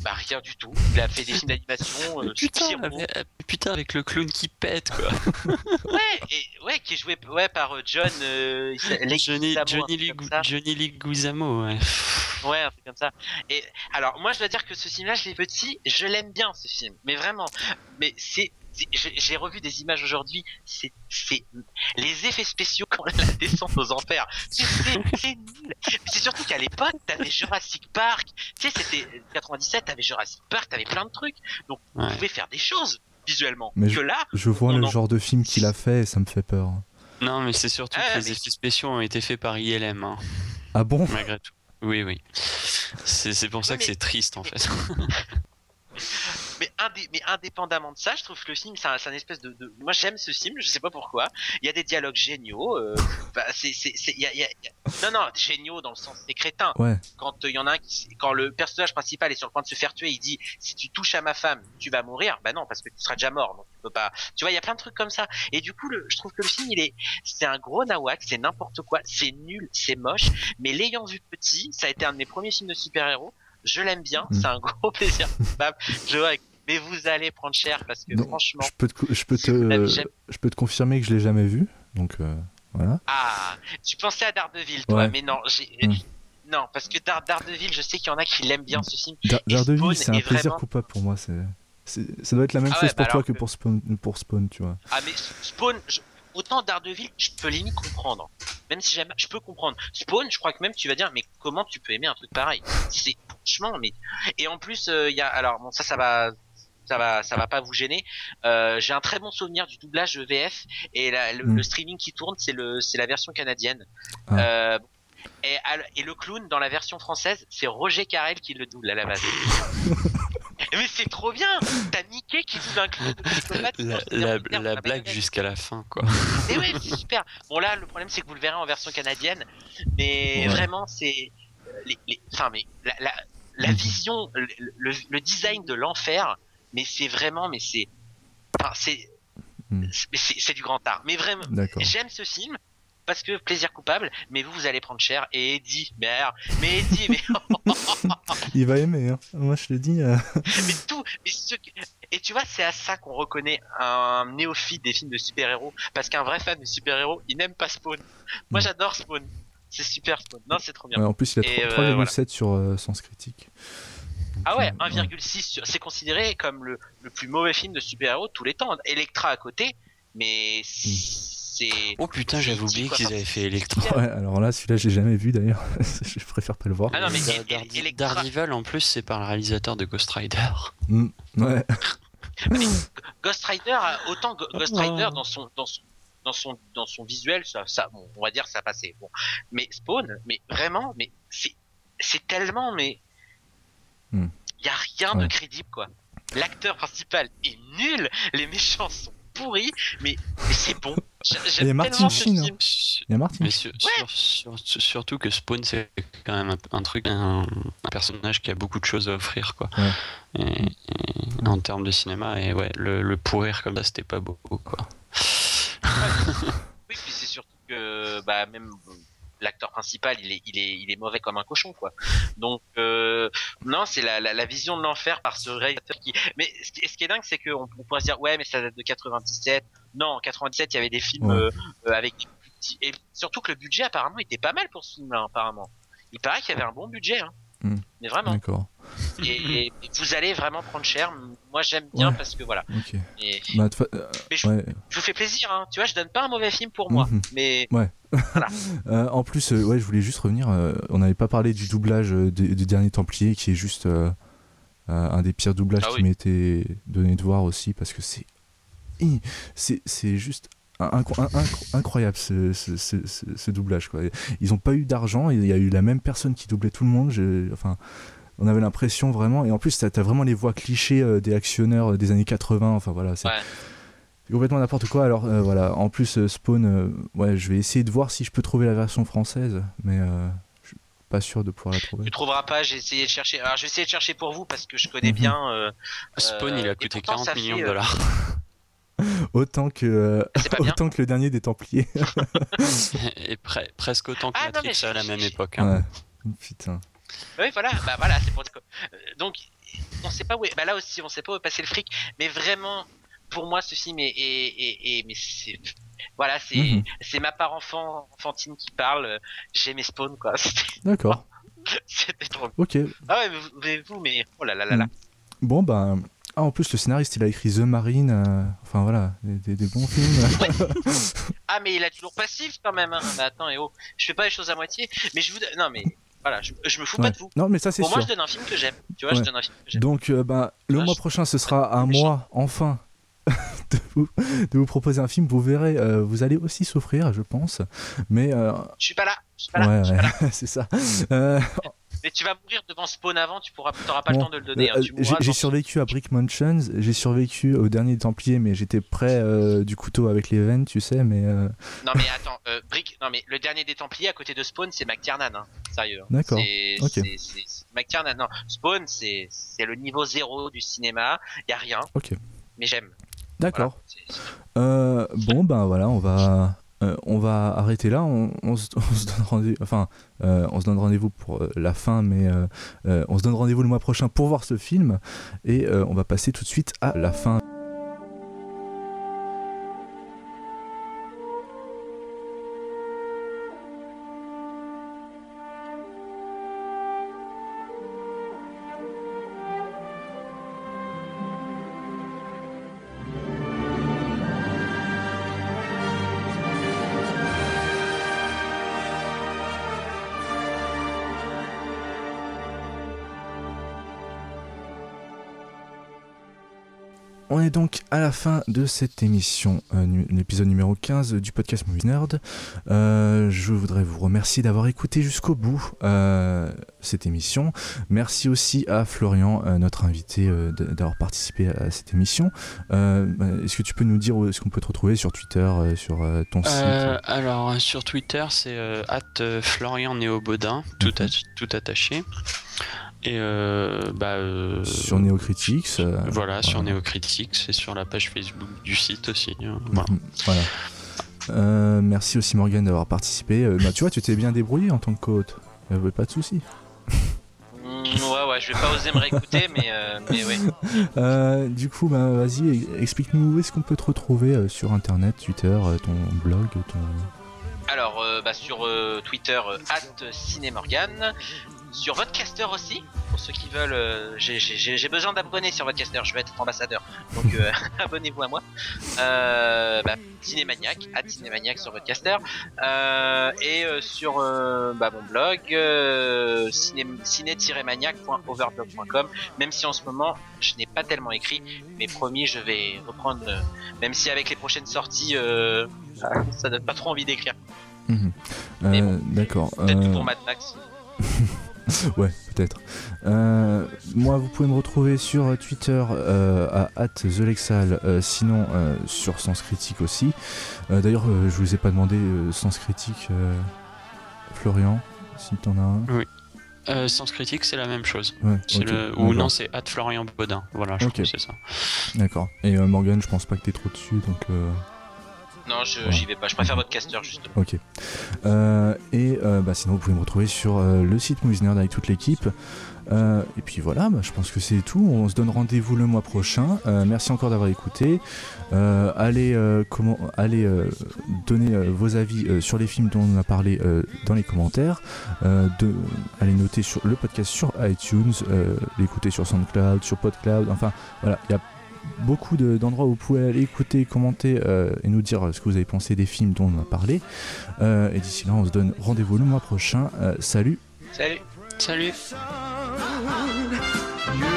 Bah rien du tout. Il a fait des films d'animation. euh, Putain, avec, euh, putain, avec le clown qui pète, quoi. Ouais, et, ouais, qui est joué ouais, par euh, John. Euh, Johnny, Johnny, Lee. Johnny Leguizamo, ouais. Ouais, un truc comme ça. Et alors, moi, je dois dire que ce film-là, je l'ai petit, je l'aime bien ce film, mais vraiment. Mais c'est- j'ai revu des images aujourd'hui. C'est, c'est les effets spéciaux quand la descente aux enfers. C'est, nul. C'est surtout qu'à l'époque, t'avais Jurassic Park. Tu sais, c'était 97, t'avais Jurassic Park, t'avais plein de trucs. Donc, Ouais. on pouvait faire des choses visuellement. Mais que là, Je vois le genre de film qu'il a fait et ça me fait peur. Non, mais c'est surtout Ah, que les effets spéciaux ont été faits par ILM, hein, Ah bon? Malgré tout. Oui, oui. C'est pour ça que c'est triste, en fait. Mais, indé- mais indépendamment de ça, je trouve que le film, c'est un, un espèce de, de- Moi, j'aime ce film, je sais pas pourquoi. Il y a des dialogues géniaux. euh, bah, c'est, c'est, c'est- il y a- il y a- il y a- Non, non, géniaux dans le sens c'est crétin. Ouais. Quand euh, il y en a un qui, quand le personnage principal est sur le point de se faire tuer, il dit si tu touches à ma femme, tu vas mourir. Bah non, parce que tu seras déjà mort, donc tu peux pas. Tu vois, il y a plein de trucs comme ça. Et du coup, le, je trouve que le film, il est, c'est un gros nawak, c'est n'importe quoi, c'est nul, c'est moche. Mais l'ayant vu petit, ça a été un de mes premiers films de super-héros. Je l'aime bien, Mm. c'est un gros plaisir. coupable. je vois, mais vous allez prendre cher parce que Non, franchement, Je peux te, je peux te, je peux te confirmer que je l'ai jamais vu. Donc euh, voilà. ah, tu pensais à Daredevil, toi, Ouais. mais non, j'ai. Mm. Non, parce que Dar- Daredevil, je sais qu'il y en a qui l'aiment bien ce film. Da- Et Daredevil, c'est un plaisir coupable pour moi. C'est, ça doit être la même Ah ouais, chose pour bah toi alors que que- pour Spawn, pour Spawn, tu vois. Ah mais Spawn, je- autant Daredevil, je peux limite comprendre. Même si j'aime, je peux comprendre. Spawn, je crois que même tu vas dire, mais comment tu peux aimer un truc pareil? C'est franchement, mais et en plus euh, il y a, alors bon ça ça va. Ça va, ça va pas vous gêner. Euh, J'ai un très bon souvenir du doublage de VF et la- le, Mm. le streaming qui tourne, c'est le, c'est la version canadienne. Ah. Euh, et, le clown dans la version française, c'est Roger Carrel qui le double à la base. mais c'est trop bien. T'as Mickey qui double un clown. La, blague jusqu'à la fin, quoi. Mais ouais, c'est super. Bon là, le problème c'est que vous le verrez en version canadienne, mais Ouais. vraiment c'est, les, les- enfin mais la, la, la Mhm. vision, le, le, le design de l'enfer, mais c'est vraiment, mais c'est, enfin c'est, Mhm. c'est- du grand art. Mais vraiment, j'aime ce film parce que plaisir coupable, mais vous vous allez prendre cher. Et Eddie, merde, mais Eddie, mais, Il va aimer, hein. Moi, je te dis. euh, mais tout, mais ce et tu vois, c'est à ça qu'on reconnaît un néophyte des films de super-héros, parce qu'un vrai fan de super-héros, il n'aime pas Spawn. Moi, Mm. j'adore Spawn. C'est super Spawn. Non, c'est trop bien. ouais, en plus, il a Et, 3 euh, 3,7 sur euh, Sens Critique. Ah ouais, euh, 1,6, sur- c'est considéré comme le, le plus mauvais film de super-héros de tous les temps. Electra à côté, mais c'est. Oh putain, j'avais oublié qu'ils avaient fait Electra. Ouais, alors là, celui-là, j'ai jamais vu d'ailleurs. je préfère pas le voir. Ah non, mais Daredevil, en plus, c'est par le réalisateur de Ghost Rider. Mm, ouais. Ghost Rider, autant Ghost Rider dans son dans son dans son dans son visuel, ça, ça bon, on va dire ça passait. Bon, mais Spawn, mais vraiment, mais c'est c'est tellement, mais il Hmm. y a rien de Ouais. crédible quoi. L'acteur principal est nul, les méchants sont pourris, mais, mais c'est bon. Il y a Martin Sheen, hein. film. Il y a Martin. Mais sur- sur- sur- surtout que Spawn, c'est quand même un, un truc, un, un personnage qui a beaucoup de choses à offrir, quoi. Ouais. Et, et en termes de cinéma, et ouais, le, le pourrir comme ça, c'était pas beau, quoi. Oui, puis c'est surtout que bah même l'acteur principal, il est il est il est mauvais comme un cochon quoi. Donc euh, non, c'est la, la la vision de l'enfer par ce réalisateur qui. Mais ce qui, ce qui est dingue, c'est qu'on on pourrait se dire ouais, mais ça date de 97. Non, en 97, il y avait des films Ouais. euh, euh, avec et surtout que le budget apparemment était pas mal pour ce film-là apparemment. Il paraît qu'il y avait un bon budget, hein. Hmm. Mais vraiment. D'accord. Et, et vous allez vraiment prendre cher. Moi, j'aime bien Ouais. parce que voilà. Et Bah, fa- euh, Mais je- ouais. je vous fais plaisir, hein. Tu vois, je donne pas un mauvais film pour moi, Mhm. mais Euh, en plus, euh, ouais, je voulais juste revenir. euh, on n'avait pas parlé du doublage des- du dernier Templier, qui est juste un des pires doublages Ah qui oui. m'était donné de voir aussi, parce que c'est c'est juste inc- inc- inc- incroyable ce, ce- ce- ce- ce doublage. Quoi. Ils n'ont pas eu d'argent. Il y a eu la même personne qui doublait tout le monde. Enfin, on avait l'impression vraiment. Et en plus, t'as as vraiment les voix clichés euh, des actionneurs euh, des années 80. Enfin voilà, c'est Ouais. complètement n'importe quoi. Alors euh, voilà, en plus Spawn, euh, ouais, je vais essayer de voir si je peux trouver la version française, mais euh, je suis pas sûr de pouvoir la trouver. Tu trouveras pas, j'ai essayé de chercher. Alors, j'ai essayé de chercher pour vous parce que je connais Mhm. bien. euh, Spawn, Euh, il a coûté pourtant, 40 ça millions de euh, dollars. Autant que euh, autant que le dernier des Templiers. Et pre- presque autant que Ah, non, Matrix mais à la j'ai- même j'ai- époque. hein. ouais. Putain. Oui, voilà, bah voilà, c'est pour. euh, Donc, on sait pas où est. Bah là aussi, on sait pas où est passé le fric. Mais vraiment, pour moi, ce film est, est, est, est- mais c'est, voilà, c'est, c'est ma part enfant, enfantine qui parle. J'aimais Spawn, quoi. C'était, D'accord. c'était trop. Ok. Ah ouais, mais vous, mais vous, mais oh là là là là. Bon, bah. Ah, en plus, le scénariste, il a écrit The Marine. euh, Enfin, voilà, des, des- des bons films. Ah, mais il a toujours passif quand même. Hein. Mais attends, et oh, je fais pas les choses à moitié. Mais je vous, non, mais voilà, je, je me fous Ouais. pas de vous. Non, mais ça, c'est Pour sûr. moi, je donne un film que j'aime. Tu vois, je Ouais. donne un film que j'aime. Donc, euh, bah, le Ah, mois je- prochain, ce sera à méchant. moi, enfin, de vous, de vous proposer un film. Vous verrez, euh, vous allez aussi souffrir, je pense. Mais, euh, Je suis pas là. Je suis pas là. ouais, je suis pas là. ouais, c'est ça. Mais tu vas mourir devant Spawn avant. Tu pourras, t'auras pas bon, le temps de le donner. hein. euh, j'ai survécu à Brick Mansions, j'ai survécu au dernier Templier, mais j'étais près euh, du couteau avec les veines, tu sais, mais euh, Non mais attends, euh, Brick, non mais le dernier des Templiers à côté de Spawn, c'est McTiernan, hein. sérieux. hein. D'accord, C'est, ok. c'est, c'est- c'est McTiernan. Non, Spawn, c'est, le niveau zéro du cinéma. Y a rien. Ok. Mais j'aime. d'accord. Voilà. Euh, bon, ben voilà, on va, euh, on va arrêter là. On, donne rendez euh, on se donne rendez-vous pour euh, la fin, mais on se donne rendez-vous le mois prochain pour voir ce film. Et on va passer tout de suite à la fin. On est donc à la fin de cette émission, euh, l'épisode numéro 15 du podcast Movie Nerd. Euh, je voudrais vous remercier d'avoir écouté jusqu'au bout euh, cette émission. Merci aussi à Florian, notre invité, d'avoir participé à cette émission. Bah, est-ce que tu peux nous dire où est-ce qu'on peut te retrouver sur Twitter, sur ton site? alors sur Twitter c'est at Florian Néobaudin, tout, Mhm. tout attaché. Et euh, bah, euh, Sur Neocritics euh, voilà, sur. Neocritics et sur la page Facebook du site aussi. voilà. Mhm, voilà. Euh, merci aussi Morgan d'avoir participé. Euh, bah, tu vois, tu t'es bien débrouillé en tant que co-hôte. Pas de souci. Mm, ouais, ouais, je vais pas oser me réécouter, mais, euh, mais ouais. Euh, du coup, bah, vas-y, explique-nous où est-ce qu'on peut te retrouver euh, sur internet, Twitter, euh, ton blog, ton. Alors, euh, bah, sur euh, Twitter, euh, at Cinémorgan. Sur Vodcaster aussi, pour ceux qui veulent. euh, j'ai- besoin d'abonnés sur Vodcaster, je vais être ambassadeur. Donc, euh, abonnez-vous à moi. Euh, bah, Cinémaniac, at Cinémaniac sur Vodcaster. Euh, et sur bah, mon blog, ciné- ciné-maniac.overblog.com. Même si en ce moment, je n'ai pas tellement écrit, mais promis, je vais reprendre. même si avec les prochaines sorties, euh, ça donne pas trop envie d'écrire. Mhm. Mais D'accord. Peut-être pour Mad Max. Ouais, peut-être. Euh, moi, vous pouvez me retrouver sur Twitter euh, à @thelexal, euh, sinon euh, sur Sens Critique aussi. D'ailleurs, je vous ai pas demandé Sens Critique, Florian, si t'en as un. Euh, Sens critique c'est la même chose. Ouais, le... Ou non c'est at Florian Baudin. Voilà, je Ok. crois que c'est ça. D'accord. Et Morgan, je pense pas que t'es trop dessus, donc. Non, je- Ouais. j'y vais pas. Je préfère votre caster justement. Ok. Euh, et euh, bah, sinon, vous pouvez me retrouver sur euh, le site Movies Nerd avec toute l'équipe. Et puis voilà, bah, je pense que c'est tout. On se donne rendez-vous le mois prochain. Merci encore d'avoir écouté. Allez comment, allez donner vos avis sur les films dont on a parlé dans les commentaires. De, allez noter sur le podcast sur iTunes, l'écouter sur SoundCloud, sur PodCloud. Enfin voilà, il y a beaucoup de- d'endroits où vous pouvez aller écouter, commenter euh, et nous dire euh, ce que vous avez pensé des films dont on a parlé. Euh, et d'ici là, on se donne rendez-vous le mois prochain. Euh, salut Salut. Salut You